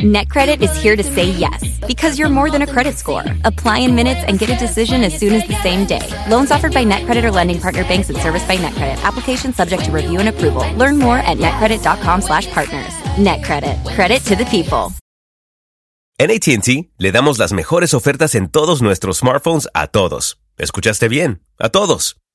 NetCredit is here to say yes because you're more than a credit score. Apply in minutes and get a decision as soon as the same day. Loans offered by NetCredit or lending partner banks and serviced by NetCredit. Application subject to review and approval. Learn more at netcredit.com/partners. NetCredit. Credit to the people. En AT&T le damos las mejores ofertas en todos nuestros smartphones a todos. ¿Escuchaste bien? A todos.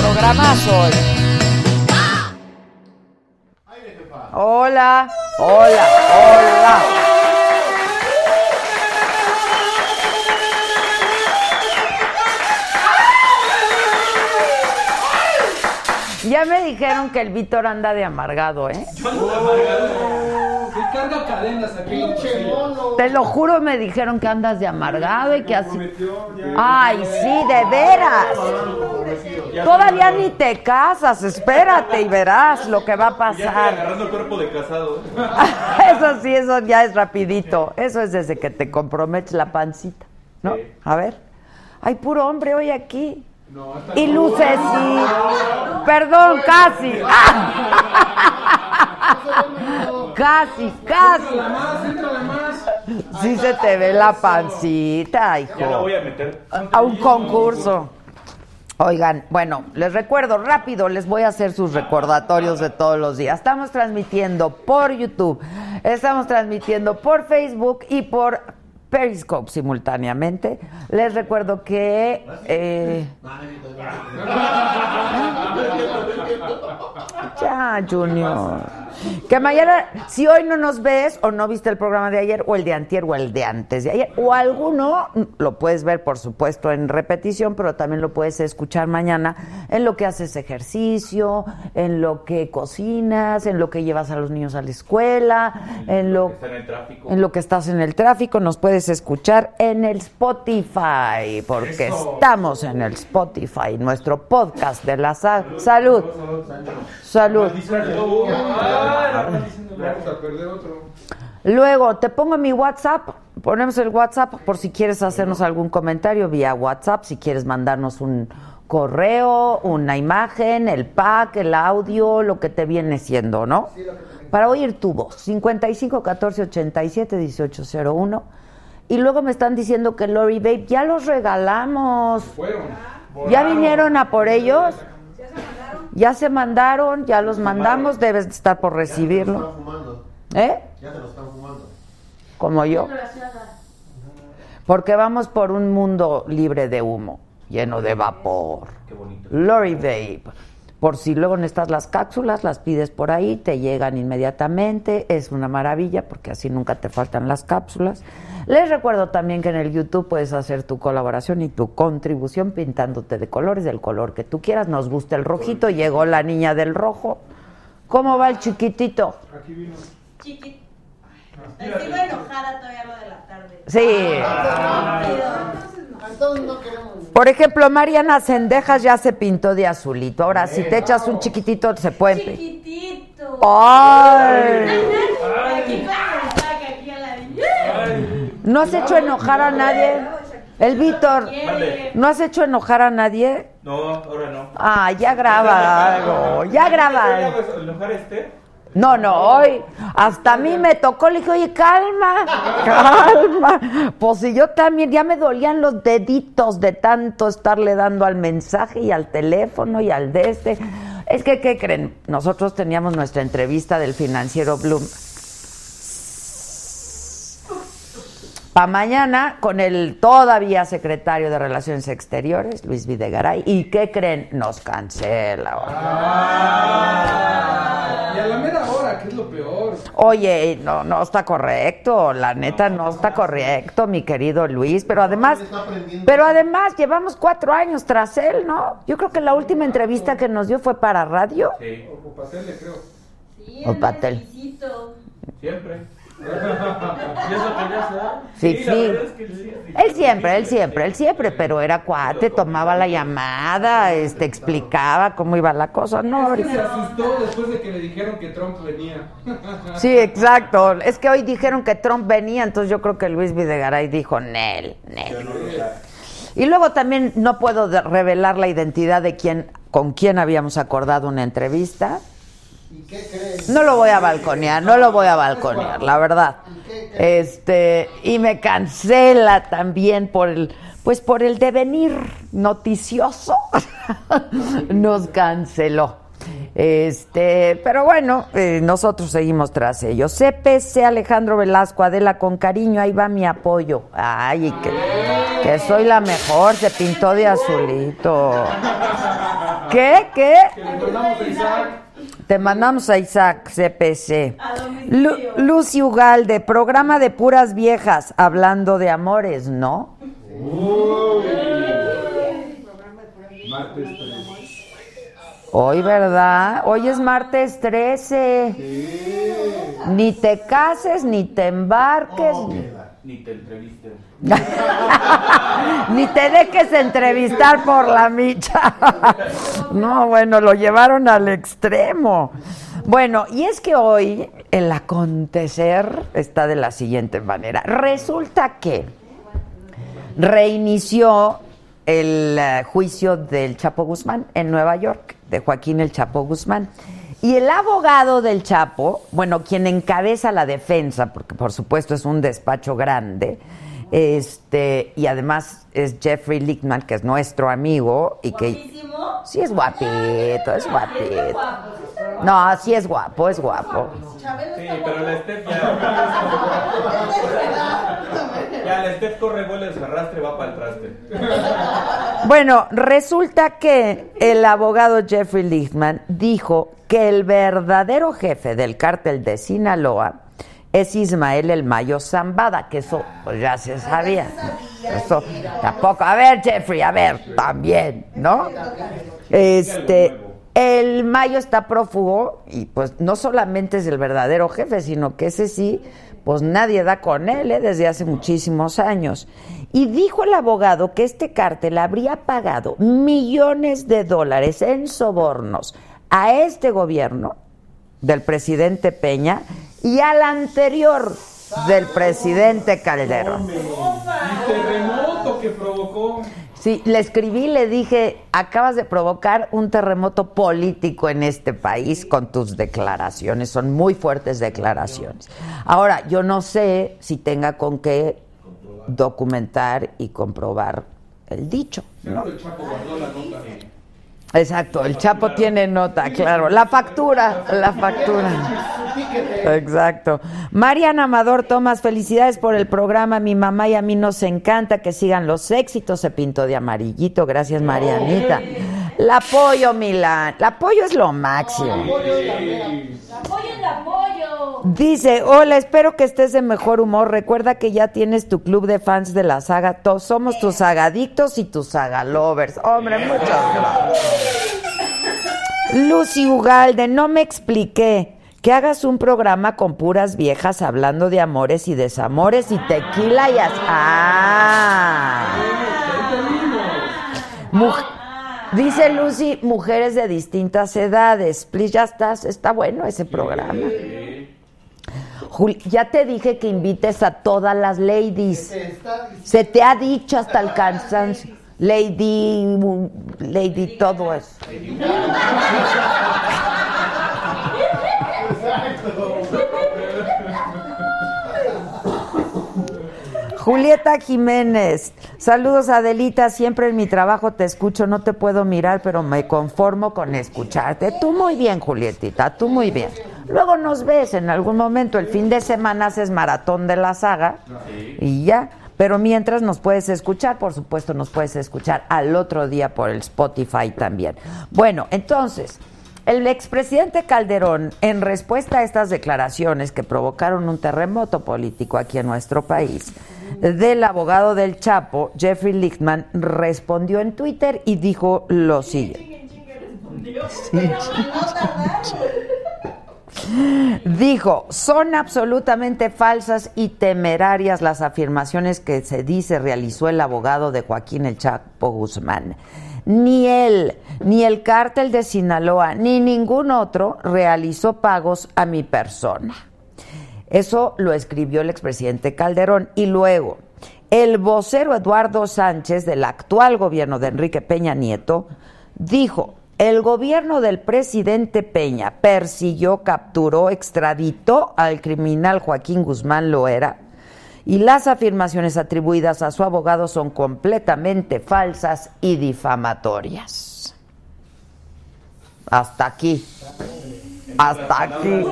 Programazo hoy. Hola, hola, hola. Ya me dijeron que el Víctor anda de amargado, ¿eh? Que carga cadenas aquí. Te lo juro, me dijeron que andas de amargado y que así. Ay, sí, de veras. Todavía ni te casas, espérate y verás lo que va a Ya pasar. agarrando cuerpo de casado. Eso sí, eso ya es rapidito. Eso es desde que te comprometes la pancita, ¿no? A ver. Hay puro hombre hoy aquí. Y luces sí. Perdón, casi. Casi, casi. Sí se te ve la pancita, hijo. Ya la voy a meter. a un concurso. Oigan, bueno, les recuerdo rápido, les voy a hacer sus recordatorios de todos los días. Estamos transmitiendo por YouTube, estamos transmitiendo por Facebook y por Periscope simultáneamente. Les recuerdo que... eh, ya, Junior. Que mañana, si hoy no nos ves o no viste el programa de ayer o el de antier o el de antes de ayer o alguno, lo puedes ver por supuesto en repetición, pero también lo puedes escuchar mañana en lo que haces ejercicio, en lo que cocinas, en lo que llevas a los niños a la escuela, en lo, en el tráfico. en lo que estás en el tráfico, nos puedes escuchar en el Spotify, porque estamos en el Spotify, nuestro podcast de la sa- salud. Salud. Vamos a perder otro. Luego, te pongo mi WhatsApp, ponemos el WhatsApp por si quieres hacernos algún comentario vía WhatsApp, si quieres mandarnos un correo, una imagen, el pack, el audio, lo que te viene siendo, ¿no? Para oír tu voz, 55 14 87 18 01. Y luego me están diciendo que Lori Babe ya los regalamos. Fueron. ¿Ya vinieron a por ellos? Ya se mandaron, ya los mandamos, debes de estar por recibirlo. ¿Eh? Ya te lo están fumando. Como yo. Porque vamos por un mundo libre de humo, lleno de vapor. Qué bonito. Lori Vape. Por si luego necesitas las cápsulas, las pides por ahí, te llegan inmediatamente. Es una maravilla porque así nunca te faltan las cápsulas. Les recuerdo también que en el YouTube puedes hacer tu colaboración y tu contribución pintándote de colores, del color que tú quieras. Nos gusta el rojito, llegó la niña del rojo. ¿Cómo va el chiquitito? Aquí vino. Chiqui. Sigo enojada todavía lo de la tarde. Sí. Por ejemplo, Mariana Sendejas ya se pintó de azulito. Ahora, si te echas un chiquitito, se puede. Chiquitito. ¡Ay! ¿No has hecho enojar a nadie? El Víctor. ¿no has hecho enojar a nadie? No, ahora no. Ah, ya graba algo, ya graba. ¿Ya vas a enojar este? No, no, hoy hasta a mí me tocó, le dije, oye, calma, calma. Pues si yo también, ya me dolían los deditos de tanto estarle dando al mensaje y al teléfono y al de este. Es que, ¿qué creen? Nosotros teníamos nuestra entrevista del financiero Bloom. Para mañana con el todavía secretario de Relaciones Exteriores, Luis Videgaray. ¿Y qué creen? Nos cancela. Y a la mera hora, que es lo peor. Oye, no, no está correcto, la neta no está correcto, mi querido Luis, pero además, pero además llevamos cuatro años tras él, ¿no? Yo creo que la última entrevista que nos dio fue para radio. Sí, O Patel le creo. Sí, O el Patel. siempre. ¿Y eso que ya se da? Fifi. Sí, la verdad es que él sí, sí. Él siempre, él siempre, él siempre, pero era cuate, tomaba la llamada, este, explicaba cómo iba la cosa. No, Es que se asustó después de que le dijeron que Trump venía. Sí, exacto. Es que hoy dijeron que Trump venía, entonces yo creo que Luis Videgaray dijo, Nel, Nel. Y luego también no puedo revelar la identidad de quién, con quién habíamos acordado una entrevista. ¿Y qué crees? No lo voy a balconear, no lo voy a balconear, la verdad. Este, y me cancela también por el, pues por el devenir noticioso. Nos canceló. Este, pero bueno, eh, nosotros seguimos tras ellos. CPC Alejandro Velasco, Adela con cariño, ahí va mi apoyo. Ay, que, soy la mejor, se pintó de azulito. ¿Qué? ¿Qué? Que le. Te mandamos a Isaac CPC. Lu- Lucy Ugalde, programa de puras viejas, hablando de amores, ¿no? Martes 3. Hoy, ¿verdad? Hoy es martes 13. Ni te cases, ni te embarques, Ni te entrevisten. ni te dejes entrevistar por la micha. No, bueno, lo llevaron al extremo. Bueno, y es que hoy el acontecer está de la siguiente manera. Resulta que reinició el eh, juicio del Chapo Guzmán en Nueva York, de Joaquín el Chapo Guzmán. Y el abogado del Chapo, bueno, quien encabeza la defensa, porque por supuesto es un despacho grande, este, y además es Jeffrey Lichtman, que es nuestro amigo, y que Guapísimo. sí es guapito, es Es guapito. guapo. No, sí es guapo, es guapo. Sí, pero la Steph ya. Ya, la Steph corre, vuela, se arrastre y va para el traste. Bueno, resulta que el abogado Jeffrey Lichtman dijo que el verdadero jefe del cártel de Sinaloa es Ismael El Mayo Zambada, que eso pues, ya se sabía. Eso tampoco. A ver, Jeffrey, a ver, también, ¿no? Este, el Mayo está prófugo y pues no solamente es el verdadero jefe, sino que ese sí, pues nadie da con él ¿eh? desde hace muchísimos años. Y dijo el abogado que este cártel habría pagado millones de dólares en sobornos a este gobierno del presidente Peña y al anterior del presidente Calderón. Y terremoto que provocó. Sí, le escribí, le dije, acabas de provocar un terremoto político en este país con tus declaraciones, son muy fuertes declaraciones. Ahora, yo no sé si tenga con qué documentar y comprobar el dicho. ¿no? Exacto, el Chapo tiene nota, claro. La factura, la factura. Exacto. Mariana Amador Tomás, felicidades por el programa. Mi mamá y a mí nos encanta que sigan los éxitos. Se pintó de amarillito. Gracias, Marianita. La apoyo, Milán. La apoyo es lo máximo. Apoyo el apoyo. Dice, hola, espero que estés de mejor humor. Recuerda que ya tienes tu club de fans de la saga. Todos somos tus sagadictos y tus sagalovers. Hombre, muchas gracias. Lucy Ugalde, no me expliqué. Que hagas un programa con puras viejas hablando de amores y desamores y tequila y as... ¡Ah! Muj- Dice Lucy, mujeres de distintas edades. Please, ya estás, está bueno ese programa. Jul- ya te dije que invites a todas las ladies. Se te ha dicho hasta el cansancio. Lady, mm, lady, todo eso. Julieta Jiménez, saludos Adelita, siempre en mi trabajo te escucho, no te puedo mirar, pero me conformo con escucharte. Tú muy bien, Julietita, tú muy bien. Luego nos ves en algún momento, el fin de semana haces maratón de la saga y ya. Pero mientras nos puedes escuchar, por supuesto nos puedes escuchar al otro día por el Spotify también. Bueno, entonces, el expresidente Calderón, en respuesta a estas declaraciones que provocaron un terremoto político aquí en nuestro país, del abogado del Chapo, Jeffrey Lichtman, respondió en Twitter y dijo lo siguiente. Dijo, son absolutamente falsas y temerarias las afirmaciones que se dice realizó el abogado de Joaquín El Chapo Guzmán. Ni él, ni el cártel de Sinaloa, ni ningún otro realizó pagos a mi persona. Eso lo escribió el expresidente Calderón. Y luego, el vocero Eduardo Sánchez del actual gobierno de Enrique Peña Nieto dijo, el gobierno del presidente Peña persiguió, capturó, extraditó al criminal Joaquín Guzmán Loera y las afirmaciones atribuidas a su abogado son completamente falsas y difamatorias. Hasta aquí. Hasta aquí.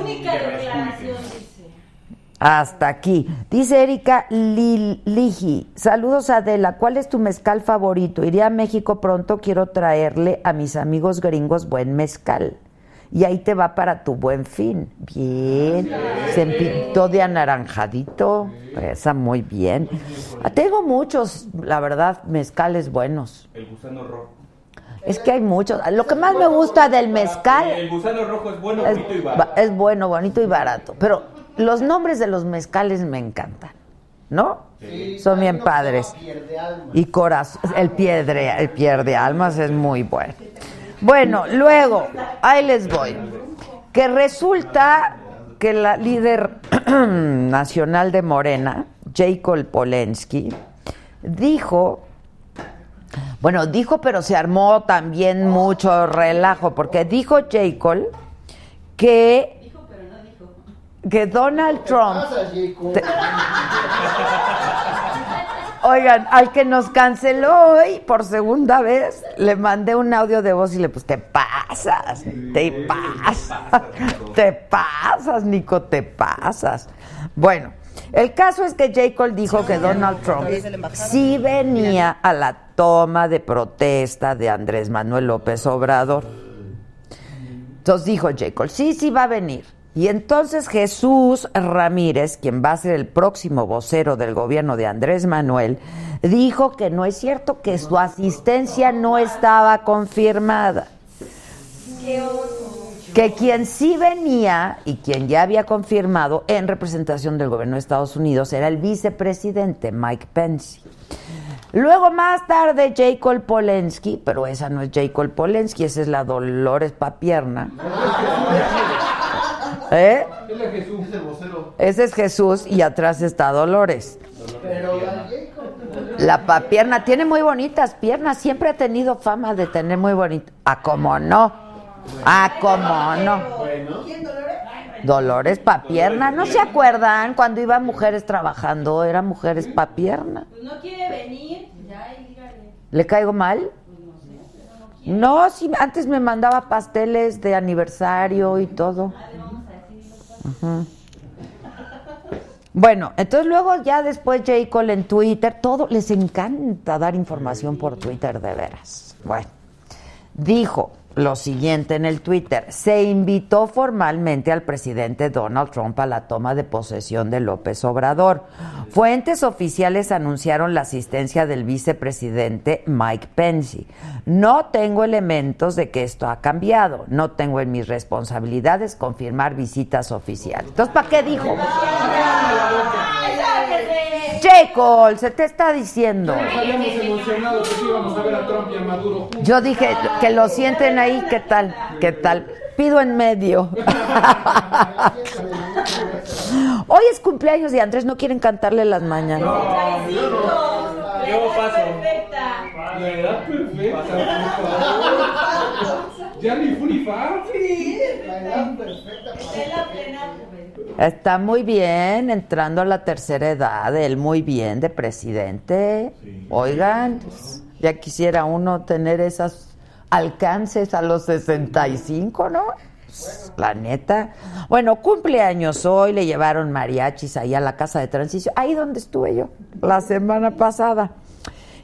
Hasta aquí. Dice Erika Lil- Ligi, saludos Adela, ¿cuál es tu mezcal favorito? Iré a México pronto, quiero traerle a mis amigos gringos buen mezcal. Y ahí te va para tu buen fin. Bien. Se pintó de anaranjadito. Esa muy bien. Tengo muchos, la verdad, mezcales buenos. El gusano rojo. Es que hay muchos. Lo que más me gusta del mezcal El gusano rojo es bueno, bonito y ba- barato. es bueno, bonito y barato. Pero los nombres de los mezcales me encantan, ¿no? Sí, Son bien padres. Y corazón, el piedre, el pierde almas es muy bueno. Bueno, luego, ahí les voy. Que resulta que la líder nacional de Morena, Jacob Polensky, dijo bueno, dijo, pero se armó también mucho relajo, porque dijo Jacob que, que Donald Trump, Pasa, Jacob. oigan, al que nos canceló hoy por segunda vez, le mandé un audio de voz y le puse, te pasas, te pasas, te pasas, Nico, te pasas. Bueno, el caso es que Jacob dijo que Donald Trump sí venía a la toma de protesta de Andrés Manuel López Obrador. Entonces dijo Jacob, sí, sí va a venir. Y entonces Jesús Ramírez, quien va a ser el próximo vocero del gobierno de Andrés Manuel, dijo que no es cierto, que su asistencia no estaba confirmada. Que quien sí venía y quien ya había confirmado en representación del gobierno de Estados Unidos era el vicepresidente Mike Pence. Luego más tarde Jacob Polensky, pero esa no es Jacob Polensky, esa es la Dolores Papierna. ¿Eh? Él es Jesús. Es el vocero. Ese es Jesús y atrás está Dolores. Pero la Jacob. La papierna tiene muy bonitas piernas, siempre ha tenido fama de tener muy bonito. Ah, cómo no. Ah, cómo no. Dolores Papierna, ¿no se acuerdan cuando iban mujeres trabajando? Eran mujeres Papierna. Pues no quiere venir, ya y dígale. ¿Le caigo mal? No, sí, antes me mandaba pasteles de aniversario y todo. Bueno, entonces luego ya después J. Cole en Twitter, todo les encanta dar información por Twitter de veras. Bueno, dijo lo siguiente en el Twitter, se invitó formalmente al presidente Donald Trump a la toma de posesión de López Obrador. Fuentes oficiales anunciaron la asistencia del vicepresidente Mike Pence. No tengo elementos de que esto ha cambiado. No tengo en mis responsabilidades confirmar visitas oficiales. Entonces, ¿para qué dijo? Cole, se te está diciendo. Habíamos emocionado que sí íbamos a ver a Trump y a Maduro juntos. Yo dije que lo sienten ahí, ¿qué tal? ¿Qué tal? Pido en medio. Hoy es cumpleaños de Andrés, ¿no quieren cantarle las mañanas? Yo paso. Perfecta. La edad perfecta. Ya ni furifa. La edad perfecta Está muy bien, entrando a la tercera edad, él muy bien de presidente. Oigan, ya quisiera uno tener esos alcances a los 65, ¿no? La neta. Bueno, cumpleaños hoy, le llevaron mariachis ahí a la casa de transición, ahí donde estuve yo la semana pasada.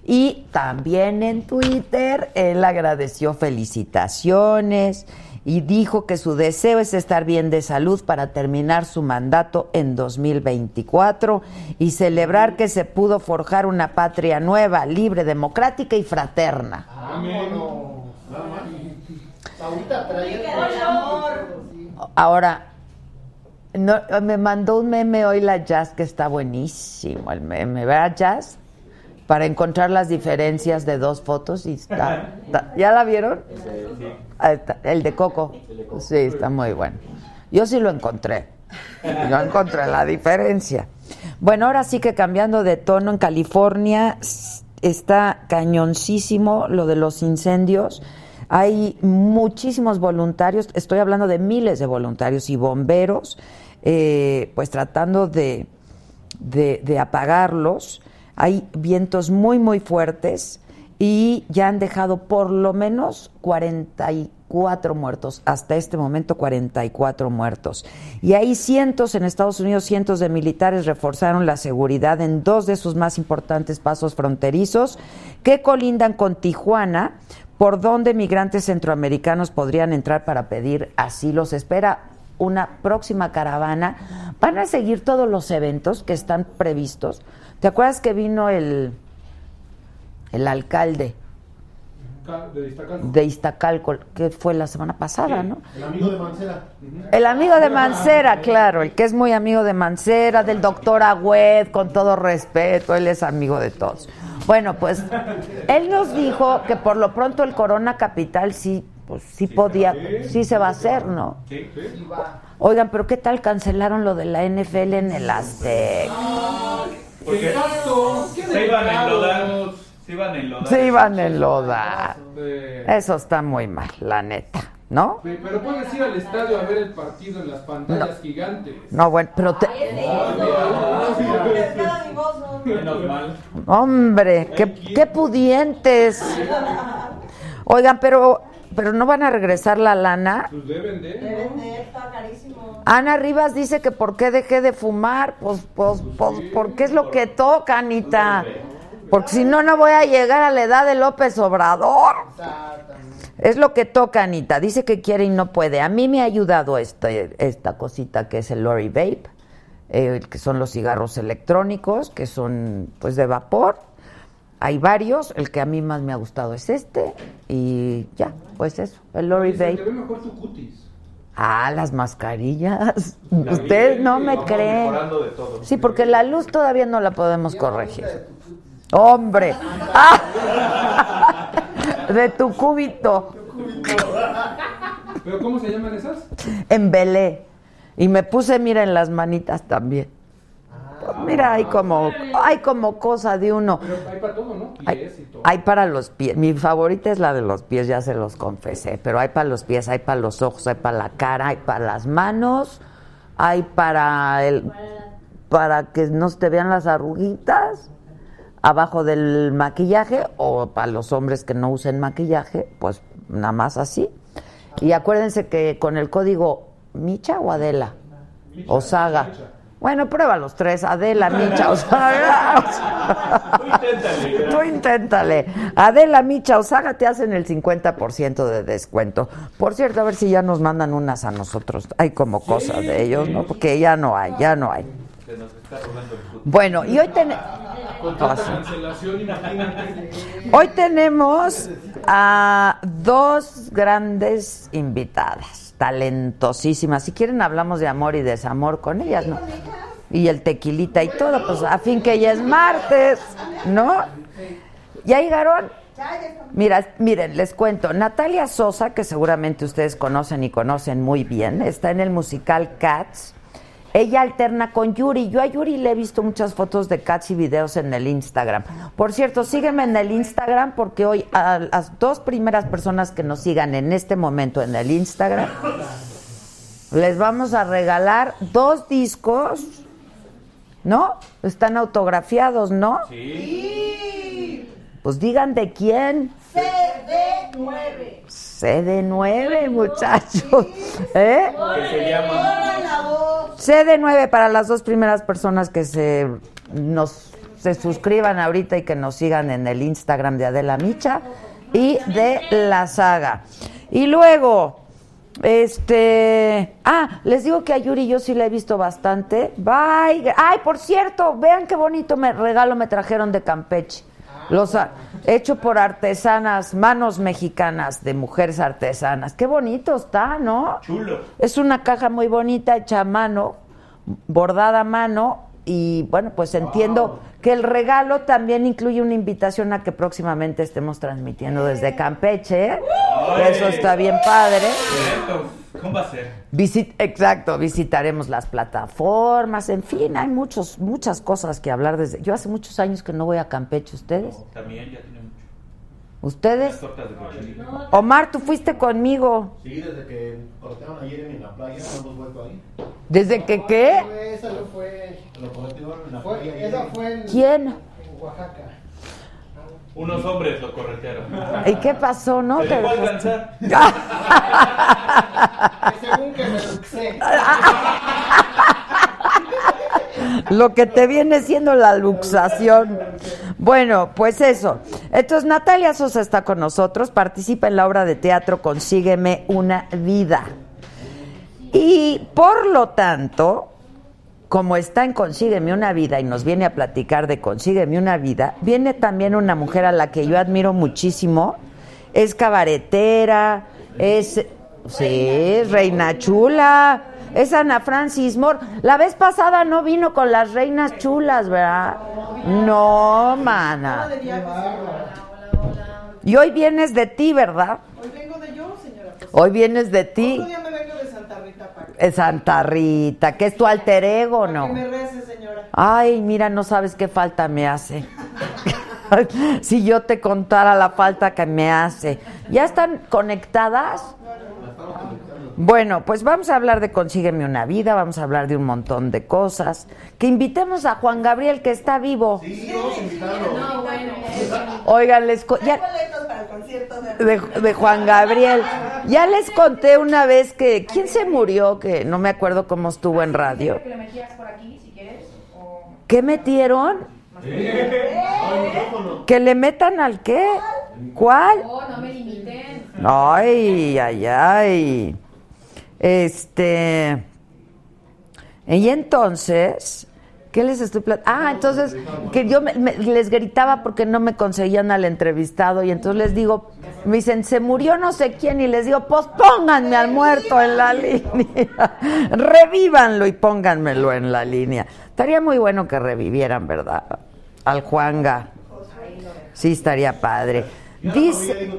Y también en Twitter él agradeció felicitaciones y dijo que su deseo es estar bien de salud para terminar su mandato en 2024 y celebrar que se pudo forjar una patria nueva, libre, democrática y fraterna. Vámonos. Ahorita traía El amor. Ahora, No, me mandó un meme hoy la Jazz que está buenísimo el meme, ¿verdad Jazz? Para encontrar las diferencias de dos fotos y está, ¿ya la vieron? El de Coco. Sí, está muy bueno. Yo sí lo encontré. Yo encontré la diferencia. Bueno, ahora sí que cambiando de tono en California está cañoncísimo lo de los incendios. Hay muchísimos voluntarios, estoy hablando de miles de voluntarios y bomberos, eh, pues tratando de, de apagarlos. Hay vientos muy, muy fuertes y ya han dejado por lo menos 44 muertos, hasta este momento 44 muertos. Y hay cientos en Estados Unidos, cientos de militares reforzaron la seguridad en dos de sus más importantes pasos fronterizos que colindan con Tijuana, por donde migrantes centroamericanos podrían entrar para pedir asilo. Se espera una próxima caravana. Van a seguir todos los eventos que están previstos. ¿Te acuerdas que vino el, el alcalde Ca- De Iztacalco. de Iztacalco, que fue la semana pasada, ¿no? El amigo de Mancera. El amigo de Mancera, claro, el que es muy amigo de Mancera, del doctor Agüed, con todo respeto, él es amigo de todos. Bueno, pues él nos dijo que por lo pronto el Corona Capital sí, pues sí podía, sí se va a hacer, ¿no? Sí, Sí va. Oigan, pero ¿qué tal cancelaron lo de la NFL en el Aztec? Porque Exacto. se iban a enlodar. Se iban a enlodar. Se iban a enlodar. Eso está muy mal, la neta, ¿no? pe- Pero puedes ir al estadio a ver el partido en las pantallas gigantes. No, bueno, pero te-. Hombre, qué, qué pudientes. Oigan, pero, pero no van a regresar la lana. Pues deben de. Deben de, está carísimo. Ana Rivas dice que por qué dejé de fumar, pues, pues, pues, porque es lo que toca, Anita. Porque si no, no voy a llegar a la edad de López Obrador. Exactamente. Es lo que toca, Anita. Dice que quiere y no puede. A mí me ha ayudado este, esta cosita que es el Lori Vape, eh, que son los cigarros electrónicos, que son pues de vapor. Hay varios. El que a mí más me ha gustado es este. Y ya, pues eso, el Lori Dicen, Te ve mejor tu cutis. Ah, las mascarillas. Ustedes no me creen. mejorando de todo. Sí, porque la luz todavía no la podemos corregir. Hombre. Ah. De tu cúbito. ¿Pero cómo se llaman esas? En Belé. Y me puse, mira, en las manitas también. Pues mira, hay como, hay como cosa de uno. Pero hay para todo, ¿no? Hay, Pies y todo. hay para los pies. Mi favorita es la de los pies, ya se los confesé. Pero hay para los pies, hay para los ojos, hay para la cara, hay para las manos, hay para el, para que no se te vean las arruguitas abajo del maquillaje o para los hombres que no usen maquillaje, pues nada más así. Y acuérdense que con el código Micha o Adela o Saga. Bueno, prueba los tres, Adela, Micha o Saga. Tú inténtale. Tú inténtale. Adela, Micha o Saga te hacen el 50% de descuento. Por cierto, a ver si ya nos mandan unas a nosotros. Hay como cosas de ellos, ¿no? Porque ya no hay, ya no hay. Se nos está robando el. Bueno, y hoy tenemos... Hoy tenemos a dos grandes invitadas, talentosísimas. Si quieren hablamos de amor y desamor con ellas, ¿no? Y el tequilita y todo, pues a fin que ya es martes, ¿no? ¿Ya llegaron? Mira, miren, les cuento. Natalia Sosa, que seguramente ustedes conocen y conocen muy bien, está en el musical Cats. Ella alterna con Yuri. Yo a Yuri le he visto muchas fotos de Cats y videos en el Instagram. Por cierto, sígueme en el Instagram porque hoy a las dos primeras personas que nos sigan en este momento en el Instagram les vamos a regalar dos discos, ¿no? Están autografiados, ¿no? Sí. Pues digan de quién. CD9. CD9, muchachos. ¿Eh? Que se llama. Hola la voz. CD9 para las dos primeras personas que se nos se suscriban ahorita y que nos sigan en el Instagram de Adela Micha y de la saga. Y luego, este, ah, les digo que a Yuri yo sí la he visto bastante. Bye. Ay, por cierto, vean qué bonito me regalo me trajeron de Campeche. Los hecho por artesanas, manos mexicanas de mujeres artesanas. Qué bonito está, ¿no? Chulo. Es una caja muy bonita hecha a mano bordada a mano y bueno, pues entiendo que el regalo también incluye una invitación a que próximamente estemos transmitiendo desde Campeche. Eso está bien padre. ¿Cómo va a ser? Visit- exacto, visitaremos las plataformas, en fin, hay muchos, muchas cosas que hablar desde. Yo hace muchos años que no voy a Campeche, ¿ustedes? También ya tiene mucho. ¿Ustedes? Las tortas de cochinita. Omar, tú fuiste conmigo. Sí, desde que cortearon ayer en la playa, no hemos vuelto ahí. ¿Desde que qué? Fue- Esa no fue. Lo cortearon en la playa. Esa fue en, ¿Quién? en Oaxaca. Unos hombres lo corretearon. ¿Y qué pasó? ¿No Se te dejaste? alcanzar. Que según que me luxé. Lo que te viene siendo la luxación. Bueno, pues eso. Entonces, Natalia Sosa está con nosotros, participa en la obra de teatro Consígueme una vida. Y por lo tanto, como está en Consígueme una vida y nos viene a platicar de Consígueme una vida, viene también una mujer a la que yo admiro muchísimo. Es cabaretera, es. Sí, es reina chula. Es Ana Francis Moore. La vez pasada no vino con las reinas chulas, ¿verdad? No, mana. Y hoy vienes de ti, ¿verdad? Hoy vengo de yo, señora. Hoy vienes de ti. Me Santa Rita que es tu alter ego, Que ¿no? me rece, señora. Ay, mira, no sabes qué falta me hace. si yo te contara la falta que me hace. ¿Ya están conectadas? Bueno, pues vamos a hablar de Consígueme una vida, vamos a hablar de un montón de cosas. Que invitemos a Juan Gabriel, que está vivo. Oigan, les ya- para el concierto de... de, de Juan Gabriel. Ya les conté una vez que quién se murió, que no me acuerdo cómo estuvo en radio. que lo metías por aquí, si quieres. O... ¿Qué metieron? ¿Que le metan al qué? ¿Cuál? Oh, no me limiten. Ay, ay, ay. Este. Y entonces, ¿qué les estoy platicando? Ah, entonces, que yo me- me- les gritaba porque no me conseguían al entrevistado y entonces les digo, me dicen, se murió no sé quién y les digo, pues pónganme al muerto en la línea, revívanlo y pónganmelo en la línea. Estaría muy bueno que revivieran, ¿verdad? Al Juanga. Sí, estaría padre. Dice,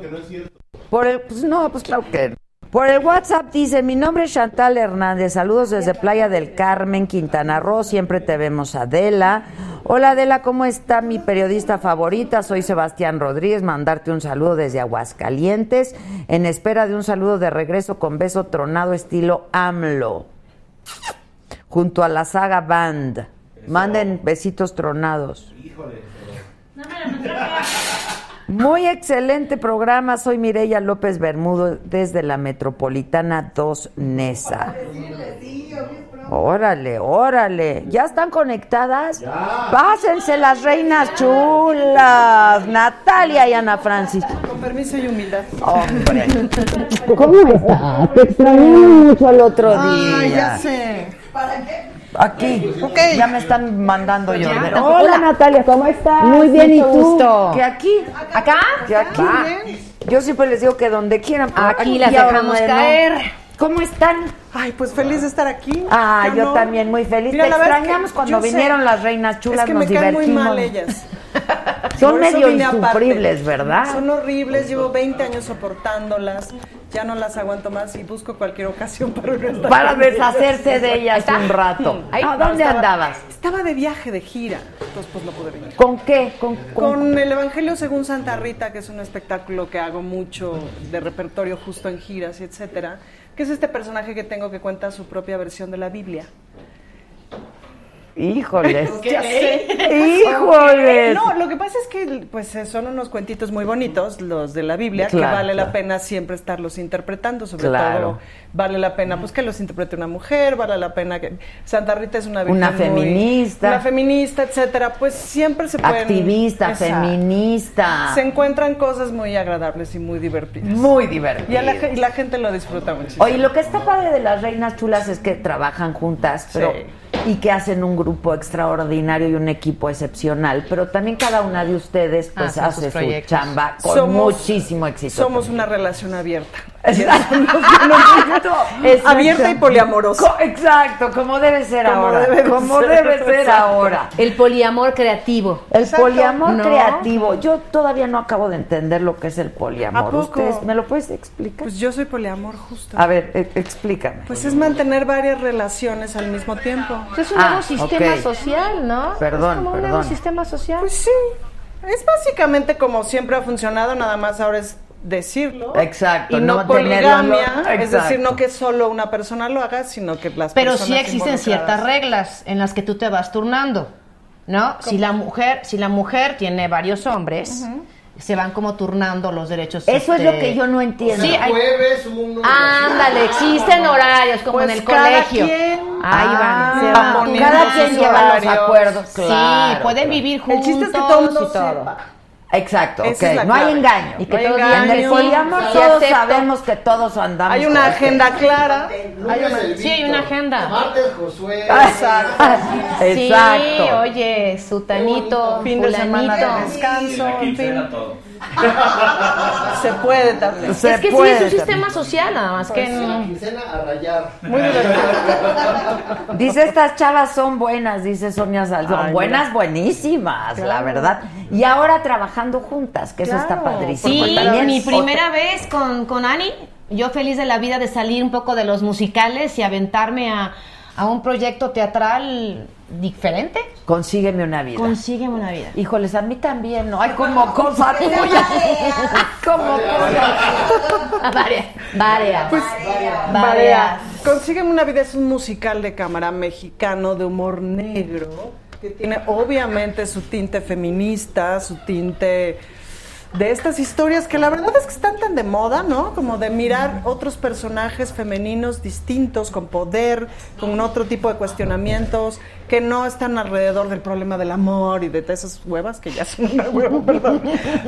por el, pues no, pues claro que no. Por el WhatsApp dice, mi nombre es Chantal Hernández, saludos desde Playa del Carmen, Quintana Roo, siempre te vemos Adela. Hola Adela, ¿cómo está mi periodista favorita? Soy Sebastián Rodríguez, mandarte un saludo desde Aguascalientes, en espera de un saludo de regreso con beso tronado estilo AMLO, junto a la saga Band. Manden besitos tronados. Muy excelente programa. Soy Mireya López Bermudo desde la Metropolitana 2 Nesa. Órale, órale. ¿Ya están conectadas? Pásense las reinas chulas. Natalia y Ana Francis. Con permiso y humildad. Hombre. ¿Cómo estás? Te extrañé mucho el otro día. Ay, ya sé. Aquí. Ok. Ya me están mandando yo. Ya. Hola Natalia, ¿cómo estás? Muy bien, ¿y tú? ¿Que aquí? ¿Acá? Que aquí. Yo siempre les digo que donde quieran. pero Aquí las dejamos caer. ¿Cómo están? Ay, pues feliz de estar aquí. Ah, ¿Qué yo también muy feliz. Mira, Te es extrañamos que cuando sé- vinieron las reinas chulas, Es que nos me caen muy divertimos. mal ellas. Son medio aparte. insufribles, ¿verdad? Son horribles, llevo 20 años soportándolas, ya no las aguanto más y busco cualquier ocasión para Para deshacerse de ellas un rato. ¿A no, dónde Estaba- andabas? Estaba de viaje, de gira, entonces pues no pude venir. ¿Con qué? ¿Con, con- Con el Evangelio según Santa Rita, que es un espectáculo que hago mucho de repertorio justo en giras y etcétera, que es este personaje que tengo que cuenta su propia versión de la Biblia. Híjoles. Híjoles. No, lo que pasa es que pues son unos cuentitos muy bonitos los de la Biblia que vale claro. la pena siempre estarlos interpretando, sobre Claro. todo vale la pena pues que los interprete una mujer, vale la pena que Santa Rita es una Una muy- feminista. una feminista, etcétera, pues siempre se pueden Activista, feminista. Se encuentran cosas muy agradables y muy divertidas. Muy divertido. Y, la, y la gente lo disfruta muchísimo. Oye, lo que está padre de las reinas chulas es que trabajan juntas, pero y que hacen un grupo extraordinario y un equipo excepcional, pero también cada una de ustedes pues hace su proyectos. chamba con Somos- muchísimo éxito. Somos una relación abierta. Abierta y poliamorosa. Exacto, como debe ser Como ahora. debe como ser, debe ser exacto. ahora. El poliamor creativo. El Exacto. poliamor ¿No? creativo. Yo todavía no acabo de entender lo que es el poliamor. ¿A poco? ¿Ustedes me lo puedes explicar? Pues yo soy poliamor justo. A ver, e- explícame. Pues es mantener varias relaciones al mismo tiempo. Es un Ah, nuevo sistema social, ¿no? Perdón, es como un perdón. nuevo sistema social. Pues sí. Es básicamente como siempre ha funcionado, nada más ahora es decirlo. Exacto, Y no, no poligamia, es decir, no que solo una persona lo haga, sino que las Pero personas sí existen ciertas reglas en las que tú te vas turnando, ¿no? Si la mujer, si la mujer tiene varios hombres, se van como turnando los derechos. Eso es este, lo que yo no entiendo. Sí, hay- Jueves, uno. Ándale, existen horarios como Pues en el cada colegio. quien Ahí Ah, van, se van. poniendo Cada quien lleva los acuerdos, Sí, pueden claro. vivir El juntos chiste es que todo el mundo y todo. sepa. Exacto, Esa ok. es la no hay clave. engaño. Y que No hay todos engaño. En el poliamor Sí, todos acepto. sabemos que todos andamos. Hay una agenda clara. Lunes el Sí, hay una agenda. Martes Josué. Exacto. Sí, oye, sutanito, Fin de semana de fulanito. descanso, en fin. todo. Se puede también. Se es que puede sí, es un también. sistema social, nada más que no. quincena a rayar. Muy divertido. Dice, estas chavas son buenas, dice Sonia Salzón. Ay, buenas, mira. buenísimas, la verdad. Y ahora trabajando juntas, que eso está padrísimo. Sí, También mi primera vez con, con Ani, yo feliz de la vida de salir un poco de los musicales y aventarme a, a un proyecto teatral diferente. Consígueme una vida. Consígueme una vida. Híjoles, a mí también, ¿no? Hay como cosa tuya. como cosa. varias, varias. Pues, varias. Varea. Consígueme una vida es un musical de cámara mexicano de humor negro que tiene obviamente su tinte feminista, su tinte de estas historias que la verdad es que están tan de moda, ¿no? Como de mirar otros personajes femeninos distintos, con poder, con otro tipo de cuestionamientos, que no están alrededor del problema del amor y de todas esas huevas, que ya son una hueva, perdón.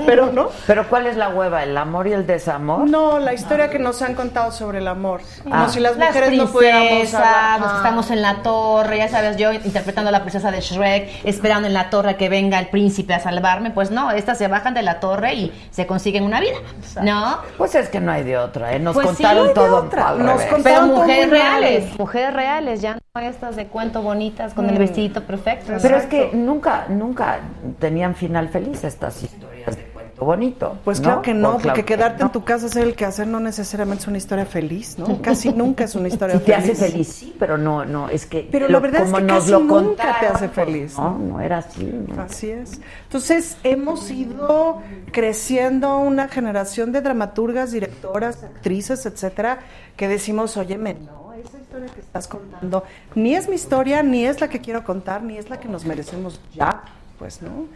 Pero, ¿no? Pero ¿cuál es la hueva? ¿El amor y el desamor? No, la historia que nos han contado sobre el amor. Como Ah. si las Las mujeres no pudiéramos hablar. los que estamos en la torre, ya sabes, yo interpretando a la princesa de Shrek, esperando en la torre que venga el príncipe a salvarme, pues no, estas se bajan de la torre y se consiguen una vida, ¿no? Pues es que no hay de otra, ¿eh? Nos Pues sí, contaron no hay de todo Nos contaron- Pero mujeres reales, mujeres reales, ya no estas de cuento bonitas con el vestidito perfecto. Pero es que nunca, nunca tenían final feliz estas historias de cuento bonito. Pues ¿no? claro que no, Pues porque claro que quedarte no. en tu casa a hacer el quehacer no necesariamente es una historia feliz, ¿no? Casi nunca es una historia Sí te feliz. hace feliz, sí, pero no, no, es que Pero lo- la verdad es que nos casi lo nunca contaron, te hace feliz. No, no era así. ¿no? Así es. Entonces, hemos ido creciendo una generación de dramaturgas, directoras, actrices, etcétera, que decimos, óyeme, no, historia que estás contando ni es mi historia, ni es la que quiero contar, ni es la que nos merecemos ya, pues, ¿no?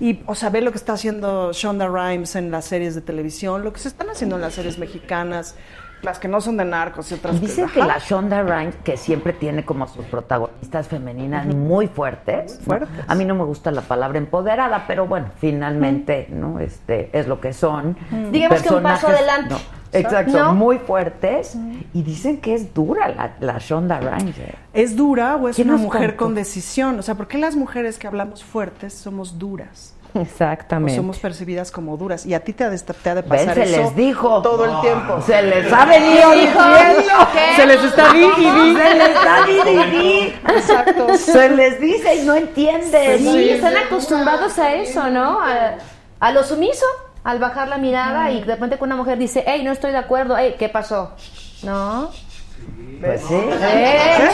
Y, o sea, ve lo que está haciendo Shonda Rhimes en las series de televisión, lo que se están haciendo en las series mexicanas, las que no son de narcos y otras Dicen que ajá. la Shonda Rhimes, que siempre tiene como sus protagonistas femeninas muy fuertes, ¿no? fuertes. a mí no me gusta la palabra empoderada, pero bueno, finalmente, ¿no? Este es lo que son. Digamos que un paso adelante. ¿no? Exacto, ¿No? muy fuertes. Y dicen que es dura la, la Shonda Rhimes. ¿eh? ¿Es dura o es ¿Quién una mujer contó? con decisión? O sea, ¿por qué las mujeres que hablamos fuertes somos duras? O Exactamente. somos percibidas como duras. Y a ti te ha de, te ha de Ven, pasar se eso les dijo. todo el tiempo. Se les ha venido diciendo. Se les está di. Se les da di. Exacto. Se les dice y no entienden. Sí, están acostumbrados a eso, ¿no? A, a lo sumiso, al bajar la mirada y de repente que una mujer dice, hey, no estoy de acuerdo, hey, ¿qué pasó? ¿No? Pues sí. ¿Eh?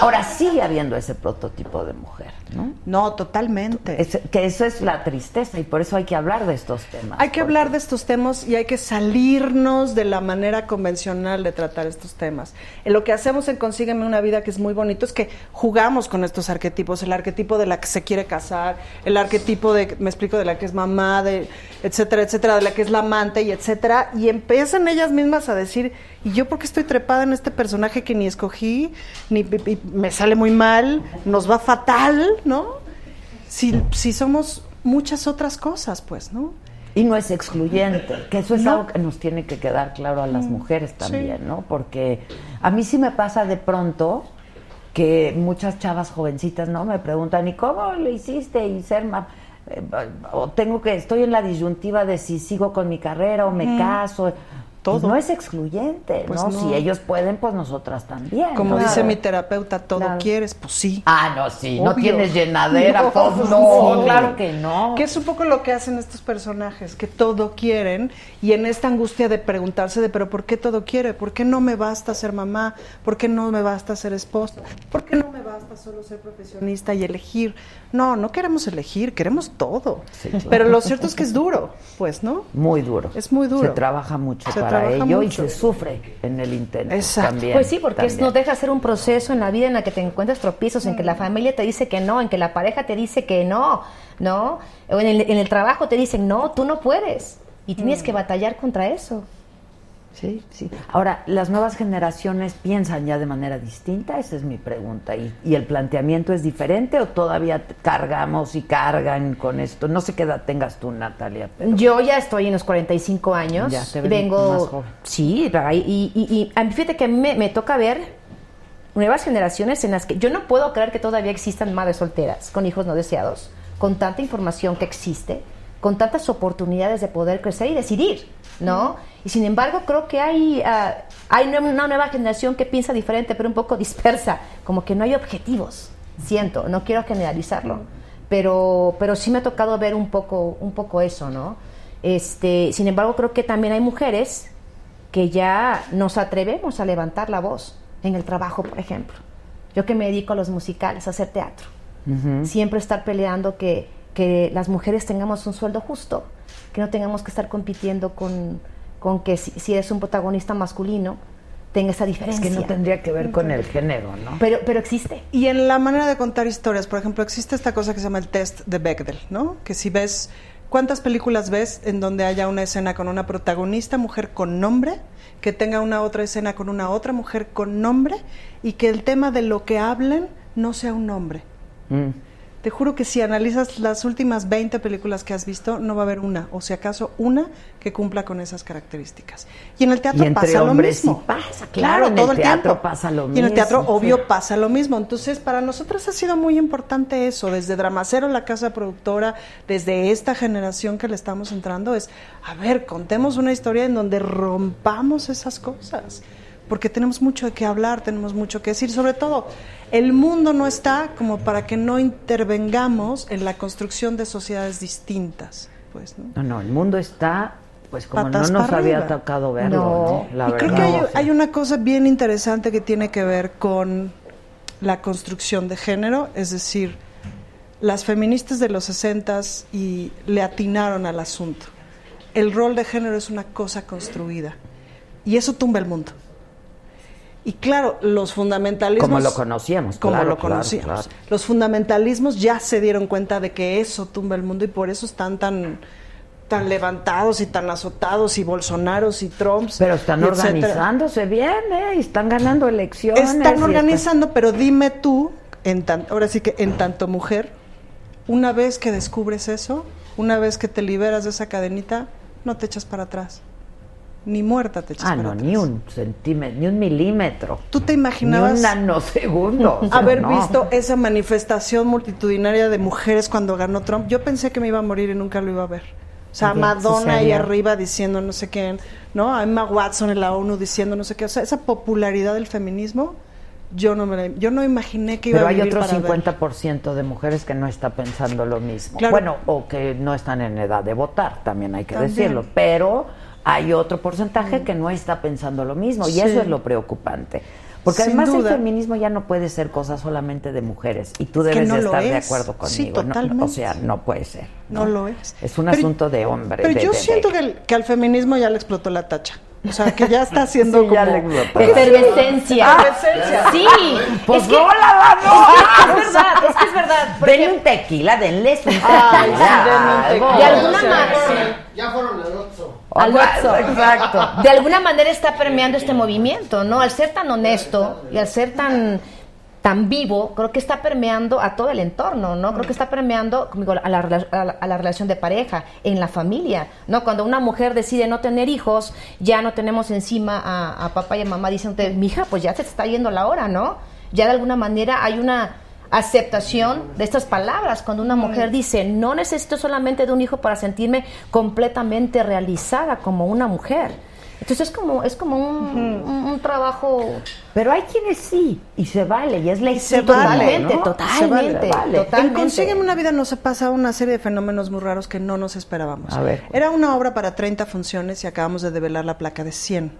Ahora sigue habiendo ese prototipo de mujer, ¿no? No, totalmente. Es- que eso es la tristeza y por eso hay que hablar de estos temas. Hay que porque- hablar de estos temas y hay que salirnos de la manera convencional de tratar estos temas. En lo que hacemos en Consígueme una vida que es muy bonito es que jugamos con estos arquetipos, el arquetipo de la que se quiere casar, el arquetipo de, me explico, de la que es mamá, de etcétera, etcétera, de la que es la amante y etcétera, y empiezan ellas mismas a decir, ¿y yo por qué estoy trepada en este personaje que ni escogí, ni me sale muy mal, nos va fatal, ¿no? Si, si somos muchas otras cosas, pues, ¿no? Y no es excluyente, que eso es No. algo que nos tiene que quedar claro a las mujeres también, sí. ¿no? Porque a mí sí me pasa de pronto que muchas chavas jovencitas, ¿no? Me preguntan, ¿y cómo lo hiciste? Y ser ma- eh, o tengo que, estoy en la disyuntiva de si sigo con mi carrera o me caso. Todo. Pues no es excluyente, Pues ¿no? no. Si ellos pueden, pues nosotras también. Como Claro. dice mi terapeuta, todo Claro. quieres, pues sí. Ah, no, sí, no tienes llenadera, No, pues no, sí. claro que no. Que es un poco lo que hacen estos personajes, que todo quieren y en esta angustia de preguntarse de, pero ¿por qué todo quiere? ¿Por qué no me basta ser mamá? ¿Por qué no me basta ser esposa? ¿Por qué no me basta solo ser profesionista y elegir? No, no queremos elegir, queremos todo. Sí, claro. Pero lo cierto es que es duro, pues, ¿no? Muy duro. Es muy duro. Se trabaja mucho Se para trabaja ello mucho. y se sufre en el intento. Exacto. También, Pues sí, porque también. no deja de ser un proceso en la vida en la que te encuentras tropiezos, en que la familia te dice que no, en que la pareja te dice que no, ¿no? O en el, en el trabajo te dicen, no, tú no puedes. Y tienes que batallar contra eso. Sí, sí. Ahora, ¿las nuevas generaciones piensan ya de manera distinta? Esa es mi pregunta. ¿Y, y el planteamiento es diferente o todavía cargamos y cargan con esto? No sé qué edad tengas tú, Natalia. pero- Yo ya estoy en los 45 años. Ya te vengo. más joven. Sí, y, y, y fíjate que a mí me, me toca ver nuevas generaciones en las que yo no puedo creer que todavía existan madres solteras con hijos no deseados, con tanta información que existe, con tantas oportunidades de poder crecer y decidir, ¿no? Y sin embargo creo que hay, ah, hay una nueva generación que piensa diferente, pero un poco dispersa, como que no hay objetivos, siento, no quiero generalizarlo, pero, pero sí me ha tocado ver un poco, un poco eso, ¿no? Este, sin embargo creo que también hay mujeres que ya nos atrevemos a levantar la voz en el trabajo, por ejemplo. Yo que me dedico a los musicales, a hacer teatro, siempre estar peleando que, que las mujeres tengamos un sueldo justo, que no tengamos que estar compitiendo con, con que si, si eres un protagonista masculino, tenga esa Es diferencia. que no tendría que ver con el género, ¿no? pero, pero existe. Y en la manera de contar historias, por ejemplo, existe esta cosa que se llama el test de Bechdel, ¿no? Que si ves, ¿cuántas películas ves en donde haya una escena con una protagonista mujer con nombre, que tenga una otra escena con una otra mujer con nombre y que el tema de lo que hablen no sea un nombre? Mm. Te juro que si analizas las últimas 20 películas que has visto, no va a haber una, o si acaso una, que cumpla con esas características. Y en el teatro Y entre pasa lo mismo. sí pasa, claro, en todo el teatro tiempo. pasa lo Y en el teatro, mismo, obvio, sí. pasa lo mismo. Entonces, para nosotros ha sido muy importante eso, desde Dramacero, la casa productora, desde esta generación que le estamos entrando, es, a ver, contemos una historia en donde rompamos esas cosas, porque tenemos mucho de qué hablar, tenemos mucho que decir, sobre todo, el mundo no está como para que no intervengamos en la construcción de sociedades distintas, pues, ¿no? No, no, el mundo está, pues como Patas no nos había arriba. tocado verlo, No. ¿no? La y creo que verdad. hay, hay una cosa bien interesante que tiene que ver con la construcción de género, es decir, las feministas de los 60 y le atinaron al asunto. El rol de género es una cosa construida y eso tumba el mundo. Y claro, los fundamentalismos... Como lo conocíamos, Como claro, lo conocíamos. claro. Los fundamentalismos ya se dieron cuenta de que eso tumba el mundo y por eso están tan tan levantados y tan azotados y Bolsonaros y Trumps. Pero están etcétera. organizándose bien, ¿eh? Y están ganando elecciones. Están organizando, pero dime tú, en tan- ahora sí que en tanto mujer, una vez que descubres eso, una vez que te liberas de esa cadenita, no te echas para atrás. Ni muerta te echas Ah, no, atrás. ni un centímetro, ni un milímetro. ¿Tú te Ni imaginabas un nanosegundo. o sea, haber no. visto esa manifestación multitudinaria de mujeres cuando ganó Trump? Yo pensé que me iba a morir y nunca lo iba a ver. O sea, Madonna ahí arriba diciendo no sé quién, ¿no? A Emma Watson en la ONU diciendo no sé qué. O sea, esa popularidad del feminismo, yo no me la- yo no imaginé que iba Pero a hay vivir otro para ver. 50% de mujeres que no está pensando lo mismo. Claro. Bueno, o que no están en edad de votar, también hay que También. decirlo. Pero hay otro porcentaje que no está pensando lo mismo y eso es lo preocupante. Porque Sin además duda. el feminismo ya no puede ser cosa solamente de mujeres y tú Es que debes no estar de acuerdo Sí, conmigo. O sea, no puede ser. No lo es. Es un Pero- asunto de hombre. Pero de- yo de- siento de- que, el- que al feminismo ya le explotó la tacha. O sea, que ya está haciendo Sí, ya como... le explotó. Efervescencia. Efervescencia. Sí. Pues es que, no. es que es verdad, es que es verdad. porque Denle un tequila, denles un Ay, tequila. sí, denme un algo. tequila. de alguna O sea, manera... Ya fueron al Oxxo. Al. Exacto. De alguna manera está permeando este movimiento, ¿no? Al ser tan honesto y al ser tan tan vivo, creo que está permeando a todo el entorno, ¿no? Creo que está permeando como digo, a, la, a la- a la relación de pareja, en la familia, ¿no? Cuando una mujer decide no tener hijos, ya no tenemos encima a, a papá y a mamá diciendo, mija, pues ya se te está yendo la hora, ¿no? Ya de alguna manera hay una aceptación de estas palabras cuando una mujer dice no necesito solamente de un hijo para sentirme completamente realizada como una mujer Entonces es como, es como un, un- un trabajo Pero hay quienes sí, y se vale, y es la se totalmente, vale, ¿no? totalmente, Se vale. totalmente. En Consígueme una vida nos pasa una serie de fenómenos muy raros que no nos esperábamos. A ver. Era una obra para 30 funciones y acabamos de develar la placa de 100.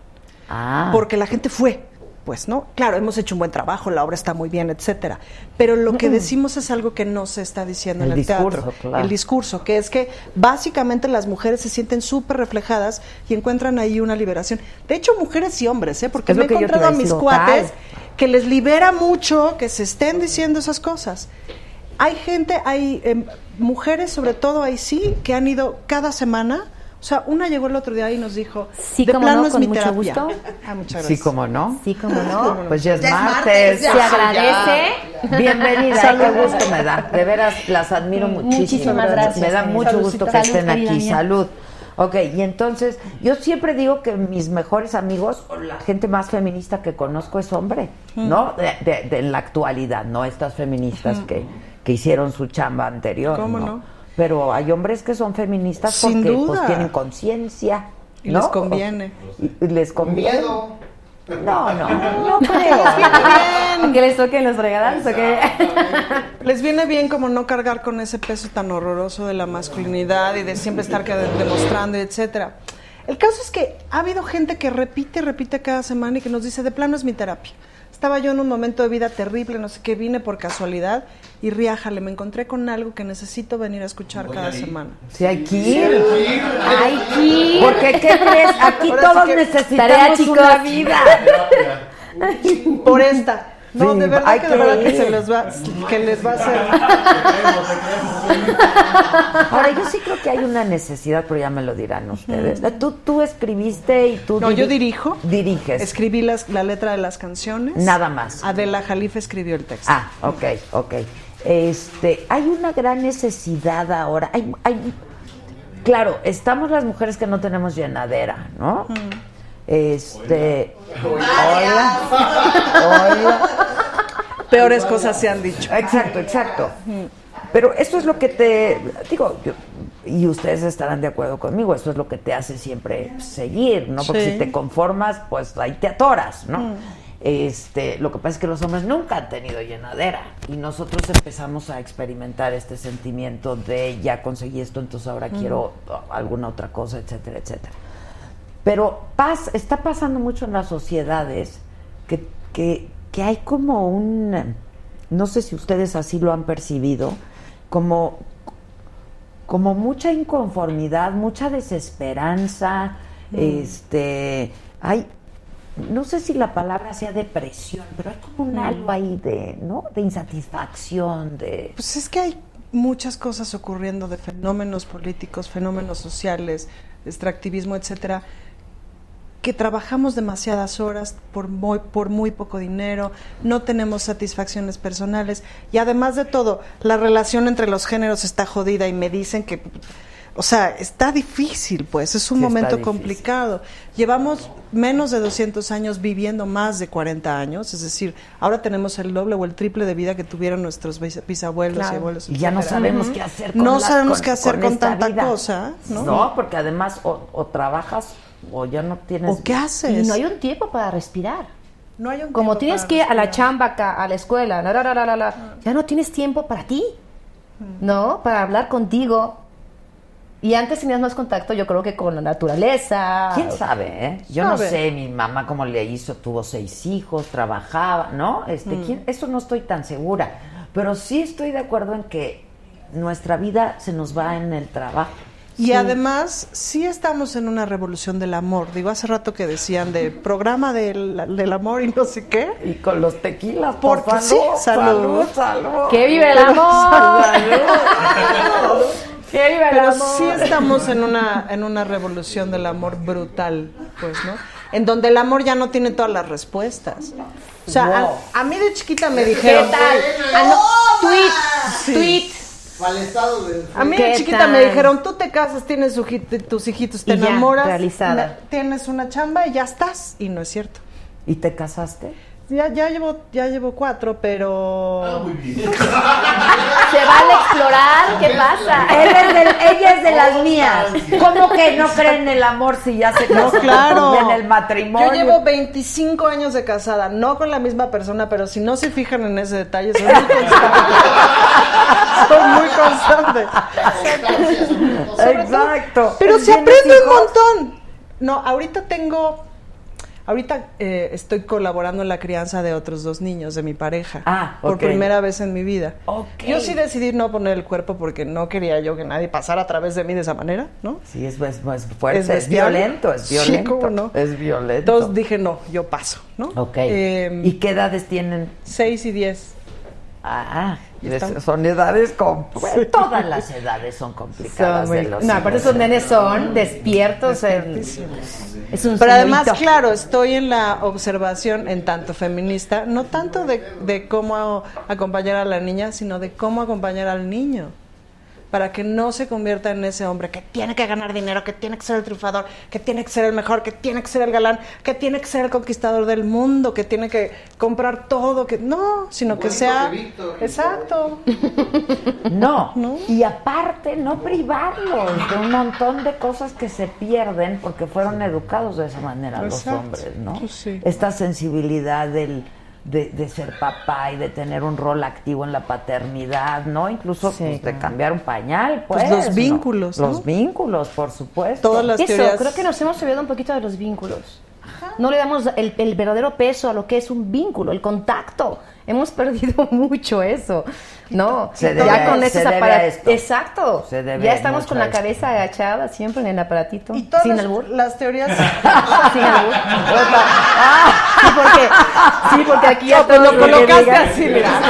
Ah, Porque la gente fue, pues, ¿no? Claro, hemos hecho un buen trabajo, la obra está muy bien, etcétera. Pero lo que decimos es algo que no se está diciendo El en el discurso, teatro. claro. El discurso, que es que básicamente las mujeres se sienten súper reflejadas y encuentran ahí una liberación. De hecho, mujeres y hombres, ¿eh? Porque Es me he encontrado a mis cuates que les libera mucho que se estén diciendo esas cosas. Hay gente, hay em, mujeres sobre todo ahí sí, que han ido cada semana. O sea, una llegó el otro día y nos dijo, Sí, de plano no, es con mi mucho terapia. gusto. Ah, muchas sí, como no. Sí, como no. Pues ya es Ya es martes. Se agradece. Bienvenida, Salud. qué gusto me da. De veras, las admiro muchísimo. Muchísimas gracias, Me da mucho Saludcita. gusto que Salud, estén aquí. mía. Salud. Ok, y entonces, yo siempre digo que mis mejores amigos, o la gente más feminista que conozco es hombre, ¿no? De, de- de- en la actualidad, no estas feministas que, que hicieron su chamba anterior. ¿Cómo no? Pero hay hombres que son feministas Sin porque pues, duda. tienen conciencia. Y ¿no? les conviene. Y, y les conviene. Miedo. No, no, no creo. Que les toquen los fregadas o qué? Les viene bien como no cargar con ese peso tan horroroso de la masculinidad y de siempre estar demostrando, etcétera. El caso es que ha habido gente que repite, repite cada semana y que nos dice, de plano es mi terapia. Estaba yo en un momento de vida terrible, no sé qué, vine por casualidad y riájale, me encontré con algo que necesito venir a escuchar cada semana. Sí, hay que ir. Ay, ¿qué? Porque, ¿qué crees? Aquí Ahora sí todos que- necesitamos Tarea, una vida. Por esta. No, Sí, de verdad hay que, de verdad que se les va, que les va a hacer. Ahora, yo sí creo que hay una necesidad, pero ya me lo dirán ustedes. Tú, tú escribiste y tú... No, yo diri- dirijo. Diriges. Escribí las- la letra de las canciones. Nada más. Adela Jalife escribió el texto. Ah, ok, ok. Este, hay una gran necesidad ahora. Hay, hay, claro, estamos las mujeres que no tenemos llenadera, ¿no? Este, hola, hola. Peores cosas se han dicho. Exacto, exacto. Pero eso es lo que te digo, yo- y ustedes estarán de acuerdo conmigo, eso es lo que te hace siempre seguir, ¿no? Porque Sí. si te conformas, pues ahí te atoras, ¿no? Este, lo que pasa es que los hombres nunca han tenido llenadera y nosotros empezamos a experimentar este sentimiento de ya conseguí esto, entonces ahora quiero uh, alguna otra cosa, etcétera, etcétera. Pero pas- está pasando mucho en las sociedades que, que, que hay como un, no sé si ustedes así lo han percibido, como, como mucha inconformidad, mucha desesperanza, este, hay, no sé si la palabra sea depresión, pero hay como un algo ahí de, ¿no? De insatisfacción, de... Pues es que hay muchas cosas ocurriendo de fenómenos políticos, fenómenos sociales, extractivismo, etcétera, que trabajamos demasiadas horas por muy, por muy poco dinero, no tenemos satisfacciones personales y además de todo, la relación entre los géneros está jodida y me dicen que, o sea, está difícil, pues, es un Sí, momento complicado. Llevamos menos de 200 años viviendo más de 40 años, es decir, ahora tenemos el doble o el triple de vida que tuvieron nuestros bis- bisabuelos y abuelos. Y ya no sabemos qué hacer con No la- sabemos con- qué hacer con, tanta vida. cosa, ¿no? porque además o, o trabajas o ya no tienes... ¿O qué haces? Y no hay un tiempo para respirar. No hay un Como tiempo tienes para que ir a la chamba acá, a la escuela, la, la, la, la, la, la, ya no tienes tiempo para ti, ¿no? Para hablar contigo. Y antes tenías más contacto, yo creo que con la naturaleza. ¿Quién sabe, eh? Yo no sé, mi mamá cómo le hizo, tuvo seis hijos, trabajaba, ¿no? Este, Mm. ¿quién? Eso no estoy tan segura, pero sí estoy de acuerdo en que nuestra vida se nos va en el trabajo. Y además, sí estamos en una revolución del amor. Digo, hace rato que decían de programa del, del amor y no sé qué. Y con los tequilas, por Porque salud, sí, salud. salud, salud. ¡Que vive el amor! ¡Que vive el Pero amor! sí estamos en una, en una revolución del amor brutal, pues, ¿no? En donde el amor ya no tiene todas las respuestas. O sea, Wow. a, a mí de chiquita me ¿Qué dijeron... tal? Ah, no, tweet, tweet. Al estado de... A mí ¿Qué de chiquita me dijeron, tú te casas, tienes tus hijitos, te Y ya, enamoras, realizada. tienes una chamba y ya estás. Y no es cierto. ¿Y te casaste? ya, ya llevo, ya llevo cuatro, pero. Ah, muy bien. Se vale explorar, ¿qué pasa? Él es de- ella es de las mías. ¿Cómo que no creen en el amor si ya se No, casó claro. en el matrimonio? Yo llevo 25 años de casada, no con la misma persona, pero si no se fijan en ese detalle, soy muy constante. soy muy constante. Exacto. Pero se ¿Tienes aprende un montón. No, ahorita tengo. Ahorita eh, estoy colaborando en la crianza de otros dos niños de mi pareja. Ah, Por ok. primera vez en mi vida. Ok. Yo sí decidí no poner el cuerpo porque no quería yo que nadie pasara a través de mí de esa manera, ¿no? Sí, es, es, es fuerte, es, violento, es Sí, violento. cómo no. Es violento. Entonces dije, no, yo paso, ¿no? Ok. Eh, ¿Y qué edades tienen? Seis y diez. Ah, Y están- son edades Todas las edades son complicadas Son de los No, hijos. esos nenes son despiertos. en- es un Pero además, señorito. claro, estoy en la observación en tanto feminista, no tanto de, de cómo acompañar a la niña, sino de cómo acompañar al niño. Para que no se convierta en ese hombre que tiene que ganar dinero, que tiene que ser el triunfador, que tiene que ser el mejor, que tiene que ser el galán, que tiene que ser el conquistador del mundo, que tiene que comprar todo, que no, sino que sea que Víctor. exacto. No. ¿No? y aparte no privarlos de un montón de cosas que se pierden porque fueron educados de esa manera los hombres, ¿no? Pues sí. Esta sensibilidad del, de, de ser papá y de tener un rol activo en la paternidad, ¿no? Incluso Sí, pues, de cambiar un pañal, pues. Pues los vínculos, ¿no? Los vínculos, por supuesto. Todas las Eso, teorías. creo que nos hemos olvidado un poquito de los vínculos. No le damos el, el verdadero peso a lo que es un vínculo, el contacto. Hemos perdido mucho eso, ¿no? Se ya debe- con se esos debe a aparatos. esto. Exacto. Se debe ya estamos con la cabeza agachada siempre en el aparatito. Y todas sin las, albur. las teorías Sin albur. sí, porque, sí, porque aquí ya No, todo lo colocaste así, mira.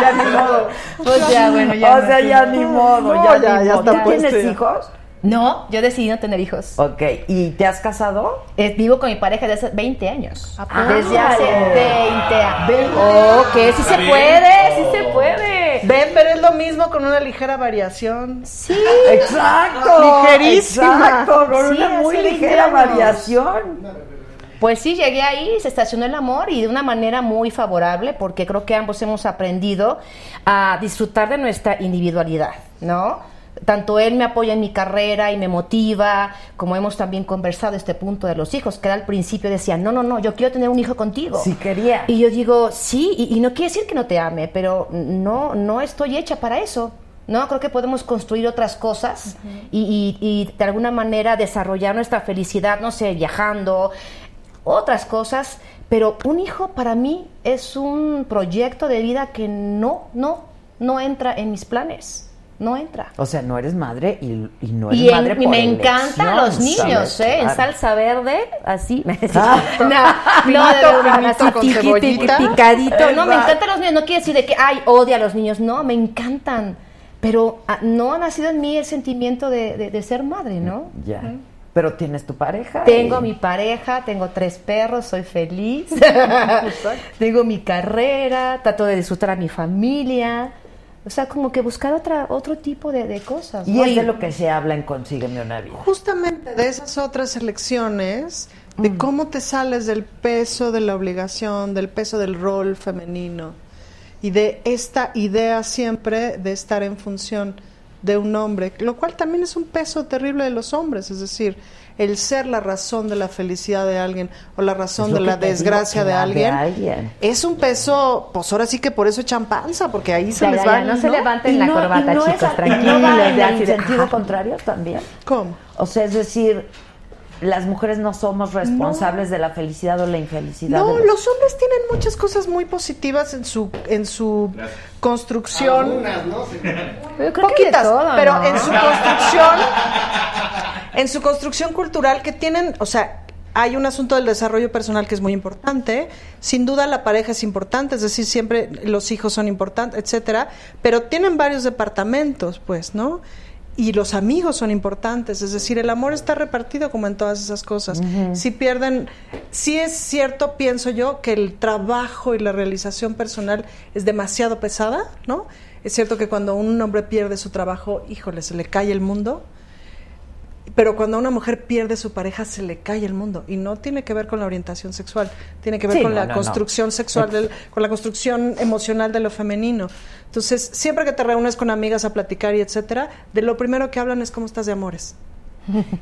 ya ni modo. Pues ya, bueno, ya. o sea, ya ni modo, No, ya, ya- ya modo. está ¿Tú puesto tienes ya. hijos? No, yo decidí no tener hijos. Ok, ¿y te has casado? Eh, vivo con mi pareja desde hace 20 años. Desde hace Ah, 20 años. Oh, que sí se puede, sí se puede. Ven, pero es lo mismo con una ligera variación. Sí. Exacto. Ligerísima. Exacto, con Sí, una muy 20 ligera años. variación. Pues sí, llegué ahí, se estacionó el amor y de una manera muy favorable porque creo que ambos hemos aprendido a disfrutar de nuestra individualidad, ¿no? Tanto él me apoya en mi carrera y me motiva, como hemos también conversado este punto de los hijos, que al principio decía, no, no, no, yo quiero tener un hijo contigo. Sí quería. Y yo digo, sí, y, y no quiere decir que no te ame, pero no, no estoy hecha para eso. No, creo que podemos construir otras cosas y, y- y de alguna manera desarrollar nuestra felicidad, no sé, viajando, otras cosas. Pero un hijo para mí es un proyecto de vida que no, no, no entra en mis planes. No entra. O sea, no eres madre y, y no eres Y, en- madre y por me encantan los niños, ¿sabes? ¿eh? En salsa verde, así. Ah. no, no, de verdad, así picadito. No, me encantan los niños. No quiere decir de que, ay, odia a los niños. No, me encantan. Pero ah, no ha nacido en mí el sentimiento de, de- de ser madre, ¿no? Ya. Pero tienes tu pareja. Tengo y- mi pareja, tengo tres perros, soy feliz. tengo mi carrera, trato de disfrutar a mi familia. O sea, como que buscar otra, otro tipo de, de cosas. Y es de lo que se habla en Consígueme una vida. Justamente de esas otras elecciones, de cómo te sales del peso de la obligación, del peso del rol femenino y de esta idea siempre de estar en función de un hombre, lo cual también es un peso terrible de los hombres, es decir, el ser la razón de la felicidad de alguien o la razón de la desgracia de alguien, es un peso, pues ahora sí que por eso echan panza, porque ahí se Ya, les ya, va ya, no se levanten la no- corbata, no chicos, tranquilos. en el sentido ajá. contrario también. ¿Cómo? O sea, es decir, las mujeres no somos responsables de la felicidad o la infelicidad. No, los hombres tienen muchas cosas muy positivas en su en su construcción. Algunas, ¿no? Sí. Yo creo que de Poquitas, todo, pero ¿no? en su construcción en su construcción cultural que tienen, o sea, hay un asunto del desarrollo personal que es muy importante. Sin duda la pareja es importante, es decir, siempre los hijos son importantes, etcétera, pero tienen varios departamentos, pues, ¿no? Y los amigos son importantes, es decir, el amor está repartido como en todas esas cosas. Si pierden, sí es cierto, pienso yo, que el trabajo y la realización personal es demasiado pesada, ¿no? Es cierto que cuando un hombre pierde su trabajo, híjole, se le cae el mundo Pero cuando una mujer pierde su pareja se le cae el mundo y no tiene que ver con la orientación sexual, tiene que ver Sí, con no, la no, no. construcción sexual, del- con la construcción emocional de lo femenino. Entonces, siempre que te reúnes con amigas a platicar y etcétera, de lo primero que hablan es cómo estás de amores.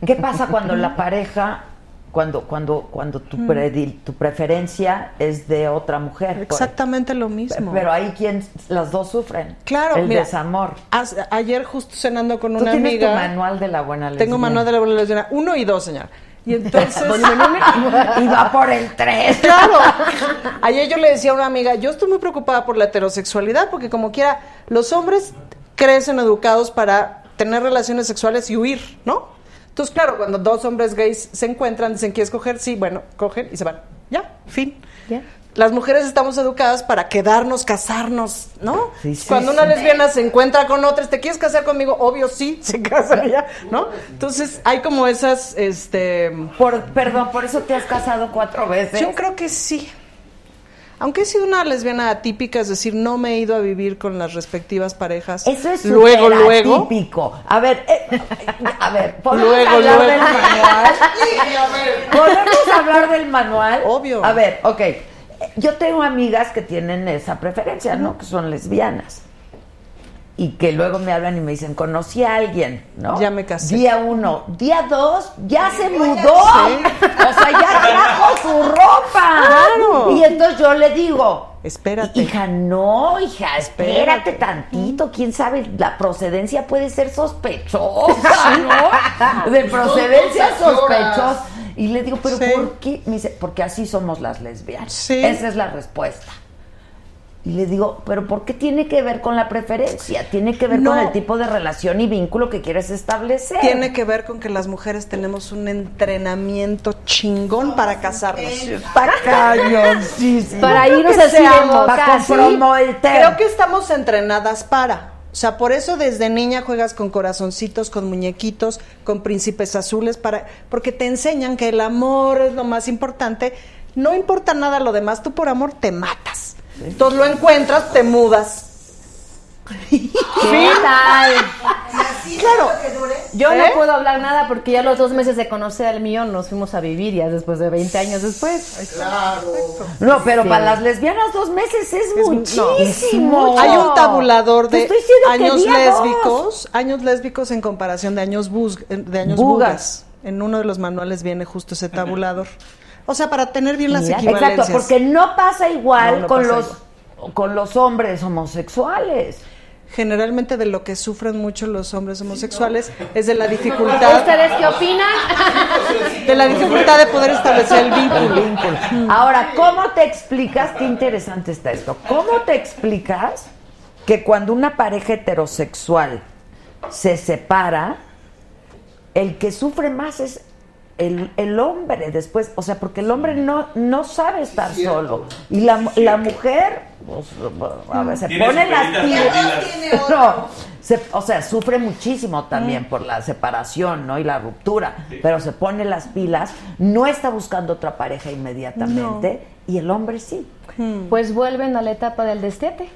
¿Qué pasa cuando la pareja, cuando, cuando, cuando tu, predil- tu preferencia es de otra mujer? Exactamente lo mismo. Pero ahí quien las dos sufren. Claro, el mira, desamor. Ayer justo cenando con Tú una tienes amiga. tu manual de la buena lesbiana. Tengo manual de la buena lesbiana, uno y dos, señora. Y entonces. y va por el tres. Claro. Ayer yo le decía a una amiga, yo estoy muy preocupada por la heterosexualidad, porque como quiera, los hombres crecen educados para tener relaciones sexuales y huir, ¿no? Entonces, claro, cuando dos hombres gays se encuentran, dicen, ¿quieres coger? Sí, bueno, cogen y se van. Ya, fin. Las mujeres estamos educadas para quedarnos, casarnos, ¿no? Sí, sí, Cuando una sí. lesbiana se encuentra con otra, ¿te quieres casar conmigo? Obvio, sí, se casan ya, ¿no? Entonces, hay como esas, este... Por, perdón, por eso te has casado cuatro veces. Yo creo que sí. Aunque he sido una lesbiana atípica, es decir, no me he ido a vivir con las respectivas parejas. Eso es luego, luego. atípico. A ver, eh, a ver, ¿podemos Luego, hablar luego. del manual? ¿Podemos hablar del manual? Obvio. A ver, ok. Yo tengo amigas que tienen esa preferencia, ¿no? Que son lesbianas. Y que luego me hablan y me dicen, conocí a alguien, ¿no? Ya me casé. Día uno. Día dos, ya se mudó. O sea, ya trajo su ropa. Claro. Y entonces yo le digo, Espérate. Hija, no, hija, espérate tantito. ¿Quién sabe? La procedencia puede ser sospechosa, ¿no? De procedencia sospechosa. Y le digo, ¿pero Sí. por qué? Me dice, porque así somos las lesbianas. Sí. Esa es la respuesta. Y le digo, ¿pero por qué tiene que ver con la preferencia? Tiene que ver con el tipo de relación y vínculo que quieres establecer. Tiene que ver con que las mujeres tenemos un entrenamiento chingón para casarnos. Para cañoncísimo. Para irnos Para comprometer. Creo que estamos entrenadas para. O sea, por eso desde niña juegas con corazoncitos, con muñequitos, con príncipes azules, para, porque te enseñan que el amor es lo más importante. No importa nada lo demás, tú por amor te matas. Entonces lo encuentras, te mudas. ¿Qué tal? Claro. Yo ¿Eh? no puedo hablar nada porque ya los dos meses de conocer al mío nos fuimos a vivir ya después de 20 años después. No, pero Sí. para las lesbianas dos meses es, Es- no, muchísimo. Hay un tabulador de años dos. lésbicos, años lésbicos en comparación de años bus, de años Bugas. bugas. En uno de los manuales viene justo ese tabulador. O sea, para tener bien las Mira, equivalencias. Exacto, porque no pasa igual No, no con pasa los con los hombres homosexuales. generalmente de lo que sufren mucho los hombres homosexuales es de la dificultad ¿Ustedes qué opinan? de la dificultad de poder establecer el vínculo. Ahora, ¿cómo te explicas? Qué interesante está esto. ¿Cómo te explicas que cuando una pareja heterosexual se separa, el que sufre más es el, el hombre después? O sea, porque el hombre no, no sabe estar solo. Y la, la mujer, pues, a ver, se pone las pilas. No, se- o sea, sufre muchísimo también por la separación, ¿no? Y la ruptura, pero se pone las pilas, no está buscando otra pareja inmediatamente y el hombre sí. Pues vuelven a la etapa del destete.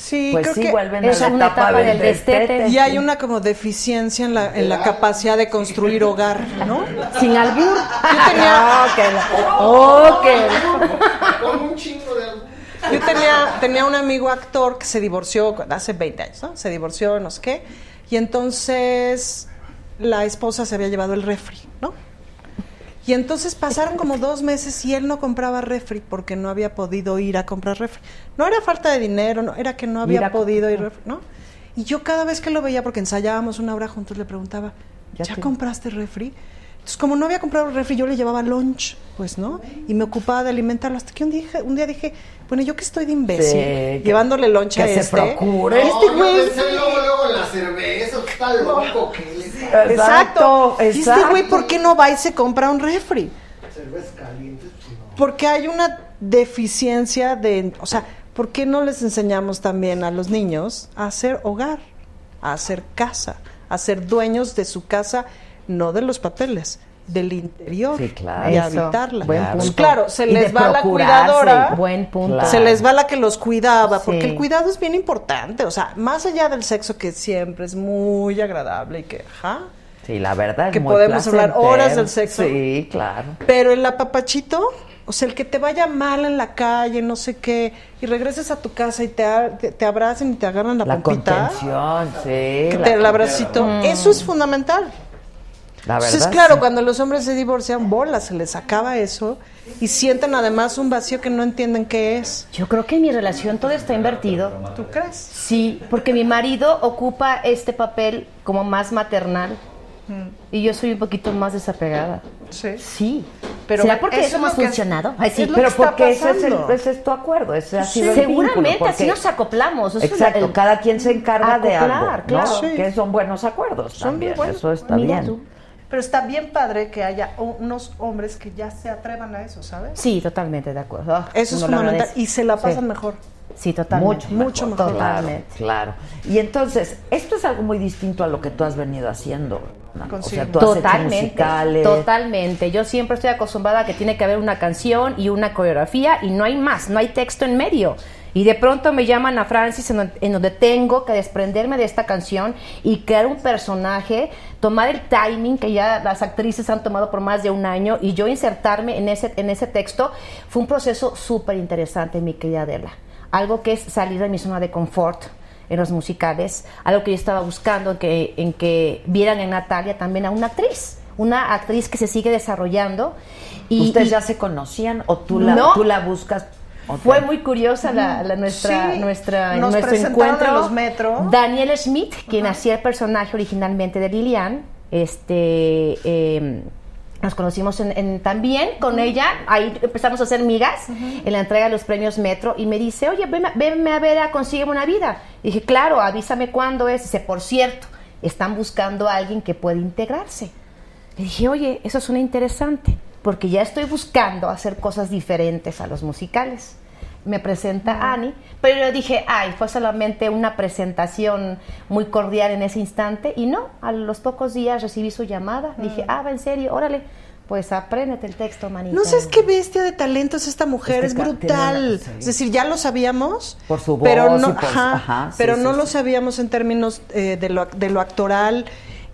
Sí, Pues creo sí, que vuelven es a la una etapa, etapa del del destete. destete. y hay una como deficiencia en la, en la capacidad de construir hogar, ¿no? Sin albur. Yo tenía, Ok. Con un chingo de algo. Yo tenía, tenía un amigo actor que se divorció hace 20 años, ¿no? Se divorció, no sé qué. Y entonces la esposa se había llevado el refri, ¿no? Y entonces pasaron como dos meses y él no compraba refri porque no había podido ir a comprar refri. No era falta de dinero, no, era que no había podido ir, refri, ¿no? Y yo cada vez que lo veía, porque ensayábamos una hora juntos, le preguntaba, Ya ¿ya, te- compraste refri? Entonces, como no había comprado refri, yo le llevaba lunch, pues, ¿no? Y me ocupaba de alimentarlo. Hasta que un día, dije- un día dije, bueno, yo que estoy de imbécil, Sí, que- llevándole lunch que a se este. procure. Este No, güey yo es- pensé luego, la cerveza, está loco, que le Exacto. Exacto, Y este güey, ¿por qué no va y se compra un refri? cerveza caliente, pues no. Porque hay una deficiencia de, o sea, ¿por qué no les enseñamos también a los niños a hacer hogar, a hacer casa, a ser dueños de su casa, no de los papeles, del interior Sí, claro. y Eso, habitarla? buen Pues punto. claro, se les va la cuidadora. Buen punto. Claro. Se les va la que los cuidaba, porque el cuidado es bien importante, o sea, más allá del sexo que siempre es muy agradable y que, ajá, Sí, la verdad es que muy podemos hablar horas del sexo. Sí, claro. Pero el apapachito, o sea, el que te vaya mal en la calle, no sé qué, y regreses a tu casa y te, te, te abracen y te agarran la, La pompita, contención, sí. que la te el abracito, Mm. eso es fundamental. La verdad. Entonces, claro, sí. cuando los hombres se divorcian, bolas, se les acaba eso y sienten además un vacío que no entienden qué es. Yo creo que en mi relación todo está invertido. ¿Tú crees? Sí, porque mi marido ocupa este papel como más maternal y yo soy un poquito más desapegada. Sí. Sí. Pero ¿Será porque eso eso es hemos funcionado? Ay, sí. es lo Pero que está porque ese es, el, pasando. ese es tu acuerdo, ese ha sido el vínculo, Seguramente, porque- así nos acoplamos. Eso es Exacto, el- cada quien se encarga de Acoplar, algo, ¿no? claro. Sí. Que son buenos acuerdos Son también, buenos. eso está Mira bien. tú. Pero está bien padre que haya unos hombres que ya se atrevan a eso, ¿sabes? Sí, totalmente de acuerdo. Ah, Eso es fundamental y se la pasan Sí. mejor. Sí, totalmente. Mucho, Mucho mejor. Totalmente. Claro, claro. Y entonces, esto es algo muy distinto a lo que tú has venido haciendo. ¿no? O sea, Consigo. tú has hecho Totalmente, musicales. totalmente. Yo siempre estoy acostumbrada a que tiene que haber una canción y una coreografía y no hay más, no hay texto en medio. Y de pronto me llaman a Francis en donde, en donde tengo que desprenderme de esta canción y crear un personaje, tomar el timing que ya las actrices han tomado por más de un año y yo insertarme en ese, en ese texto. Fue un proceso súper interesante, mi querida Adela. Algo que es salir de mi zona de confort en los musicales, algo que yo estaba buscando, en que, en que vieran en Natalia también a una actriz, una actriz que se sigue desarrollando. Y, ¿Ustedes y ya se conocían o tú la, No. tú la buscas? Fue muy curiosa la, la nuestra, Sí, nuestra, nos nuestro encuentro. en los metro. Daniel Schmidt, quien hacía el personaje originalmente de Lilian, este... eh, nos conocimos en, en- también con ella, ahí empezamos a hacer migas en la entrega de los premios Metro y me dice, oye, venme, venme a ver a Consígueme una vida. dije, claro, avísame cuándo es. Dice, por cierto, están buscando a alguien que pueda integrarse. Le dije, oye, eso suena interesante, porque ya estoy buscando hacer cosas diferentes a los musicales. Me presenta Annie, pero yo dije, ay, fue solamente una presentación muy cordial en ese instante, y no, a los pocos días recibí su llamada. Dije, ah, va en serio, órale, pues apréndete el texto, manita. No sabes qué bestia de talento es esta mujer, Es que brutal. una- sí. Es decir, ya lo sabíamos, Por su pero no, y por- ajá, ajá, sí, pero sí, no sí. lo sabíamos en términos eh, de, lo, de lo actoral.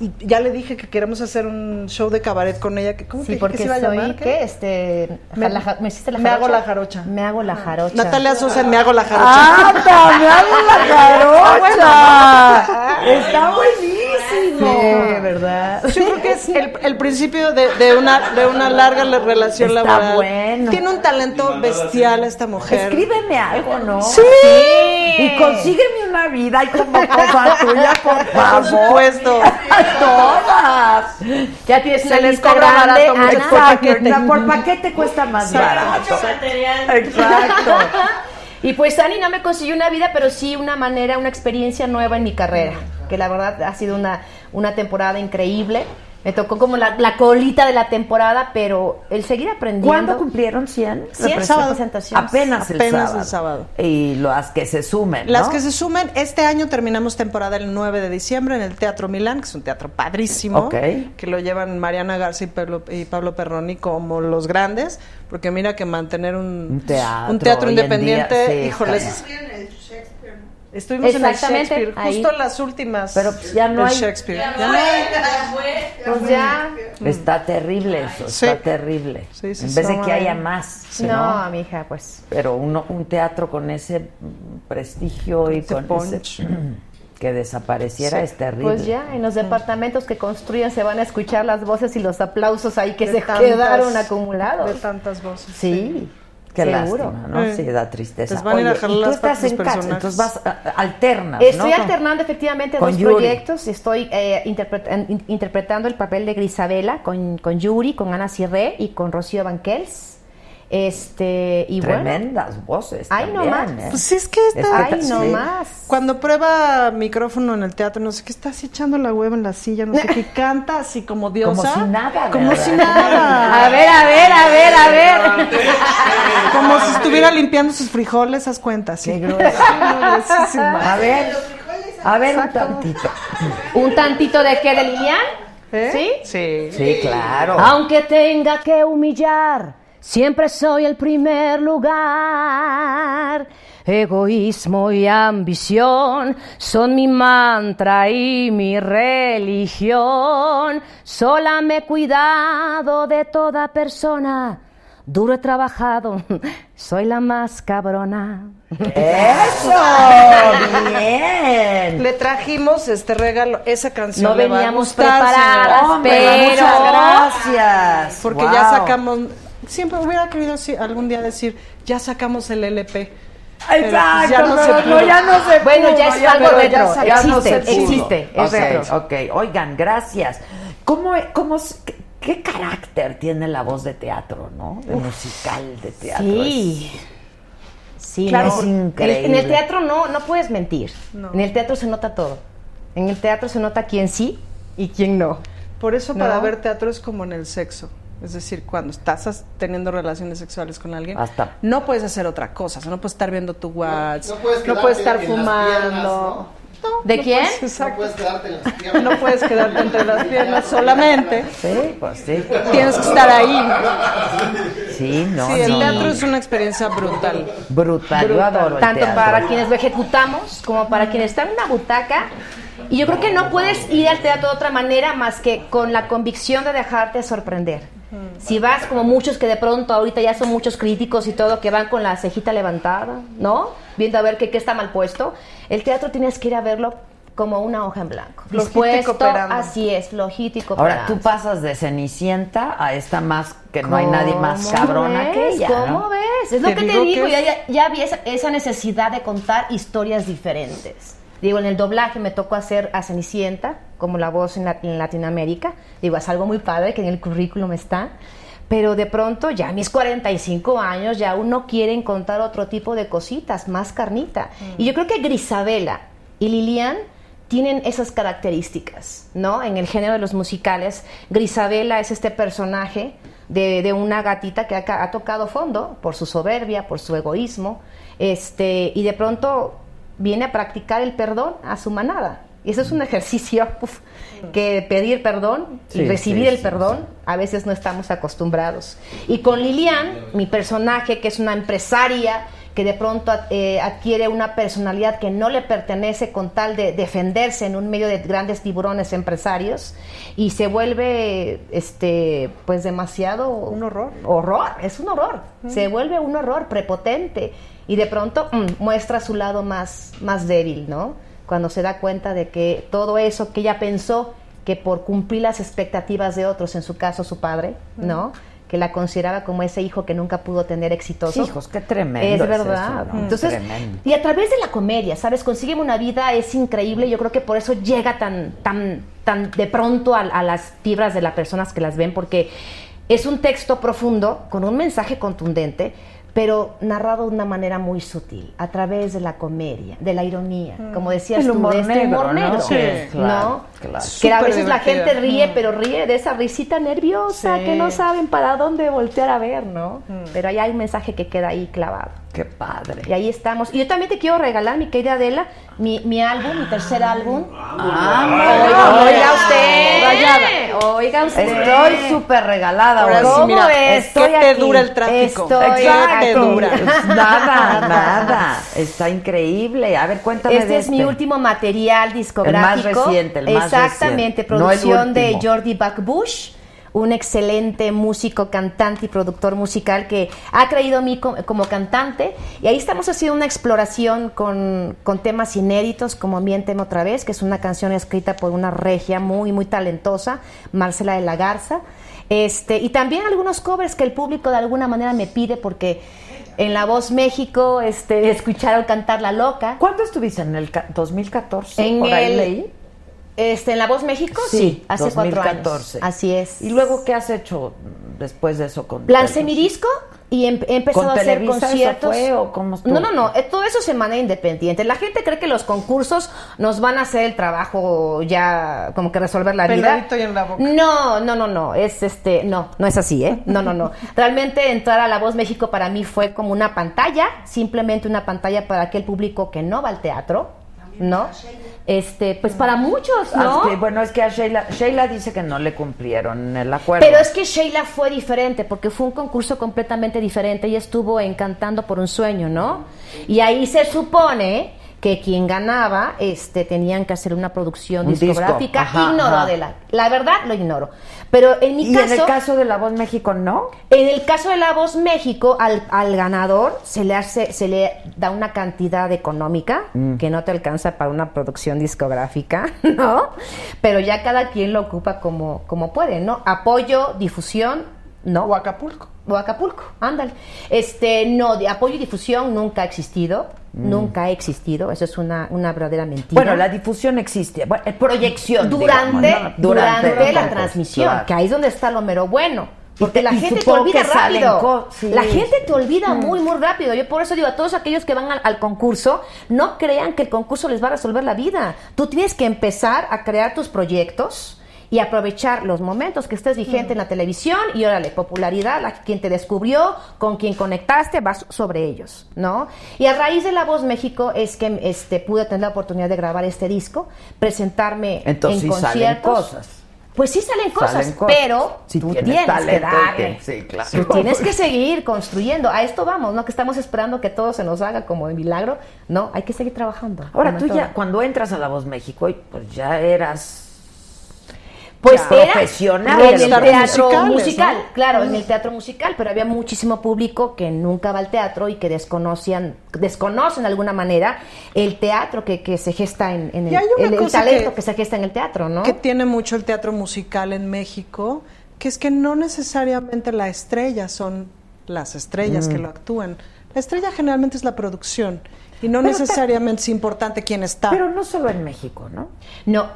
Y ya le dije que queremos hacer un show de cabaret con ella. Que, ¿Cómo te Sí, dije porque que se iba a soy, llamar? ¿qué? Este, Me- la ¿me hiciste la me hago jarocha? la jarocha. Me hago la jarocha. Natalia Sosa, me hago la jarocha. ¡Ah, me hago la jarocha! ¡Está buenísimo! Sí, ¿verdad? Yo creo que es el, el principio de, de una, de una larga la- relación Está laboral. bueno. Tiene un talento bestial esta mujer. Escríbeme algo, ¿no? Sí. Y consígueme una vida y como cosa tuya, por favor. Por supuesto. Todas. Ya tienes Se les cobra grande, barato, Ana. por paquete. por paquete cuesta más barato. Mucho material. Exacto. Y pues Ani no me consiguió una vida, pero sí una manera, una experiencia nueva en mi carrera, que la verdad ha sido una, una temporada increíble. Me tocó como la, la colita de la temporada, pero el seguir aprendiendo. ¿Cuándo cumplieron 100? 100 Represent- representaciones. Apenas, el, Apenas sábado. el sábado. Y las que se sumen, Las ¿no? que se sumen, este año terminamos temporada el 9 de diciembre en el Teatro Milán, que es un teatro padrísimo, Ok. que lo llevan Mariana Garza y Pablo, y Pablo Perroni como los grandes, porque mira que mantener un, Un teatro un teatro independiente, día, sí, híjoles, estuvimos en el Shakespeare, ahí. justo las últimas Pero pues ya no hay- Shakespeare. Ya Ya no hay. ya fue, Pues ya. Está terrible eso, Sí. está terrible. Sí, sí, en sí. vez de que haya ay. más, No, ¿no? mi hija, pues. Pero uno, un teatro con ese mm, prestigio y Ese con punch. ese que desapareciera es terrible. Pues ya, en los departamentos que construyen se van a escuchar las voces y los aplausos ahí que De se tantas- quedaron acumulados. De tantas voces. Sí. Qué seguro. lástima, ¿no? Eh. Sí, da tristeza. Van ir a Oye, jalar y tú las estás en Cats, personajes. entonces vas a- alternas, Estoy ¿no? alternando efectivamente Con dos Yuri. proyectos. Estoy eh, interpret- en- in- interpretando el papel de Grisabela con, con Yuri, con Ana Cirré y con Rocío Banquels. Este, y bueno. Tremendas voces Ay, no más. ¿eh? Pues es que esta... Es que Ay, no sí. más. Cuando prueba micrófono en el teatro, no sé qué, está así echando la hueva en la silla, no sé qué, canta así como diosa. Como si nada, Como ¿verdad? si nada. A ver, a ver, a ver, a ver. Como si estuviera limpiando sus frijoles, haz cuenta. Sí. Qué. A ver, a ver un tantito. ¿Un tantito de qué, de Lilian? ¿Eh? ¿Sí? Sí. Sí, claro. Aunque tenga que humillar, siempre soy el primer lugar. Egoísmo y ambición son mi mantra y mi religión. Sola me he cuidado de toda persona. Duro he trabajado, soy la más cabrona. ¡Eso! ¡Bien! Le trajimos este regalo, esa canción. No le va a veníamos gustar, preparadas, señora. Pero- muchas gracias. Porque Wow. ya sacamos, siempre hubiera querido algún día decir, ya sacamos el LP. Pues, Exacto, ya no se pudo. ya no se Bueno, pudo, ya es algo pero retro, ya no se existe, pudo. existe, es Ok, retro. Ok, oigan, gracias. ¿Cómo, cómo, qué, qué carácter tiene la voz de teatro, no? De musical de teatro. Sí. Sí, Claro, no. es En- increíble. En el teatro no, no puedes mentir. No. En el teatro se nota todo. En el teatro se nota quién sí y quién no. Por eso para No. ver teatro es como en el sexo. Es decir, cuando estás teniendo relaciones sexuales con alguien, Hasta- no puedes hacer otra cosa. O sea, no puedes estar viendo tu WhatsApp, no puedes no puedes estar fumando. piernas, ¿no? No, ¿De no quién? puedes- No exacto. puedes quedarte en las piernas. No puedes quedarte entre las piernas solamente. Sí, pues sí. Tienes que estar ahí. Sí, no, Sí, el no. teatro es una experiencia brutal. Brutal, yo adoro el Tanto teatro. para quienes lo ejecutamos como para quienes están en una butaca. Y yo creo que no puedes ir al teatro de otra manera más que con la convicción de dejarte sorprender. Si vas como muchos que de pronto ahorita ya son muchos críticos y todo que van con la cejita levantada, ¿no? Viendo a ver qué, está mal puesto. El teatro tienes que ir a verlo como una hoja en blanco. Dispuesto, así es, flojito y Ahora, cooperando. tú pasas de Cenicienta a esta más que no hay nadie más ¿Cómo cabrona que ves? ella. ¿Cómo ¿no? ves? Es lo Te que te digo que ya, ya, ya vi esa, esa necesidad de contar historias diferentes. Digo, en el doblaje me tocó hacer a Cenicienta, como la voz en, la- en Latinoamérica. Digo, es algo muy padre que en el currículum está. Pero de pronto, ya a mis 45 años, ya uno quiere contar otro tipo de cositas, más carnita. Y yo creo que Grisabela y Lilian tienen esas características, ¿no? En el género de los musicales, Grisabela es este personaje de, de una gatita que ha, ha tocado fondo por su soberbia, por su egoísmo, este, y de pronto viene a practicar el perdón a su manada. Y eso es un ejercicio uf, que pedir perdón y Sí, recibir sí, el sí, perdón a veces no estamos acostumbrados. Y con Lilian, mi personaje, que es una empresaria que de pronto eh, adquiere una personalidad que no le pertenece con tal de defenderse en un medio de grandes tiburones empresarios y se vuelve este pues demasiado Un horror. horror es un horror se vuelve un horror prepotente y de pronto mm, muestra su lado más más débil no cuando se da cuenta de que todo eso que ella pensó que por cumplir las expectativas de otros en su caso su padre no que la consideraba como ese hijo que nunca pudo tener exitoso. Hijos, qué tremendo Es es verdad. eso, ¿no? Entonces, Tremendo. y a través de la comedia, ¿sabes? Consígueme una vida, es increíble. Yo creo que por eso llega tan, tan, tan de pronto a, a las fibras de las personas que las ven, porque es un texto profundo, con un mensaje contundente, pero narrado de una manera muy sutil, a través de la comedia, de la ironía, como decías El tú, humor de este negro, humor ¿no? negro, Sí, claro, ¿no? Claro. Que a veces la divertido. gente ríe, pero ríe de esa risita nerviosa Sí. que no saben para dónde voltear a ver, ¿no? Pero ahí hay un mensaje que queda ahí clavado. Qué padre. Y ahí estamos. Y yo también te quiero regalar, mi querida Adela, mi, mi álbum, mi tercer álbum. Ah, Oiga usted. Oiga usted. Estoy súper regalada. Ahora sí, ¿Cómo mira, ves? es Estoy te aquí. dura el tráfico. Estoy aquí. Te dura. Nada, nada. Está increíble. A ver, cuéntame Este de es mi último material discográfico. El más reciente, el más Exactamente, no producción de. Jordi Bush, un excelente músico, cantante y productor musical que ha creído en mí co- como, cantante. Y ahí estamos haciendo una exploración con, con temas inéditos, como Miénteme otra vez, que es una canción escrita por una regia muy, muy talentosa, Marcela de la Garza. Este, y también algunos covers que el público de alguna manera me pide porque en La Voz México este, escucharon cantar La Loca. ¿Cuándo estuviste en el ca- 2014? En Por ahí el- leí. Este, en La Voz México, sí, hace cuatro 2014. años. Así es. ¿Y luego qué has hecho después de eso? Con Lancé mi disco y em- he empezado ¿Con a hacer conciertos. fue o cómo no, no, no, eh, todo eso es de manera independiente. La gente cree que los concursos nos van a hacer el trabajo ya como que resolver la vida. Peladito y en la boca. No, no, no, no, es este, no, no es así, ¿eh? No, no, no. Realmente entrar a La Voz México para mí fue como una pantalla, simplemente una pantalla para aquel público que no va al teatro, ¿no? Este, pues para muchos, ¿no? Ah, bueno, es que a Sheila, Sheila dice que no le cumplieron el acuerdo. Pero es que Sheila fue diferente porque fue un concurso completamente diferente. Ella estuvo encantando por un sueño, ¿no? Y ahí se supone que quien ganaba este tenían que hacer una producción Un disco. discográfica. Ajá, ignoro, ajá. Adela. La verdad lo ignoro. Pero en mi y caso. en el caso de La Voz México, ¿no? En el caso de La Voz México, al, al ganador se le hace, se le da una cantidad económica Mm. que no te alcanza para una producción discográfica, ¿no? Pero ya cada quien lo ocupa como, como puede, ¿no? Apoyo, difusión, ¿no? O Acapulco. O Acapulco, ándale. Este, no, de apoyo y difusión nunca ha existido. Nunca ha existido, eso es una, una verdadera mentira. Mm. Bueno, la difusión existe. Bueno, proyección. durante, digamos, ¿no? durante, la transmisión, claro. que ahí es donde está lo mero bueno. Porque la gente te olvida rápido. sí. La gente te olvida muy, muy rápido. Yo por eso digo a todos aquellos que van al, al concurso, no crean que el concurso les va a resolver la vida. Tú tienes que empezar a crear tus proyectos y aprovechar los momentos que estés vigente en la televisión y órale, popularidad, la, quien te descubrió, con quien conectaste, vas sobre ellos, ¿no? Y a raíz de La Voz México es que este, pude tener la oportunidad de grabar este disco, presentarme Entonces en sí salen conciertos. cosas. Pues sí salen cosas, Salen cosas. pero Si tú tienes tienes que talento, darle. sí, claro. Tú tienes que seguir construyendo. A esto vamos, ¿no? Que estamos esperando que todo se nos haga como de milagro. No, hay que seguir trabajando. Ahora tú ya, cuando entras a La Voz México, y pues ya eras Pues era profesional en el teatro musical, ¿no? claro, en el teatro musical, pero había muchísimo público que nunca va al teatro y que desconocían, desconocen de alguna manera el teatro que, que se gesta en, en el, Y hay una el- el talento que- que, se gesta en el teatro, ¿no? que tiene mucho el teatro musical en México, que es que no necesariamente la estrella son las estrellas Mm. que lo actúan. La estrella generalmente es la producción y no Pero necesariamente es importante quién está. Pero no solo en México, ¿no? No,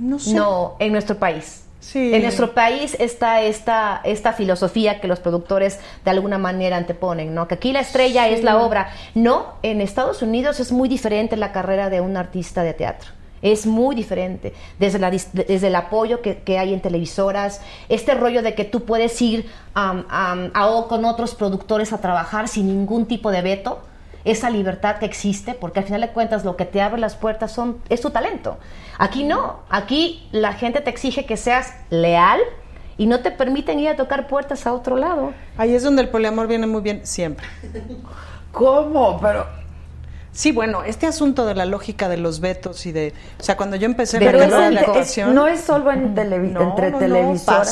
no sé. no, en nuestro país. Sí. En nuestro país está esta, esta filosofía que los productores de alguna manera anteponen, ¿no? Que aquí la estrella es la obra. No, en Estados Unidos es muy diferente la carrera de un artista de teatro. Es muy diferente. Desde, la, desde el apoyo que, que hay en televisoras, este rollo de que tú puedes ir am, am, a- o con otros productores a trabajar sin ningún tipo de veto esa libertad que existe, porque al final de cuentas lo que te abre las puertas son, es tu talento. Aquí no, aquí la gente te exige que seas leal y no te permiten ir a tocar puertas a otro lado. Ahí es donde el poliamor viene muy bien siempre. ¿Cómo? Pero Sí, bueno, este asunto de la lógica de los vetos y de, o sea, cuando yo empecé De la pero es carrera de en- la es- actuación, no es solo en televi- No, entre no, no, televisoras.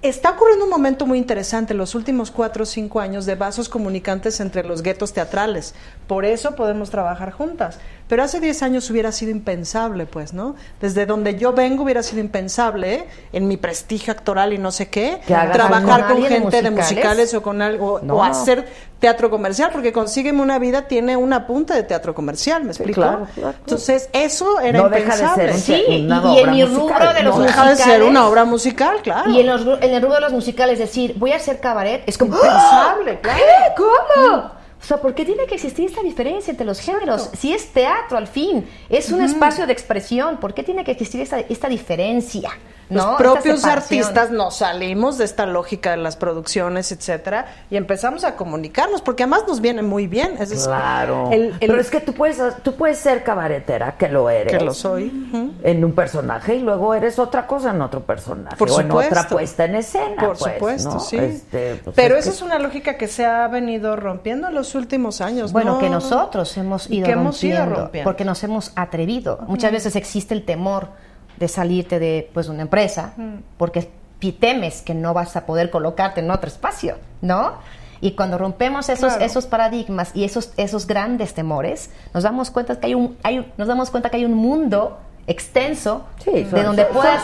Está ocurriendo un momento muy interesante en los últimos cuatro o cinco años de vasos comunicantes entre los guetos teatrales. Por eso podemos trabajar juntas. Pero hace 10 años hubiera sido impensable, pues, ¿no? Desde donde yo vengo hubiera sido impensable, ¿eh? en mi prestigio actoral y no sé qué, trabajar con ¿Alguien de gente de musicales? musicales o con algo, No. o hacer teatro comercial, porque Consígueme una vida tiene una punta de teatro comercial, ¿me explico? claro, claro. Entonces, eso era No deja de impensable. ser un Sí, y- en mi musical. rubro de los no deja de ser musicales. una obra musical, claro. Y en, los, en el rubro de los musicales decir, voy a hacer cabaret, es como Impensable, claro. ¿Qué? ¿Cómo? O sea, ¿por qué tiene que existir esta diferencia entre los géneros? Si es teatro, al fin, es un espacio de expresión, ¿por qué tiene que existir esta, esta diferencia? Los propios artistas nos salimos de esta lógica de las producciones, etcétera, y empezamos a comunicarnos, porque además nos viene muy bien. Claro. el- el- Pero es que tú puedes, tú puedes ser cabaretera, que lo eres. que lo soy. En un personaje y luego eres otra cosa en otro personaje. Por o en otra supuesto. puesta en escena. Por pues, supuesto, ¿no? sí. Este, pues, Pero es esa que- es una lógica que se ha venido rompiendo en los últimos años. Bueno, ¿no? que nosotros hemos ido, que hemos ido rompiendo, porque nos hemos atrevido. Muchas veces existe el temor de salirte de pues una empresa, porque temes que no vas a poder colocarte en otro espacio, ¿no? Y cuando rompemos esos, Claro. esos paradigmas y esos, esos grandes temores, nos damos cuenta que hay un, hay nos damos cuenta que hay un mundo extenso Sí, de donde son- puedas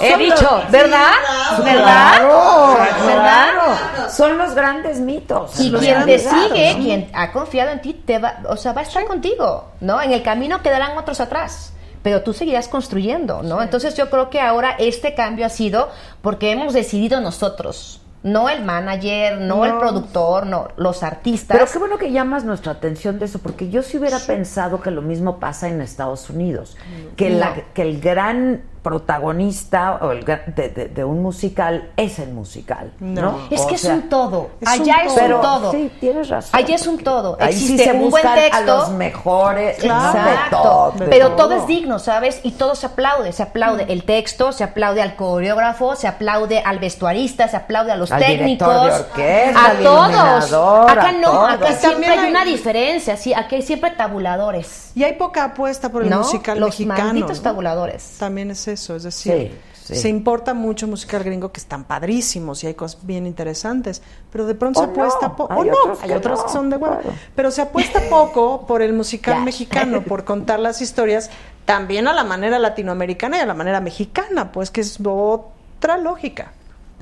he dicho, los- ¿verdad? Claro, ¿Verdad? ¿Verdad? Son los grandes mitos. Y quien te sigue, quien ha confiado en ti, te va, o sea, va a estar contigo, ¿no? En el camino quedarán otros atrás, pero tú seguirás construyendo, ¿no? Entonces yo creo que ahora este cambio ha sido porque hemos decidido nosotros, no el manager, no, el productor, no, los artistas. Pero qué bueno que llamas nuestra atención de eso, porque yo sí hubiera pensado que lo mismo pasa en Estados Unidos, que, la, que el gran protagonista o el de, de- de un musical es el musical. No, Es O que es sea, un todo. es Allá un es pero- un todo. Sí, tienes razón. Allá es un todo. Ahí sí Existe se un buen texto. a los mejores. Claro. no, de Exacto. todo, de pero todo. todo es digno, ¿sabes? Y todo se aplaude. Se aplaude el texto, se aplaude al coreógrafo, se aplaude al vestuarista, se aplaude a los Al técnicos. de orquesta, a todos. Acá a no, todos. acá siempre hay hay- una diferencia, sí, aquí hay siempre tabuladores. Y hay poca apuesta por el ¿no? musical los mexicano. malditos ¿no? tabuladores. También es eso, es decir, Sí, sí. se importa mucho musical gringo que están padrísimos y hay cosas bien interesantes, pero de pronto O se apuesta no, poco, o no, hay que otros no, que son de huevo, claro. pero se apuesta poco por el musical mexicano, por contar las historias también a la manera latinoamericana y a la manera mexicana, pues que es otra lógica.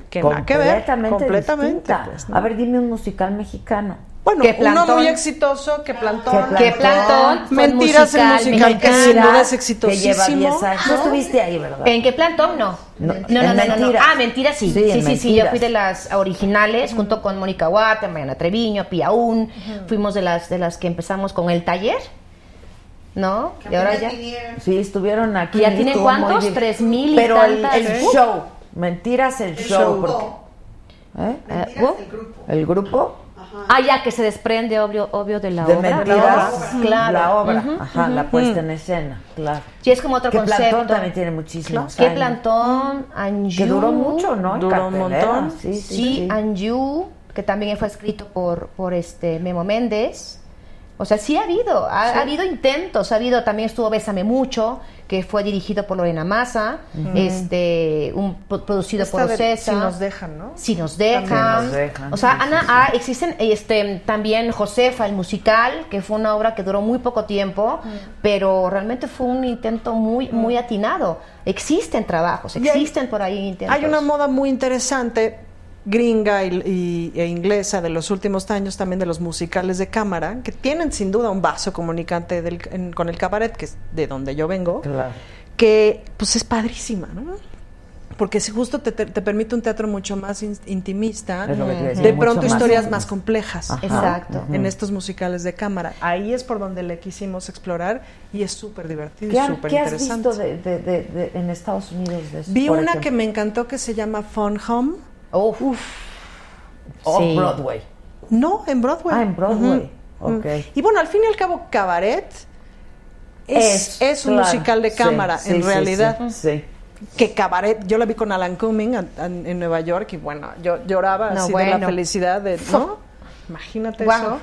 Que nada que ver, completamente completamente. distinta. pues, ¿no? A ver, dime un musical mexicano. Bueno, ¿Qué uno muy exitoso, que plantón. Que Plantón Mentiras, el musical que sin Mentiras, duda es Que exitosísimo. lleva 10 años. Tú ¿no? estuviste ahí, ¿verdad? ¿En qué plantón? No. No, No, no, no, no. Mentiras. Ah, mentiras sí. Sí, Sí, sí, sí. Yo Mentiras. fui de las originales junto con Mónica Huarte, Mariana Treviño, Pia Un. Fuimos de las de las que empezamos con el taller. ¿no? Y ahora ya. Sí, estuvieron aquí. ¿Ya tienen cuántos? Tres mil y Pero el, tantas. el ¿Eh? show, mentiras el, show. show. porque- ¿Eh? Eh, ¿uh? ¿El grupo? Ah, ya que se desprende obvio, obvio de la de obra. mentiras, Claro. la obra, Ujú, ajá, ujú. la puesta en escena, claro. Sí, es como otro que concepto. Plantón también tiene muchísimos ¿Qué años. plantón? Anju. Que duró mucho, ¿no? Duró un montón. Sí, sí, Sí, sí. Anju, que también fue escrito por, por este Memo Méndez. O sea, sí ha habido, ha, ha habido intentos, ha habido, también estuvo Bésame Mucho, que fue dirigido por Lorena Massa, este, un, pro- producido Esta por Ocesa. Si nos dejan, ¿no? Si nos dejan. Nos dejan, O sea, sí, Ana, sí, ah, existen este, también Josefa, el musical, que fue una obra que duró muy poco tiempo, pero realmente fue un intento muy, muy atinado. Existen trabajos, hay- existen por ahí intentos. Hay una moda muy interesante gringa y, y- e inglesa de los últimos años también de los musicales de cámara que tienen sin duda un vaso comunicante del- en- con el cabaret que es de donde yo vengo Claro. que pues es padrísima ¿no? porque si justo te, te- te permite un teatro mucho más in- intimista Es lo que te iba a decir, de pronto más historias más complejas Ajá. Exacto. en estos musicales de cámara ahí es por donde le quisimos explorar y es súper divertido ¿Qué, súper qué has interesante visto de, de- de- de- en Estados Unidos de eso? vi una ejemplo? que me encantó que se llama Fun Home Uf. Off Broadway. No, en Broadway. Ah, en Broadway. Y bueno, al fin y al cabo, Cabaret es, es un claro. musical de cámara, sí, en sí, realidad. Sí, sí. Que Cabaret, yo la vi con Alan Cumming en Nueva York y bueno, yo lloraba No, así de la felicidad de, ¿no? Imagínate eso.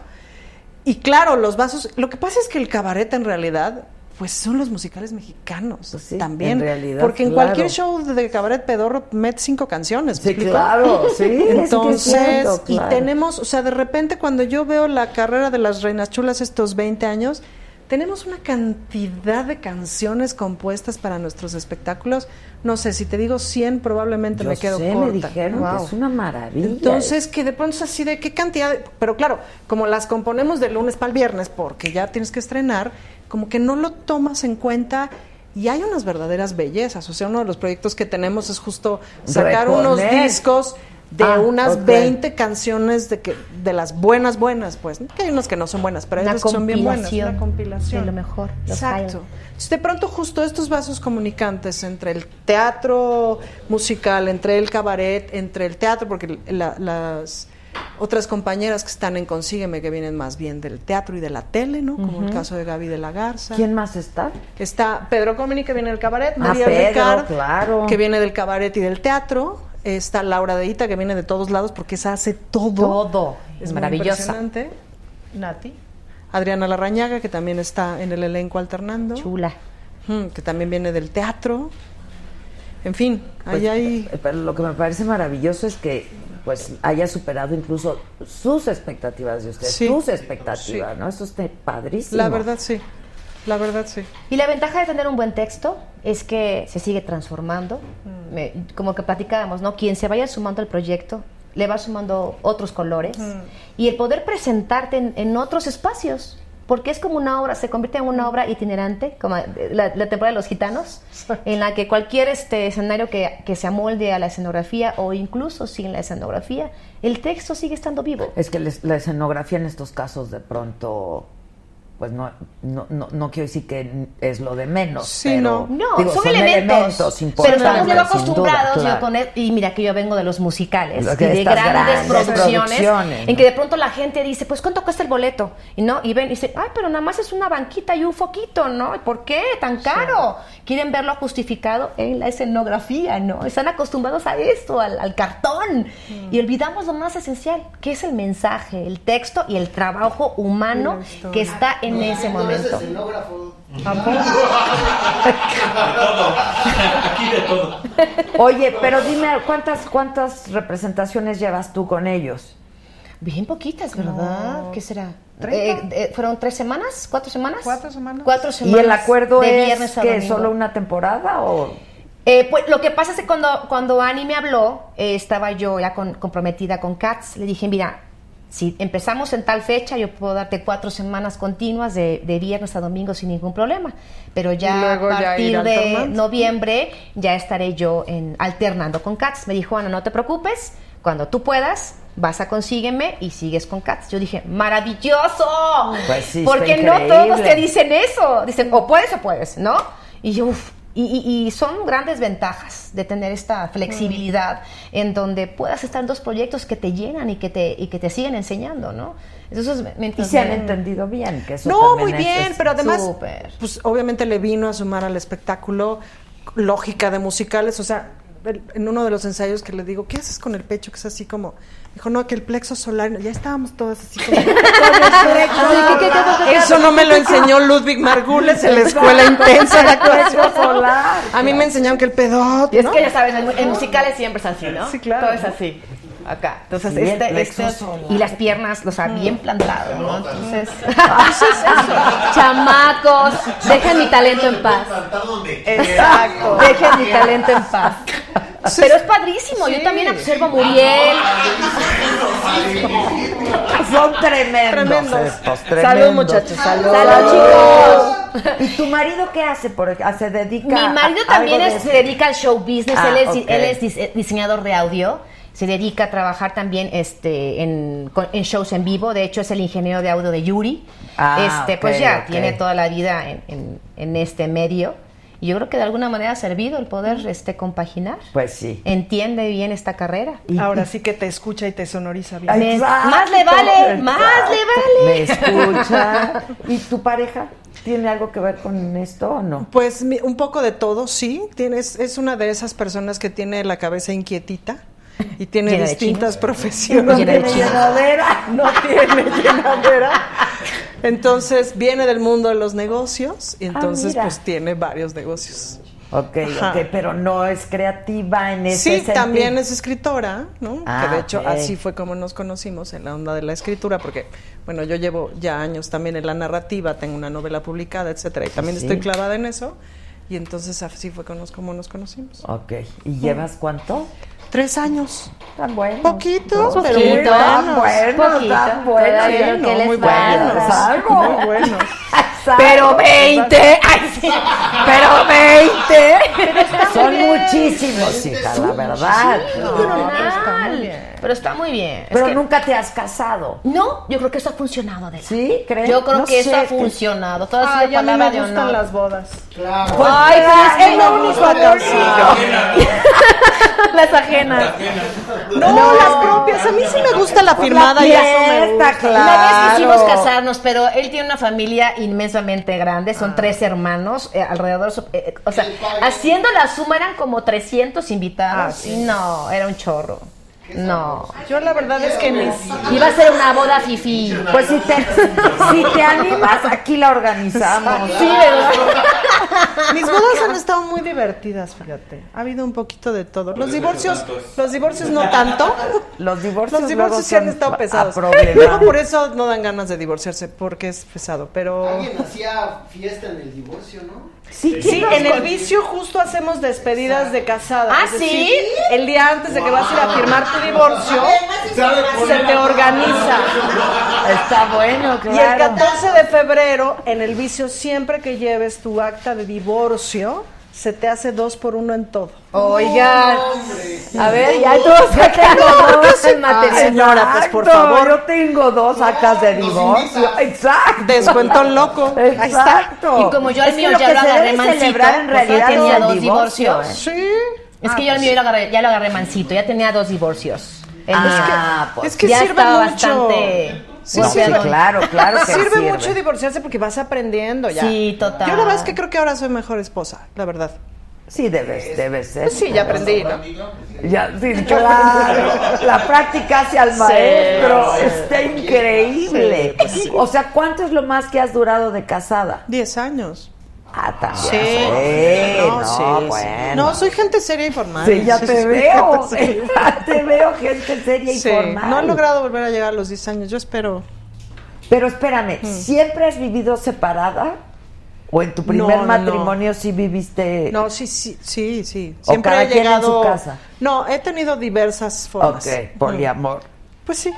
Y claro, los vasos, lo que pasa es que el cabaret en realidad pues son los musicales mexicanos Pues sí, también, en realidad, porque en claro. cualquier show de cabaret pedorro mete cinco canciones, ¿me Sí, claro, sí, Entonces, y tenemos, o sea, de repente cuando yo veo la carrera de las Reinas Chulas estos 20 años, tenemos una cantidad de canciones compuestas para nuestros espectáculos. No sé, si te digo 100 probablemente Yo me quedo sé, corta. me dijeron Wow. que es una maravilla. Entonces, que de pronto es así de qué cantidad, de- pero claro, como las componemos de lunes para el viernes, porque ya tienes que estrenar, como que no lo tomas en cuenta y hay unas verdaderas bellezas. O sea, uno de los proyectos que tenemos es justo sacar unos discos de Ah, unas ok. 20 canciones de que de las buenas buenas, pues, ¿no? que hay unas que no son buenas, pero hay que son bien buenas, una compilación de lo mejor, Exacto. Entonces, de pronto justo estos vasos comunicantes entre el teatro musical, entre el cabaret, entre el teatro, porque la- las otras compañeras que están en Consígueme, que vienen más bien del teatro y de la tele, ¿no? Como el caso de Gaby de la Garza. ¿Quién más está? Está Pedro Comini, que viene del cabaret, Ah, María Pedro, Ricard, claro. que viene del cabaret y del teatro. Está Laura de Ita, que viene de todos lados porque esa hace todo. Todo. Es Maravillosa. Impresionante. Nati. Adriana Larrañaga, que también está en el elenco alternando. Chula. Que también viene del teatro. En fin, Pues, ahí hay... eh, Pero lo que me parece maravilloso es que pues haya superado incluso sus expectativas de ustedes, Sí. tus expectativas, ¿no? Eso está padrísimo. La verdad sí, la verdad sí. Y la ventaja de tener un buen texto es que se sigue transformando. Me- como que platicábamos, ¿no? Quien se vaya sumando al proyecto le va sumando otros colores. Y el poder presentarte en, en otros espacios. Porque es como una obra, se convierte en una obra itinerante, como la, la temporada de los gitanos, en la que cualquier este escenario que, que se amolde a la escenografía o incluso sin la escenografía, el texto sigue estando vivo. Es que les- la escenografía en estos casos de pronto pues no, no, no, no quiero decir que es lo de menos. Sí, pero, no. No, digo, son, elementos, importantes, pero estamos duda, acostumbrados yo claro. con y mira que yo vengo de los musicales Lo y de grandes, grandes producciones, producciones, en ¿no? que de pronto la gente dice, pues ¿cuánto cuesta el boleto? Y no, y ven y dice, ay, pero nada más es una banquita y un foquito, ¿no? ¿Y ¿Por qué tan caro? Quieren verlo justificado en la escenografía, ¿no? Están acostumbrados a esto, al, al cartón, Mm. y olvidamos lo más esencial, que es el mensaje, el texto y el trabajo humano que está en ese momento. escenógrafo. Aquí de todo. Oye, pero dime, ¿cuántas, ¿cuántas representaciones llevas tú con ellos? Bien poquitas, ¿verdad? ¿Qué será? Eh, eh, ¿Fueron tres semanas? ¿Cuatro semanas? Cuatro semanas. Cuatro ¿Y semanas. el acuerdo de es que solo una temporada o...? Eh, pues lo que pasa es que cuando, cuando Annie me habló, eh, estaba yo ya con- comprometida con Katz. Le dije, mira, si empezamos en tal fecha, yo puedo darte cuatro semanas continuas de, de viernes a domingo sin ningún problema. Pero ya a partir ir de noviembre ya estaré yo en, alternando con Katz. Me dijo, Ana, no te preocupes, cuando tú puedas, vas a consígueme y sigues con Katz. Yo dije, maravilloso. Pues sí, Porque no todos te dicen eso. Dicen, o puedes o puedes, ¿no? Y yo, uf, y, y- y son grandes ventajas de tener esta flexibilidad en donde puedas estar en dos proyectos que te llenan y que te, y que te siguen enseñando, ¿no? Entonces, Y mientras se han me- entendido bien, que eso No, muy bien, pero además, Súper. pues obviamente le vino a sumar al espectáculo lógica de musicales, o sea, en uno de los ensayos que le digo, ¿qué haces con el pecho? Que es así como, dijo, no, que el plexo solar, ya estábamos todas así como, eso no me lo enseñó Ludwig Margules en la escuela intensa de actuación solar. A mí me enseñaron que el pedot, Y es que ya sabes, en, musicales siempre es así, ¿no? Sí, claro. Todo es así. Acá. Entonces, Sí, este, plexo este- solar. y las piernas, o sea, bien plantado, ¿no? Entonces, chamacos, dejen mi talento en paz. Exacto. Dejen mi talento en paz. Pero es padrísimo, yo también observo a Muriel. Son tremendos, Tremendos. estos, tremendos. Salud, muchachos, salud. Salud, chicos. ¿Y tu marido qué hace? Por, ¿Se dedica Mi marido a también es- de se dedica al show business, Ah, él, es, ok. él es dise- diseñador de audio, se dedica a trabajar también este, en, shows en vivo, de hecho es el ingeniero de audio de Yuri, Ah, este, pues ya tiene toda la vida en, en- en este medio y yo creo que de alguna manera ha servido el poder este, compaginar. Pues sí. Entiende bien esta carrera. Ahora sí que te escucha y te sonoriza bien. Me- Exacto, más le vale, más le vale. Me escucha. ¿Y tu pareja tiene algo que ver con esto o no? Pues mi- un poco de todo, sí. Tienes, es una de esas personas que tiene la cabeza inquietita y tiene Llena distintas profesiones. De tiene llenadera. No tiene llenadera. Entonces viene del mundo de los negocios y entonces mira. pues tiene varios negocios. Ok, Ajá. ok, pero no es creativa en ese Sí, sentido. también es escritora, ¿no? Ah, que de hecho así fue como nos conocimos en la onda de la escritura, porque bueno, yo llevo ya años también en la narrativa, tengo una novela publicada, etcétera, y también Sí. estoy clavada en eso. Y entonces así fue como nos, como nos conocimos. Ok, ¿y llevas cuánto? Tres años. Tan bueno. Poquito, No, pero sí, muy tan buenos. bueno, Poquito. tan bueno. Todavía Sí, no, muy. Buenos, Salgo. muy buenos. Pero 20, ay sí, pero 20. Son muchísimos, hija, la verdad. Fenomenal. Pero está muy bien. Es Pero que- nunca te has casado. No, yo creo que eso ha funcionado, Adela. ¿Sí? ¿Crees? Yo creo No que eso ha funcionado. Todo ha Ay, sido a mí palabra me de gustan honor. las bodas. Ay, pues es lo único. Las ajenas. No, las propias. A mí sí me gusta la firmada y eso me gusta. Una vez quisimos Claro. casarnos, pero él tiene una familia inmensamente grande, son tres hermanos, eh, alrededor, eh, eh, o sea, haciendo la suma eran como 300 invitados. Ah, sí. y no, era un chorro. No. Yo la verdad es que mis... Iba a ser una boda fifi. Pues si te, si te animas, aquí la organizamos. Sí, ¿verdad? Mis bodas han estado muy divertidas, fíjate. Ha habido un poquito de todo. Los divorcios, los divorcios no tanto. Los divorcios, Los divorcios sí han estado pesados. problemas. Luego por eso no dan ganas de divorciarse, porque es pesado. Pero Alguien hacía fiesta en el divorcio, ¿no? Sí, sí, en el vicio justo hacemos despedidas de casada. ¿Ah, decir, sí? El día antes de que vas a ir a firmar divorcio, se te organiza. Está bueno, Y el claro. 14 de febrero, en el vicio, siempre que lleves tu acta de divorcio, se te hace dos por uno en todo. Oigan, a ver, ya todos tengo dos el material. Señora, pues, por favor. Yo tengo dos actas de divorcio. Exacto. Descuento loco. Ahí está. Exacto. Y como yo que mío ya lo agarré celebrar en realidad tenía dos divorcio, divorcios. ¿eh? Sí. Es que yo el mío ya lo agarré, ya lo agarré mansito, ya tenía dos divorcios. El Ah, mío. pues Es que ya sirve estaba mucho. bastante Sí, No, sí, golpeadón. claro, claro que sirve, sirve. mucho divorciarse porque vas aprendiendo ya. Sí, total. Yo la verdad es que creo que ahora soy mejor esposa, la verdad. Sí, debes, debes ser. Pues sí, ya aprendí, ¿no? Ya, sí, claro. La práctica hacia el maestro está increíble. O sea, ¿cuánto es lo más que has durado de casada? Diez años. Ah, también. Sí. Sí, no, sí. bueno. No, soy gente seria y formal. Sí, ya te veo. Ya te veo gente seria y formal. no he logrado volver a llegar a los 10 años. Yo espero. Pero espérame, ¿siempre has vivido separada? ¿O en tu primer No, no. matrimonio sí viviste? No, sí, sí, sí, sí. ¿O Siempre cada he quien en llegado. su casa? No, he tenido diversas formas. Ok, poliamor. Pues sí.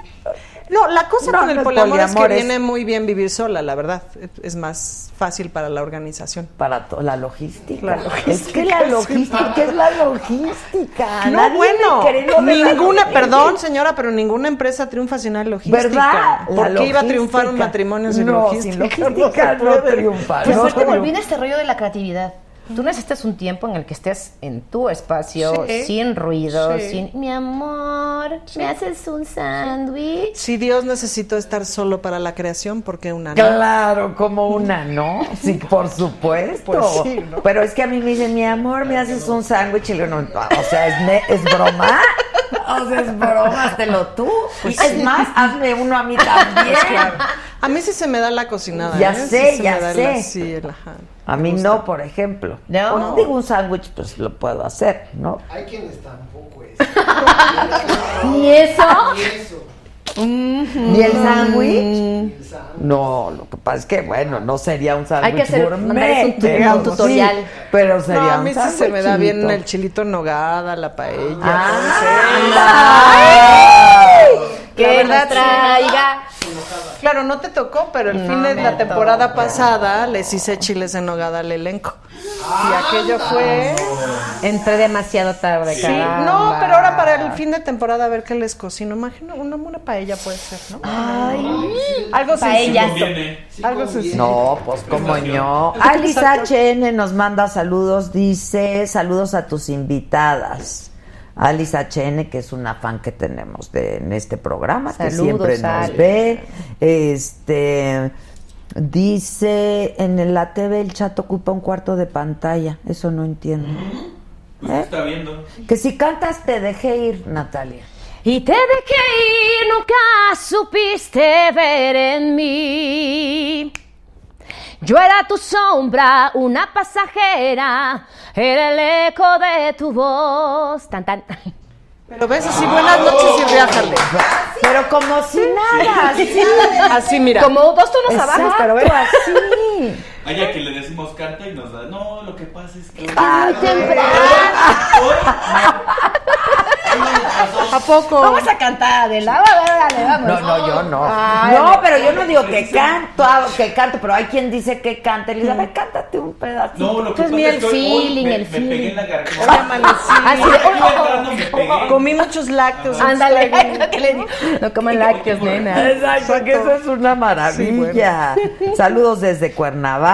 No, la cosa No, con el no poliamor, es que es- viene muy bien vivir sola, la verdad. Es más fácil para la organización. Para la logística. La logística, Es que la logística, ¿qué es la logística? No, Nadie bueno, ninguna, perdón señora, pero ninguna empresa triunfa sin la logística. ¿Verdad? ¿Por La qué iba a triunfar un matrimonio sin No, logística? sin logística no triunfa. Pues no este rollo de la creatividad. Tú necesitas un tiempo en el que estés en tu espacio, Sí. sin ruido, Sí. sin... Mi amor, ¿me haces un sándwich? Si Dios necesitó estar solo para la creación, ¿por qué una no? Claro, como una, ¿no? Sí, por supuesto. Pues sí, ¿no? Pero es que a mí me dicen, mi amor, me haces un sándwich y le digo, no, o sea, ¿es, ¿es broma? O sea, es broma, hazlo tú. Pues es más, hazme uno a mí también. A mí sí se me da la cocinada. Ya ¿eh? Sí sé, se ya me da sé. la- sí, ajá. A mí no, por ejemplo. No. O no digo un sándwich, pues lo puedo hacer, ¿no? Hay quienes tampoco es. ¿Y eso? Y eso. ¿Ni el sándwich? No, lo que pasa es que, bueno, no sería un sándwich Hay que hacer- gourmet, un un tutorial. sí, pero sería No, a un mí sí se me da bien el chilito en nogada, la paella. Ah, Que La verdad, nos traiga. Claro, no te tocó, pero el No fin de la temporada pasada les hice chiles en nogada al elenco. y aquello fue... Entré demasiado tarde, Sí, caramba. no, pero ahora para el fin de temporada a ver qué les cocino. Imagino, una, una paella puede ser, ¿no? Ay, Algo paella. Conviene. Algo sencillo. No, pues como no. Alice HN nos manda saludos, dice saludos a tus invitadas. Alice HN, que es una fan que tenemos de, en este programa, que siempre nos Alice. ve. Este dice en la TV el chat ocupa un cuarto de pantalla. Eso no entiendo. Pues ¿Eh? está viendo. Que si cantas te dejé ir, Natalia. Y te dejé ir, nunca supiste ver en mí. Yo era tu sombra, una pasajera, era el eco de tu voz. Tan, tan. Pero ves así, buenas noches y riájale. Pero como si nada, así. Así, mira. Como dos tonos abajo, pero ve. Exacto, así. Allá que le decimos canta y nos da. No, lo que pasa es que. Ay, ¿A poco? Vamos a cantar, Adela. Dale, vamos. No, no, yo no. Ay, no, pero yo no digo que canto, ah, que canto, pero hay quien dice que cante. Le dice, a ver, cántate un pedacito. No, lo que Pues pasa mira es el que hoy feeling, me, el me feeling. pegué en la Hoy garganta. amanecí. Así de- me. Comí muchos lácteos. Ándale, ¿qué le digo? No coman lácteos, nena. Exacto, que eso es una maravilla. Saludos desde Cuernavaca,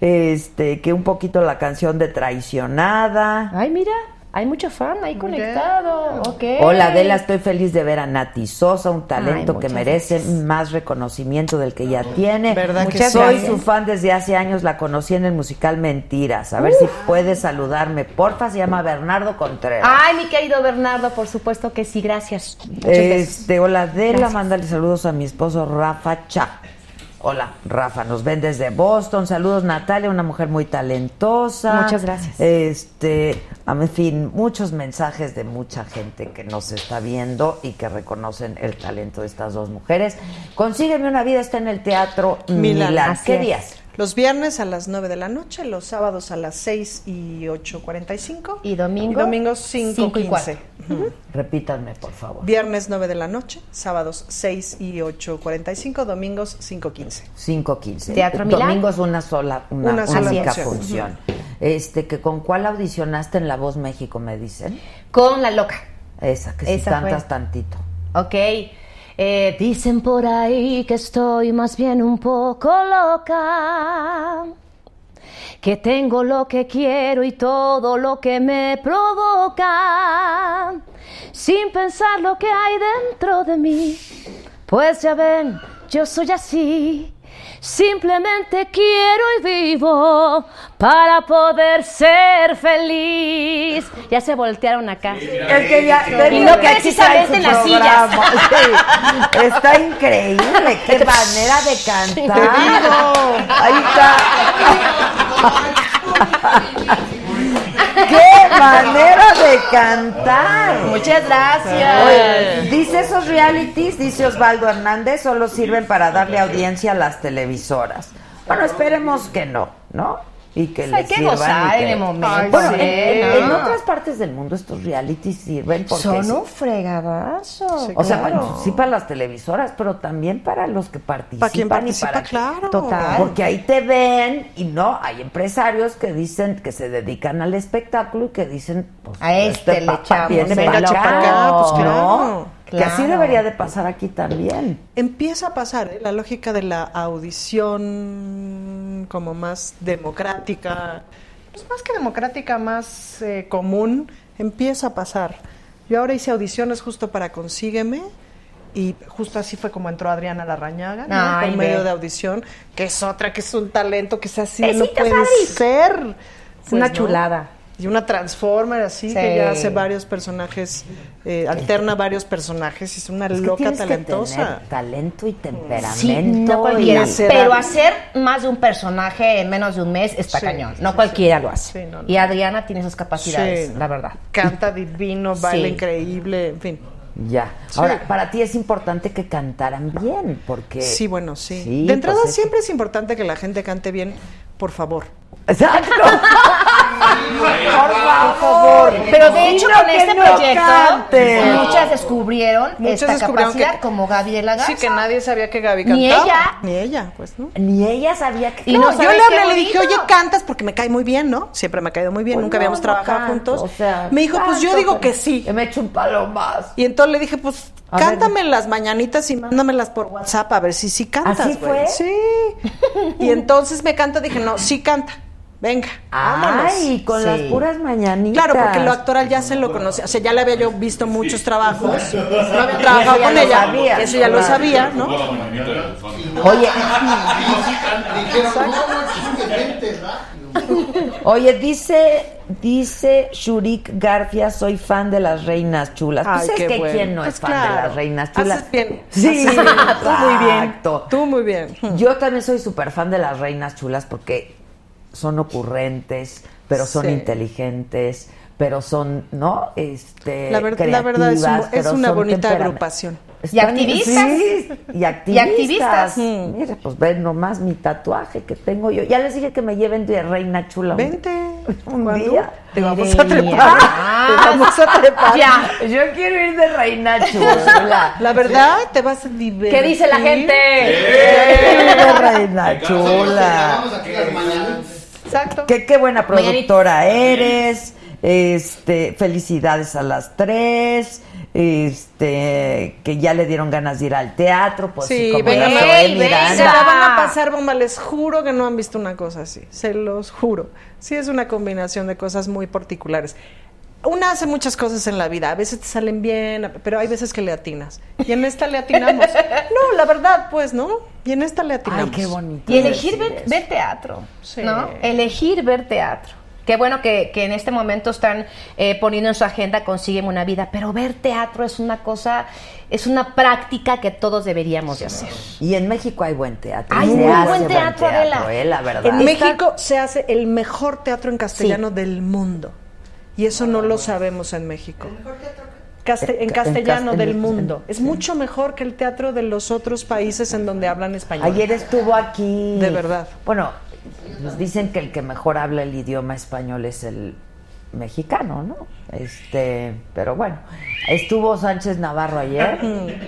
este, que un poquito la canción de Traicionada. Ay, mira, hay mucho fan ahí conectado. Ok. Hola Adela, estoy feliz de ver a Nati Sosa, un talento Ay, que merece más reconocimiento del que ya tiene. ¿Verdad que Muchas? Soy su fan desde hace años, la conocí en el musical Mentiras. A ver si puede saludarme, porfa, se llama Bernardo Contreras. Ay, mi querido Bernardo, por supuesto que sí, gracias. Este, hola Adela, Gracias. mándale saludos a mi esposo Rafa Cha. Hola, Rafa, nos ven desde Boston. Saludos, Natalia, una mujer muy talentosa. Muchas gracias. Este, en fin, muchos mensajes de mucha gente que nos está viendo y que reconocen el talento de estas dos mujeres. Consígueme una vida, está en el Teatro Milán. Milán. ¿Qué días? Los viernes a las 9 de la noche, los sábados a las 6 y 8.45. Y domingo, Y domingos 5, cinco y 15. Repítanme, por favor. Viernes 9 de la noche, sábados 6 y 8.45, domingos 5.15. 5.15. Teatro Milán. Domingos una sola, una, Una sola única función. función. Este, que con cuál audicionaste en La Voz México, me dicen. Con La Loca. Esa, que si Esa cantas fue. tantito. Ok. Eh, dicen por ahí que estoy más bien un poco loca. Que tengo lo que quiero y todo lo que me provoca. Sin pensar lo que hay dentro de mí. Pues ya ven, yo soy así. Simplemente quiero y vivo para poder ser feliz. Ya se voltearon acá. Es que ya, y no precisamente en las sillas. Sí, está increíble, qué manera de cantar. Ahí está. ¡Qué manera de cantar! Muchas gracias. Oye, dice esos realities, dice Osvaldo Hernández, solo sirven para darle audiencia a las televisoras. Bueno, esperemos que no, ¿no? Y que hay les que sirvan gozar y que- en el momento, Bueno, sí, en, ¿no? en otras partes del mundo estos realities sirven porque Son un fregadazo. o sea, claro. sí para las televisoras, pero también para los que participan. Para quien y participa, para- claro. Total. Porque ahí te ven y no, hay empresarios que dicen que se dedican al espectáculo y que dicen, pues, A este le papá echamos, viene para acá, pues, claro. ¿no? Que así debería de pasar aquí también. Empieza a pasar ¿eh? la lógica de la audición como más democrática, pues más que democrática, más eh, común, empieza a pasar. Yo ahora hice audiciones justo para Consígueme y justo así fue como entró Adriana Larrañaga, ¿no? Ay, por medio ve. de audición, que es otra, que es un talento, que es así, no puede Adri. ser. Es una ¿no? Y una Transformer así, Sí. que ya hace varios personajes, eh, alterna varios personajes, es una Es que loca que talentosa. tener talento y temperamento. Sí, no cualquiera. y- Pero hacer más de un personaje en menos de un mes está Sí, cañón. No cualquiera lo hace. Sí, no, no. Y Adriana tiene esas capacidades, la verdad. Canta divino, baila increíble, en fin. Ya. Sí. Ahora, para ti es importante que cantaran bien, porque... Sí, bueno, sí. Sí, de entrada pues es- siempre es importante que la gente cante bien, por favor. Exacto. Por favor. Pero de hecho, con que este no proyecto, muchas descubrieron Muchos esta descubrieron capacidad, que- como Gabriela Garza. Sí, que nadie sabía que Gaby Ni cantaba. ella. Ni ella, pues, ¿no? Ni ella sabía que... Y No, no yo le hablé, le dije, oye, cantas porque me cae muy bien, ¿no? Siempre me ha caído muy bien, Pues nunca no, habíamos no trabajado canto, juntos. o sea, me dijo, pues yo digo que sí. Me echo un palo más. Y entonces le dije, pues A ver. cántame las mañanitas y mándamelas por WhatsApp a ver si sí cantas. ¿Así güey. fue? Sí. Y entonces me canta, dije, no, sí canta. Venga, vámonos. Ay, con Sí. las puras mañanitas. Claro, porque lo actoral ya se lo conocía, o sea, ya le había yo visto muchos trabajos, no había trabajado con ella, sabía, eso ya lo sabía, ¿no? Oye, oye, dice, dice Shurik Garfia, soy fan de las reinas chulas. Pues Ay, es qué que bueno. quién no Pues es fan de las reinas chulas. Haces bien, Sí, haces bien. tú muy bien. Exacto. Tú muy bien. Yo también soy súper fan de las reinas chulas porque son ocurrentes, pero son Sí. inteligentes, pero son, ¿no? Este, La, ver- la verdad es, un- es una bonita agrupación. Y activistas. Sí, y activistas. activistas. Mm. Mira, pues ven nomás mi tatuaje que tengo yo. Ya les dije que me lleven de reina chula. un- Vente. Un ¿Cuándo? día. Te vamos a trepar. Te vamos a trepar. Ya. Yo quiero ir de reina chula. La verdad, te vas a divertir. ¿Qué dice la gente? Quiero ir de reina chula. Vamos aquí las mañanas. Exacto. Qué, qué buena productora eres. Este, felicidades a las tres. Este, que ya le dieron ganas de ir al teatro, pues sí, Sí, como venga, ey. Se la van a pasar bomba, les juro que no han visto una cosa así, se los juro. Sí es una combinación de cosas muy particulares. Una hace muchas cosas en la vida, a veces te salen bien, pero hay veces que le atinas. Y en esta le atinamos. No, la verdad, pues, ¿no? Y en esta le atinamos. Ay, qué bonito. Y elegir ver, ver teatro, Sí. ¿no? Elegir ver teatro. Qué bueno que, que en este momento están eh, poniendo en su agenda Consiguen una vida, pero ver teatro es una cosa, es una práctica que todos deberíamos de hacer. Y en México hay buen teatro. Hay muy hace buen teatro, Adela. eh, la verdad. En Está- México se hace el mejor teatro en castellano del mundo. Y eso no lo sabemos en México. Caste- en castellano en- del mundo. Es mucho mejor que el teatro de los otros países en donde hablan español. Ayer estuvo aquí. De verdad. Bueno, nos dicen que el que mejor habla el idioma español es el mexicano, ¿no? Este, pero bueno, estuvo Sánchez Navarro ayer.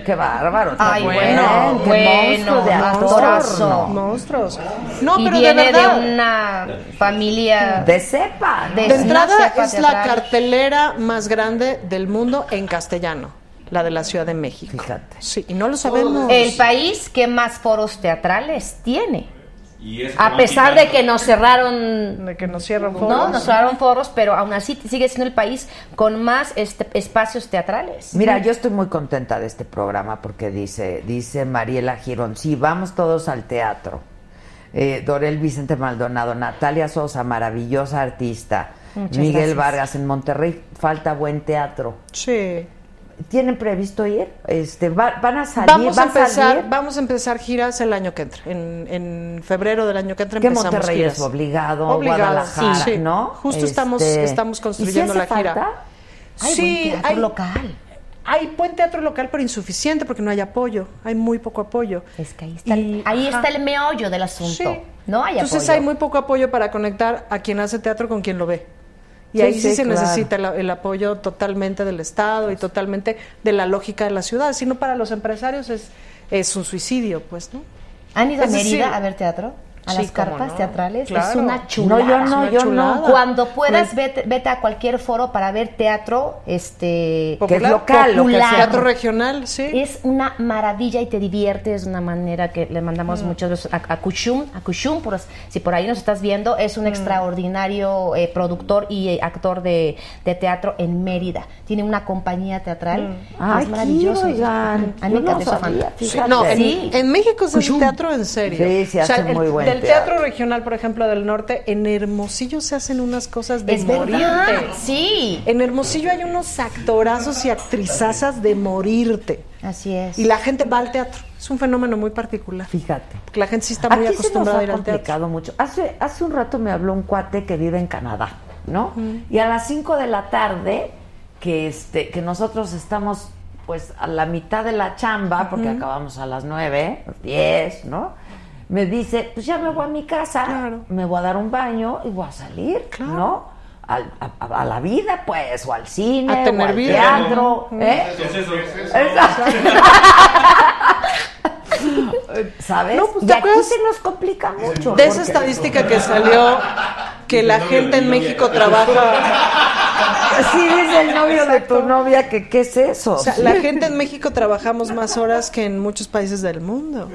Qué bárbaro. está Ay, bueno, qué bueno, monstruo de actor, monstruazo. ¿no? Monstruos. No, y pero de viene de, verdad. una familia De cepa. ¿no? De- De entrada cepa es la cartelera más grande del mundo en castellano, la de la Ciudad de México. Fíjate. Sí, y no lo sabemos. el país que más foros teatrales tiene. Y es A pesar de que nos cerraron de que nos cierran No, nos cerraron foros, pero aún así sigue siendo el país con más este, espacios teatrales. Mira, yo estoy muy contenta de este programa porque dice, dice Mariela Girón, sí, vamos todos al teatro. Eh, Dorel Vicente Maldonado, Natalia Sosa, maravillosa artista. Muchas Miguel gracias. Vargas, en Monterrey falta buen teatro. Sí. ¿Tienen previsto ir? Este, va- ¿Van a salir? Vamos ¿Va a empezar, salir? vamos a empezar giras el año que entra. En, en febrero del año que entra Que empezamos Monterrey giras. es obligado, Obligado, Guadalajara, sí, sí. ¿no? Justo estamos, Este, estamos ¿y construyendo si la gira. falta? Hay sí, buen teatro hay, local. hay buen teatro local, pero insuficiente porque no hay apoyo. Hay muy poco apoyo. Es que ahí está, Y- ahí está el meollo del asunto. Sí. No hay Entonces apoyo. hay muy poco apoyo para conectar a quien hace teatro con quien lo ve. Y Sí, ahí sí, sí, se claro. necesita el, el apoyo totalmente del Estado y totalmente de la lógica de la ciudad. Si no, para los empresarios es, es un suicidio, pues, ¿no? ¿Han ido a decir, Mérida a ver teatro? ¿A sí, las carpas no. teatrales? Es una chulada. No, yo no, Es yo no. Cuando puedas, Pues- vete, vete a cualquier foro para ver teatro este, Que es local, lo que popular. Teatro regional, sí. Es una maravilla y te diviertes de una manera que le mandamos muchas veces a, a Kushum, a Kushum, por, si por ahí nos estás viendo, es un extraordinario eh, productor y eh, actor de, de teatro en Mérida. Tiene una compañía teatral. Ay, es maravilloso. quiero, oigan. A mí Yo no sabía. No, en, Sí. en México se hace teatro en serio. Sí, se hace muy buen Del teatro. teatro regional, por ejemplo, del norte, en Hermosillo se hacen unas cosas de Es verdad, morirte. sí. En Hermosillo hay unos actorazos y actrizazas de morirte. Así es. Y la gente va al teatro. Es un fenómeno muy particular. Fíjate. Porque la gente sí está muy Aquí se nos acostumbrada ha a ir al teatro. mucho. Hace, hace un rato me habló un cuate que vive en Canadá, ¿no? Y a las 5 de la tarde, que este, que nosotros estamos pues a la mitad de la chamba, porque acabamos a las 9, 10, ¿no? Me dice, pues ya me voy a mi casa, Claro. me voy a dar un baño y voy a salir, Claro. ¿no? Al- a, a- a la vida, pues, o al cine, A tener o al vida. teatro, ¿eh? ¿Qué es eso? Exacto. ¿Sabes? No, pues, se nos complica mucho. De esa estadística que salió, que la gente en México trabaja. Sí, dice el novio de tu novia que qué es eso. O sea, la gente en México trabajamos más horas que en muchos países del mundo.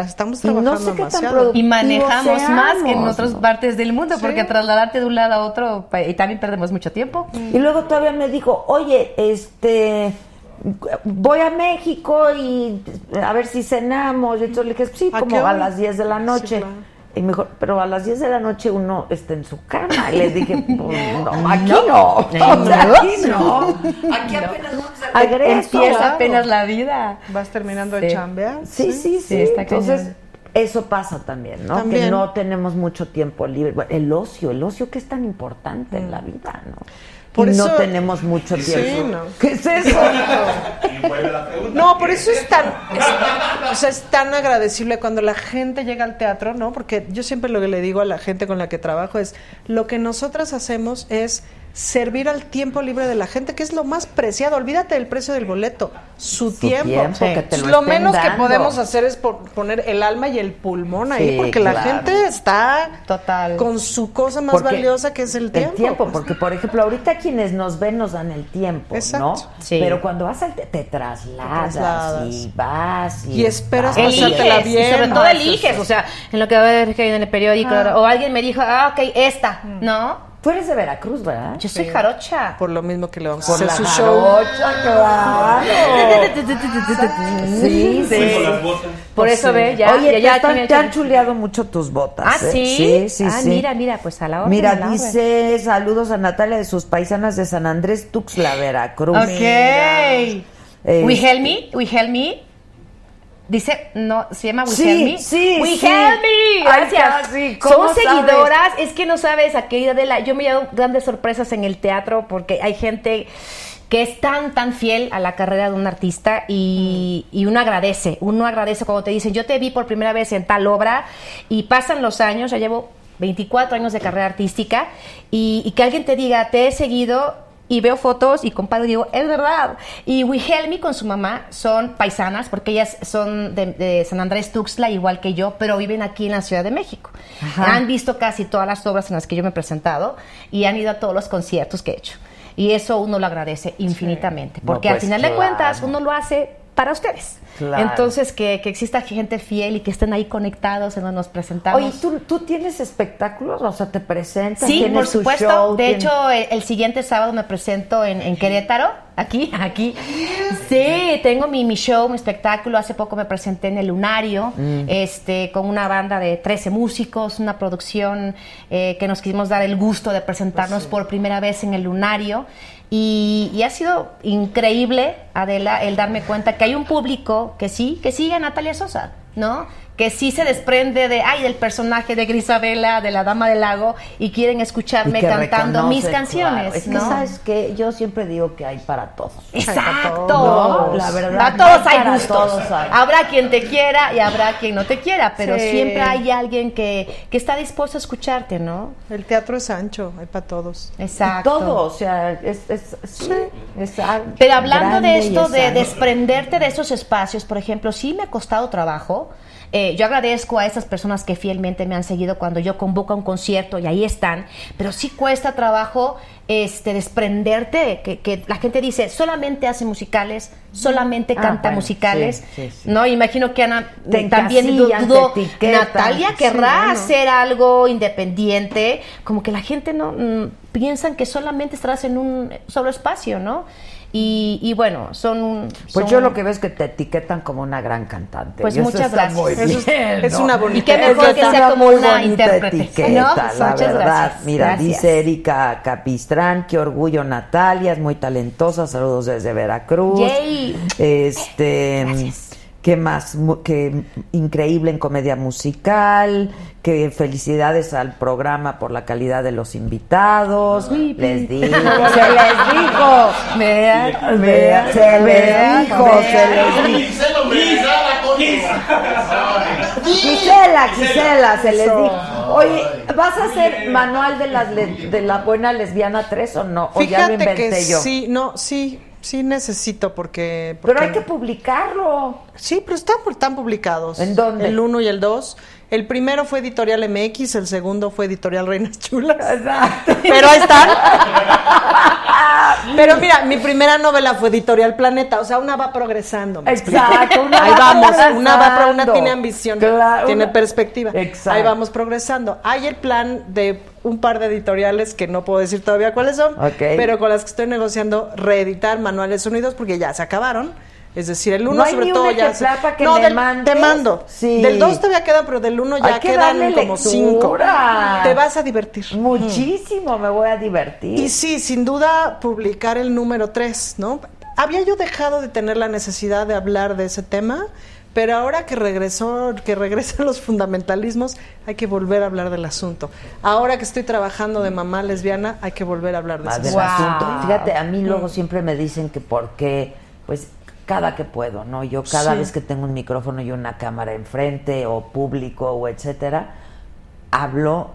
Estamos Y no trabajando sé qué tan demasiado. productivo Y manejamos seamos, más que en otras ¿no? partes del mundo, porque trasladarte de un lado a otro, y también perdemos mucho tiempo. Y luego todavía me dijo, oye, este, voy a México y a ver si cenamos. Y entonces le dije, sí, ¿A como a las 10 de la noche. claro. Y me dijo, pero a las 10 de la noche uno está en su cama. Y le dije, pues, no, aquí no. O sea, aquí no. Aquí apenas vamos regreso. Empieza claro. apenas la vida. Vas terminando de Sí. chambear. Sí, sí, sí. Sí, está Entonces, cañón. eso pasa también, ¿no? Que no tenemos mucho tiempo libre. Bueno, el ocio, el ocio que es tan importante en la vida, ¿no? Por y no eso- tenemos mucho Sí, tiempo. no. ¿Qué es eso? No, por eso es tan, es, o sea, es tan agradecible cuando la gente llega al teatro, ¿no? Porque yo siempre lo que le digo a la gente con la que trabajo es, lo que nosotras hacemos es servir al tiempo libre de la gente, que es lo más preciado. Olvídate del precio del boleto, su, tiempo. tiempo, Sí. que te lo lo estén menos que podemos hacer es por- poner el alma y el pulmón ahí, Sí, porque la gente está Total. con su cosa más Porque valiosa que es el tiempo. El tiempo, pues. porque por ejemplo, ahorita quienes nos ven nos dan el tiempo, Exacto. ¿no? Sí. Pero cuando vas al te, te trasladas, trasladas. y vas y, Y esperas vas, pasártela Eliges, y bien. sobre todo eliges, o sea, en lo que va a ver que hay en el periódico, o alguien me dijo, ah, ok, esta, ¿no? Tú eres de Veracruz, ¿verdad? Yo soy jarocha. Por lo mismo que le vamos a Por hacer la su show. jarocha, claro. Sí, sí. Con las botas. Por eso ve, ya, Oye, ya, ya te, están- tiene- te han chuleado mucho tus botas. Ah, ¿eh? ¿sí? Sí, sí, ah, sí. mira, mira, pues a la hora. Mira, dice saludos a Natalia de sus paisanas de San Andrés Tuxtla, Veracruz. Ok. Eh, Wihelmi, Wihelmi. Dice, no, se llama Sí, Wihelmi. sí, Wihelmi, sí. gracias. Ay, casi, ¿cómo Son sabes? seguidoras, es que no sabes, a querida Adela, yo me llevo grandes sorpresas en el teatro porque hay gente que es tan, tan fiel a la carrera de un artista y, y uno agradece, uno agradece cuando te dicen, yo te vi por primera vez en tal obra y pasan los años, ya llevo 24 años de carrera artística y, y que alguien te diga, te he seguido y veo fotos y compadre digo, es verdad. Y Wilhelmi con su mamá son paisanas porque ellas son de, de San Andrés Tuxtla, igual que yo, pero viven aquí en la Ciudad de México. Ajá. Han visto casi todas las obras en las que yo me he presentado y han ido a todos los conciertos que he hecho. Y eso uno lo agradece infinitamente, No, porque pues, al final de claro. cuentas uno lo hace para ustedes. Claro. Entonces, que, que exista gente fiel y que estén ahí conectados en donde nos presentamos. Oye, ¿tú, ¿tú tienes espectáculos? O sea, ¿te presentas? Sí, ¿Tienes por supuesto. show? de ¿Tienes- hecho, el, el siguiente sábado me presento en, en Querétaro. Aquí, aquí. Sí, tengo mi, mi show, mi espectáculo. Hace poco me presenté en el Lunario, Mm. este, con una banda de 13 músicos, una producción eh, que nos quisimos dar el gusto de presentarnos por primera vez en el Lunario. Y, y ha sido increíble, Adela, el darme cuenta que hay un público que sí, que sigue a Natalia Sosa, ¿no? Que sí se desprende de, ay, del personaje de Grisabela, de la Dama del Lago, y quieren escucharme cantando mis canciones, claro. Es que, ¿no? ¿sabes que Yo siempre digo que hay para todos. Exacto. No, la verdad. A todos hay para gustos. todos hay. Habrá quien te quiera y habrá quien no te quiera, pero Sí. siempre hay alguien que, que está dispuesto a escucharte, ¿no? El teatro es ancho, hay para todos. Exacto. Todo, o sea, es, es, sí, es Pero hablando de esto, es de desprenderte de esos espacios, por ejemplo, sí me ha costado trabajo. Eh, yo agradezco a esas personas que fielmente me han seguido cuando yo convoco a un concierto y ahí están, pero sí cuesta trabajo este, desprenderte, que, que la gente dice, solamente hace musicales, solamente Ah, canta bueno, musicales, sí, sí, sí. ¿no? Imagino que Ana Te también dudó. Natalia querrá bueno. hacer algo independiente, como que la gente no mm, piensan que solamente estarás en un solo espacio, ¿no? Y, y bueno, son... Pues son- yo lo que veo es que te etiquetan como una gran cantante. Pues y eso muchas está gracias. muy Eso es- una bonita- Y qué mejor que sea como muy una bonita intérprete, etiqueta, ¿no? la Muchas verdad. gracias. Mira, Gracias. dice Erika Capistrán, qué orgullo Natalia, es muy talentosa, saludos desde Veracruz. Yay. Este, ¿qué más? Mu- Que increíble en comedia musical, que felicidades al programa por la calidad de los invitados. Les digo, se les dijo. Vea, Vea, se les dijo, se les dijo. Gisela, Gisela, se les dijo. Oye, ¿vas a hacer manual de, las le- de la buena lesbiana 3 o no? ¿O ya lo Fíjate inventé que yo? sí, no, sí, sí necesito porque... Pero porque- hay que publicarlo. Sí, pero están, están publicados. ¿En dónde? El 1 y el 2. El primero fue Editorial MX, el segundo fue Editorial Reinas Chulas. Exacto. Pero ahí están. Pero mira, mi primera novela fue Editorial Planeta, o sea, una va progresando. Exacto, una Ahí va vamos, una va pro- una tiene ambición, Claro, tiene una- perspectiva. Exacto. Ahí vamos progresando. Hay el plan de un par de editoriales que no puedo decir todavía cuáles son, pero con las que estoy negociando reeditar Manuales Unidos porque ya se acabaron. Es decir, el uno ¿No hay sobre ni todo ya que no, del, mandes? te mando. Sí. Del 2 todavía queda, pero del 1 ya que quedan como 5. lectura. Te vas a divertir. Muchísimo, me voy a divertir. Y sí, sin duda, publicar el número 3, ¿no? Había yo dejado de tener la necesidad de hablar de ese tema, pero ahora que regresó, que regresan los fundamentalismos, hay que volver a hablar del asunto. Ahora que estoy trabajando de mamá lesbiana, hay que volver a hablar de ese del asunto. Fíjate, a mí Mm. luego siempre me dicen que porque, pues, cada que puedo, ¿no? Yo cada Sí. vez que tengo un micrófono y una cámara enfrente, o público, o etcétera, hablo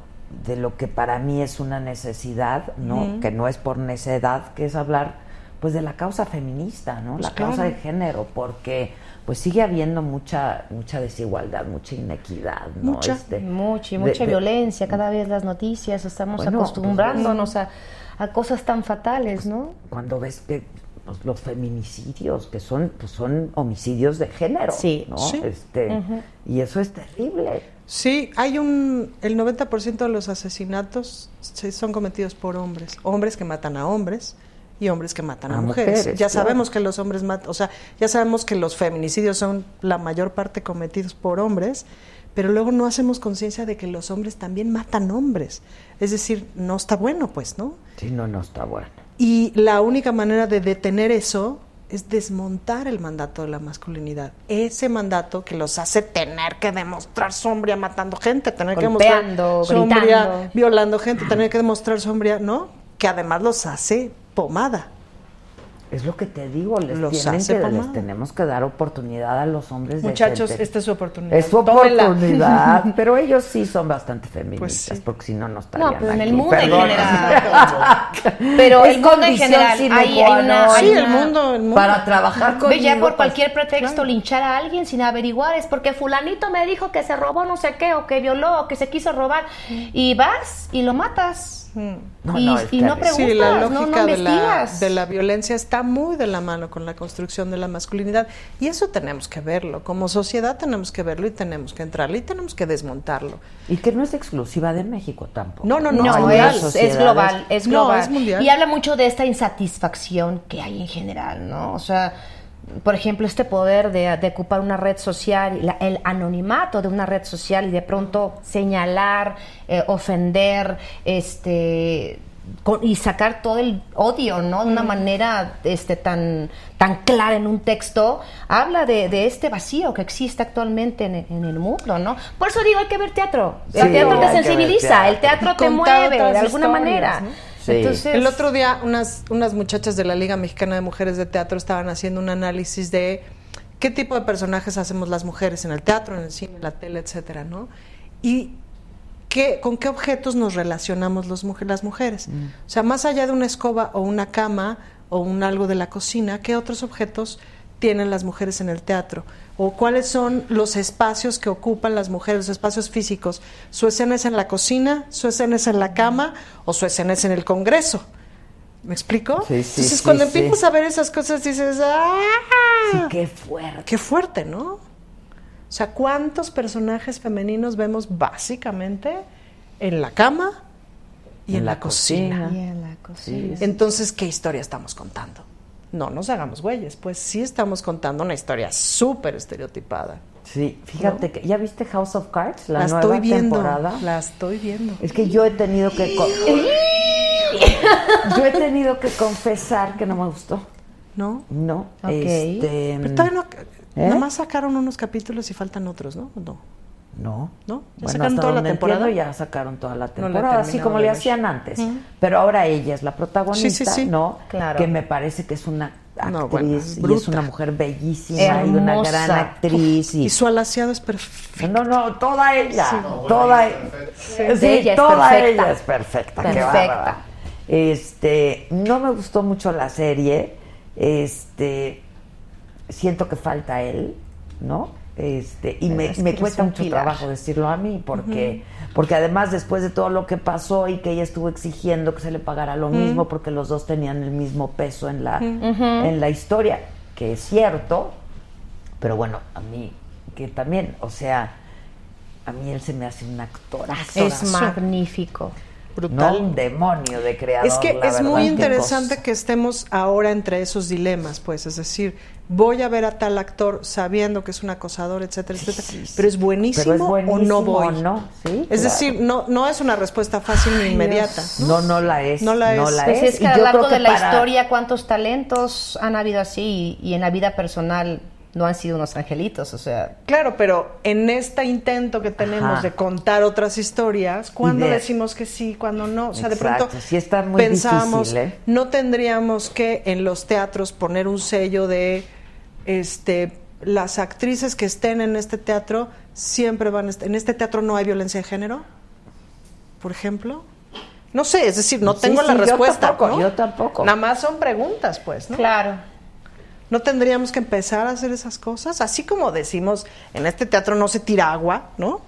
de lo que para mí es una necesidad, ¿no? Que no es por necedad, que es hablar, pues, de la causa feminista, ¿no? La Pues claro. causa de género, porque, pues, sigue habiendo mucha, mucha desigualdad, mucha inequidad, ¿no? Mucha. Este, Mucha y mucha de- violencia, cada vez las noticias, estamos Bueno, pues, acostumbrándonos a, a cosas tan fatales, ¿no? cuando ves que pues, los feminicidios que son pues son homicidios de género Sí. ¿no? Sí. este y eso es terrible Sí, hay un. El 90% de los asesinatos se- son cometidos por hombres. Hombres que matan a hombres y hombres que matan a, A mujeres. mujeres, Ya claro. sabemos que los hombres matan. O sea, ya sabemos que los feminicidios son la mayor parte cometidos por hombres, pero luego no hacemos conciencia de que los hombres también matan hombres. Es decir, no está bueno, pues, ¿no? sí no no está bueno Y la única manera de detener eso es desmontar el mandato de la masculinidad. Ese mandato que los hace tener que demostrar sombría matando gente, tener Golpeando, que demostrar sombría gritando. violando gente, tener que demostrar sombría, ¿no? Que además los hace pomada. Es lo que te digo, les, Los tienen que, les tenemos que dar oportunidad a los hombres. Muchachos, esta es su oportunidad. Es su oportunidad, pero ellos sí son bastante feministas, Pues sí. porque si no, no estarían No, pero en el aquí. mundo en general. Pero Es el mundo en condición general. Hay, hay una, Sí, el mundo, el mundo. Para trabajar con ya por cualquier pretexto linchar a alguien sin averiguar es porque fulanito me dijo que se robó no sé qué o que violó o que se quiso robar y vas y lo matas No, y, no, y no preguntas, Sí, la lógica no de, la, de la violencia está muy de la mano con la construcción de la masculinidad y eso tenemos que verlo. Como sociedad tenemos que verlo y tenemos que entrarle y tenemos que desmontarlo. Y que no es exclusiva de México tampoco. No, no, no, No, es, es global, es No, global. es mundial. Y habla mucho de esta insatisfacción que hay en general, ¿no? O sea, por ejemplo, este poder de, de ocupar una red social, la- el anonimato de una red social y de pronto señalar, eh, ofender, este con- y sacar todo el odio, ¿no? De una manera este, tan, tan clara en un texto, habla de, de este vacío que existe actualmente en, en el mundo, ¿no? Por eso digo, hay que ver teatro. Sí, el teatro te sensibiliza, el teatro. te mueve de alguna manera. ¿no? Sí. Entonces, El otro día unas, unas muchachas de la Liga Mexicana de Mujeres de Teatro estaban haciendo un análisis de qué tipo de personajes hacemos las mujeres en el teatro, en el cine, en la tele, etcétera, ¿no? Y qué, con qué objetos nos relacionamos los las mujeres. O sea, más allá de una escoba o una cama o un algo de la cocina, ¿qué otros objetos tienen las mujeres en el teatro? ¿O cuáles son los espacios que ocupan las mujeres, los espacios físicos? ¿Su escena es en la cocina? ¿Su escena es en la cama? ¿O su escena es en el Congreso? ¿Me explico? Sí, sí, Entonces, sí, cuando sí. empiezas a ver esas cosas, dices, ¡ah! Sí, qué fuerte. Qué fuerte, ¿no? O sea, ¿cuántos personajes femeninos vemos básicamente en la cama y en, la, cocina? Y en la cocina. Entonces, ¿qué historia estamos contando? No nos hagamos güeyes, pues sí estamos contando una historia súper estereotipada. Sí, fíjate que ya viste House of Cards, la, La, nueva estoy viendo, temporada. la estoy viendo. Es que yo he tenido que yo he tenido que confesar que no me gustó. ¿No? No, Ok. este Pero todavía no, ¿Eh? nada más sacaron unos capítulos y faltan otros, ¿no? No. No. ¿No? ¿Ya Bueno, sacaron hasta toda la temporada? entiendo, ya sacaron toda la No temporada, así terminado como le hacían antes. Pero ahora ella es la protagonista, Sí, sí, sí. ¿no? Claro. Que me parece que es una actriz No, bueno, es y es una mujer bellísima y una gran actriz. Y, Y su alaciado es perfecto. No, no, toda ella, toda Ella toda ella es perfecta, qué Perfecta. bárbara. Este, no me gustó mucho la serie. Este, siento que falta él, ¿no? Este, y me, cuesta mucho pilar. trabajo decirlo a mí porque porque además después de todo lo que pasó y que ella estuvo exigiendo que se le pagara lo mismo porque los dos tenían el mismo peso en la en la historia, que es cierto, pero bueno, a mí que también, o sea, a mí él se me hace un actorazo. es magnífico. Brutal. No un demonio de creador. Es que la es verdad, muy interesante cosa. que estemos ahora entre esos dilemas, pues, es decir, voy a ver a tal actor sabiendo que es un acosador, etcétera, etcétera, sí, sí. pero es buenísimo, Pero es o buenísimo no voy. o no, sí, es claro. decir, no no es una respuesta fácil ni inmediata. No, no la es. No la es. Pues es Y que a lo largo de la para- historia, ¿cuántos talentos han habido así? Y, y en la vida personal no han sido unos angelitos, o sea... Claro, pero en este intento que tenemos Ajá. de contar otras historias, ¿cuándo de- decimos que sí, cuándo no? O sea, de pronto sí está muy pensábamos, difícil, ¿eh? no tendríamos que en los teatros poner un sello de este las actrices que estén en este teatro siempre van a en este teatro no hay violencia de género, por ejemplo. No sé, es decir, no Sí, tengo sí, la yo respuesta. tampoco, ¿no? yo tampoco. Nada más son preguntas, pues, ¿no? Claro. ¿No tendríamos que empezar a hacer esas cosas? Así como decimos, en este teatro no se tira agua, ¿no?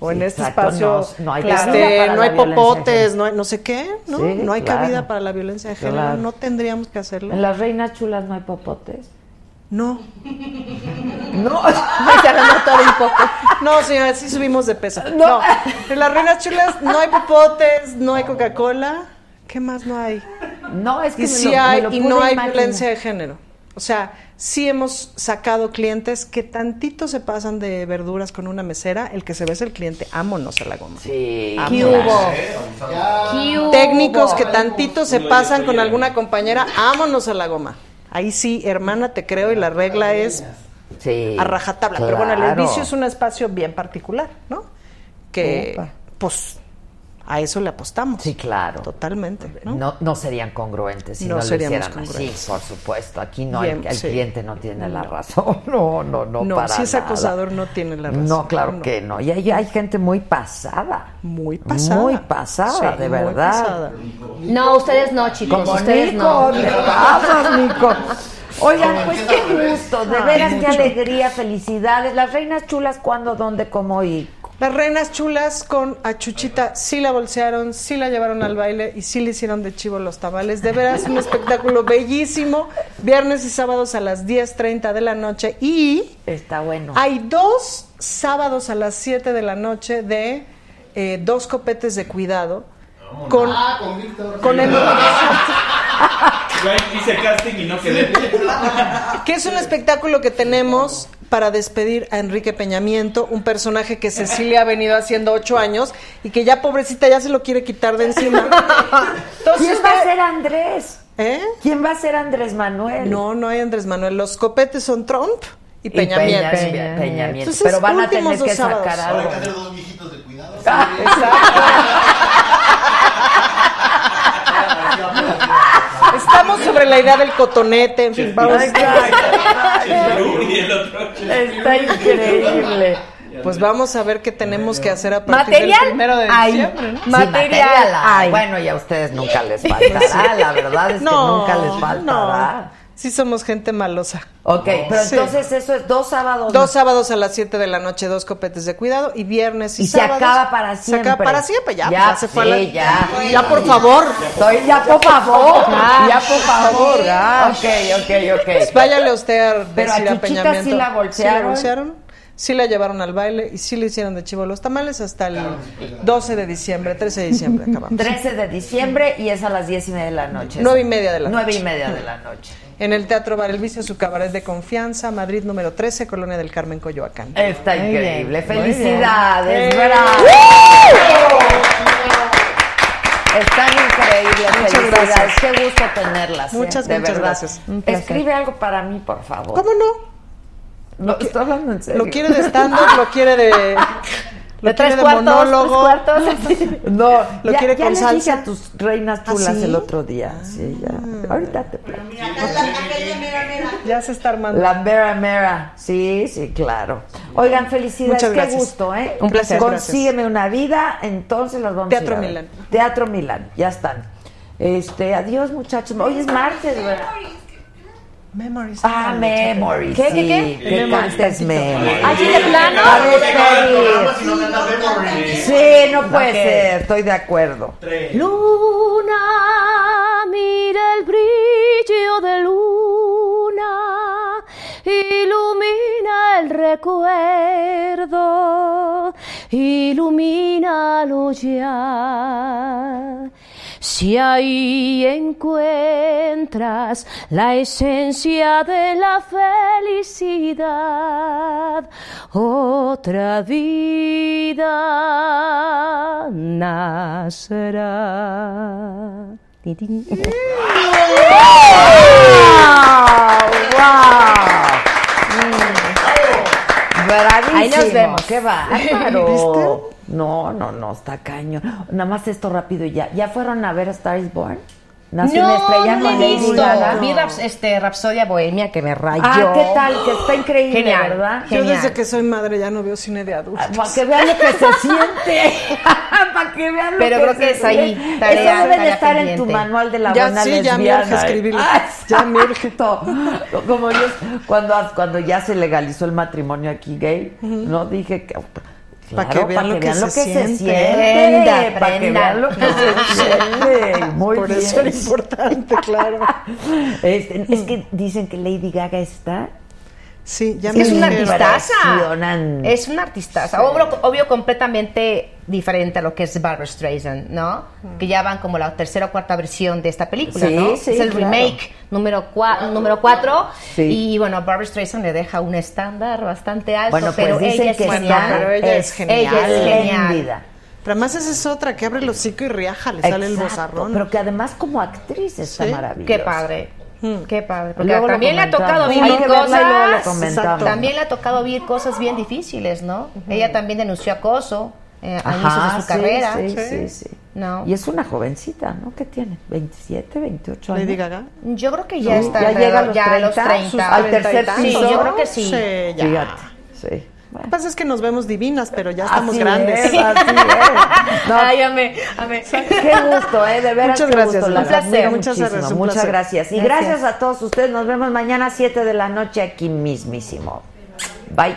O en este exacto, espacio no- no hay este, no hay popotes, no hay no sé qué, ¿no? Sí, no hay claro. cabida para la violencia de género, Claro. no tendríamos que hacerlo. En las reinas chulas no hay popotes. No. No. Se ganó todo un poco. No, señora, sí subimos de peso. No. En las reinas chulas no hay popotes, no hay Coca-Cola. ¿Qué más no hay? No, es que y me sí lo- me hay lo y no hay violencia de género. O sea, sí hemos sacado clientes que tantito se pasan de verduras con una mesera, el que se ve es el cliente, ámonos a la goma. Sí. ¿Qué hubo? ¿Qué hubo? Técnicos que tantito se pasan con alguna compañera, ámonos a la goma. Ahí sí, hermana, te creo y la regla es Sí. a rajatabla. Pero bueno, el edificio es un espacio bien particular, ¿no? Que, Opa. pues, a eso le apostamos. Sí, claro. Totalmente. ¿no? No, no serían congruentes si no, No lo hicieran congruentes. así, por supuesto. Aquí no Bien, hay, el sí. cliente no tiene la razón. No, no, no, No, para si es nada. acosador no tiene la razón. No, claro No. que no. Y hay, hay gente muy pasada. Muy pasada. Muy pasada, Sí, de muy verdad. pasada. No, ustedes no, chicos. Como ustedes Nico, no. te pasas, Nico. Oigan, pues qué gusto, de veras qué alegría, felicidades. Las reinas chulas, ¿cuándo, dónde, cómo y Las reinas chulas con a Chuchita sí la bolsearon, sí la llevaron al baile y sí le hicieron de chivo los tamales. De veras, un espectáculo bellísimo. Viernes y sábados a las 10.30 de la noche. Y está bueno? hay dos sábados a las 7 de la noche de eh, dos copetes de cuidado. Con, Ah, con Víctor. con el- hice casting y no quedé. que es un espectáculo que tenemos para despedir a Enrique Peñamiento, un personaje que Cecilia ha venido haciendo ocho años y que ya pobrecita ya se lo quiere quitar de encima. Entonces, ¿Quién va a ser Andrés? ¿Eh? ¿Quién va a ser Andrés Manuel? No, no hay Andrés Manuel. Los copetes son Trump y Peña Peña- Nieto. Peña-. Entonces, Pero van a tener que sábados. sacar Ahora hay algo. que dos viejitos de cuidado. Estamos sobre la idea del cotonete, en fin, vamos. Y el otro. Está increíble. Pues vamos a ver qué tenemos que hacer a partir del primero de diciembre. ¿no? Sí, Material hay. Bueno, y a ustedes nunca les faltará, la verdad es que nunca les faltará. no. Sí somos gente malosa. Ok, pero Sí. entonces eso es dos sábados. Dos sábados a las 7 de la noche, dos copetes de cuidado y viernes y, Y se sábados. acaba para Se siempre. acaba para siempre, ya. Ya, Ya, se fue sí, la- ya. Ya, por favor. Estoy, ya, por favor. Ya, por favor. Ok, ok, ok. Pues váyale usted a Pero a decir a Peñamiento. sí la bolsearon. Sí la bolsearon, sí la llevaron al baile y sí le hicieron de chivo los tamales hasta el 12 de diciembre, 13 de diciembre acabamos. 13 de diciembre y es a las 10 y media de la noche. Nueve y media de la Nueve noche. y media de la noche. En el Teatro Bar El Vicio, su cabaret de confianza, Madrid número 13, Colonia del Carmen, Coyoacán. Está Muy increíble. bien, Felicidades, bien. bravo. Están increíbles. Muchas Felicidades. gracias. Qué gusto tenerlas. ¿eh? Muchas, de muchas verdad. gracias. Escribe algo para mí, por favor. ¿Cómo no? No, estoy hablando en serio. Lo quiere de stand-up, lo quiere de. Lo De tres quiere de cuartos, monólogo. tres cuartos. No, Lo ya, quiere ya con salsa. dije a tus reinas ¿Ah, chulas sí? el otro día. Sí, ya. Ahorita te platico. Mira, la- aquella mera, mera. Ya se está armando. La Mera Mera. Sí, sí, claro. Oigan, felicidades. Muchas Qué gusto, ¿eh? Un placer. Consígueme una vida, entonces las vamos Teatro a ver. Milán. Teatro Milán, ya están. Este, adiós muchachos. Hoy es martes, ¿verdad? Memories. Ah, Memories. ¿Qué, qué, sí, qué? Que Memories, cantes. Memories. ¿Así de plano? Sí, no puede Ok. ser, estoy de acuerdo. Tres. Luna, mira el brillo de luna, ilumina el recuerdo, ilumínalo ya. Si ahí encuentras la esencia de la felicidad, otra vida nacerá. Tin, tin. Bravísimo. Ahí nos vemos. Qué bárbaro. No, no, no, está caño. Nada más esto rápido y ya. ¿Ya fueron a ver a Star is Born? Nació una No, estrella no con he visto. Gaga. Vi Raps- este, Rapsodia Bohemia que me rayó. Ah, ¿qué tal? Que está increíble, Genial. ¿verdad? Yo Genial. desde que soy madre ya no veo cine de adultos. Ah, Para que vean lo que se siente. Para que vean lo Pero que creo se que es ahí, tarea- Eso debe de estar en tu manual de la Ya, buena sí, ya me lesbiana. urge escribirlo. Ah, Ya me urge. exacto. Como yo, cuando, cuando ya se legalizó el matrimonio aquí gay, no dije que... Pa' Claro, que vean lo que se se siente. Para que vean lo que se siente. Muy Por bien. eso era importante, claro. Este, es que dicen que Lady Gaga está Sí, ya Es me que es una artistaza. Es una artistaza. Obvio, completamente diferente a lo que es Barbara Streisand, ¿no? Que ya van como la tercera o cuarta versión de esta película, Sí, ¿no? sí, es el claro. remake número, cua- número cuatro. Sí. Y bueno, Barbara Streisand le deja un estándar bastante alto, Bueno, pues pero dicen ella es que genial. pero ella es genial. Ella es genial. Pero además esa es otra, que abre el hocico y riaja, le sale el bozarrón. Pero que además como actriz está Sí, maravillosa. Qué padre. Qué padre. Porque Luego también le ha tocado vivir cosas. También le ha tocado vivir cosas bien difíciles, ¿no? Ella también denunció acoso eh, a Ajá, inicios de su sí, carrera. Sí, sí, sí. No. Y es una jovencita, ¿no? ¿Qué tiene? ¿27, 28 años? Lady Gaga. Yo creo que ya Sí, está ya llega a los ya a los 30, 30. sus al tercer Sí, piso. yo creo que sí. Sí, ya. Fíjate, sí. Lo que pasa es que nos vemos divinas, pero ya estamos Así grandes. es, así es. No, Ay, amé, amé. Qué gusto, ¿eh? De veras, Muchas gracias, gusto. un placer. Muchas gracias, Muchas placer. gracias. Y Gracias. gracias a todos ustedes. Nos vemos mañana a 7 de la noche aquí mismísimo. Bye.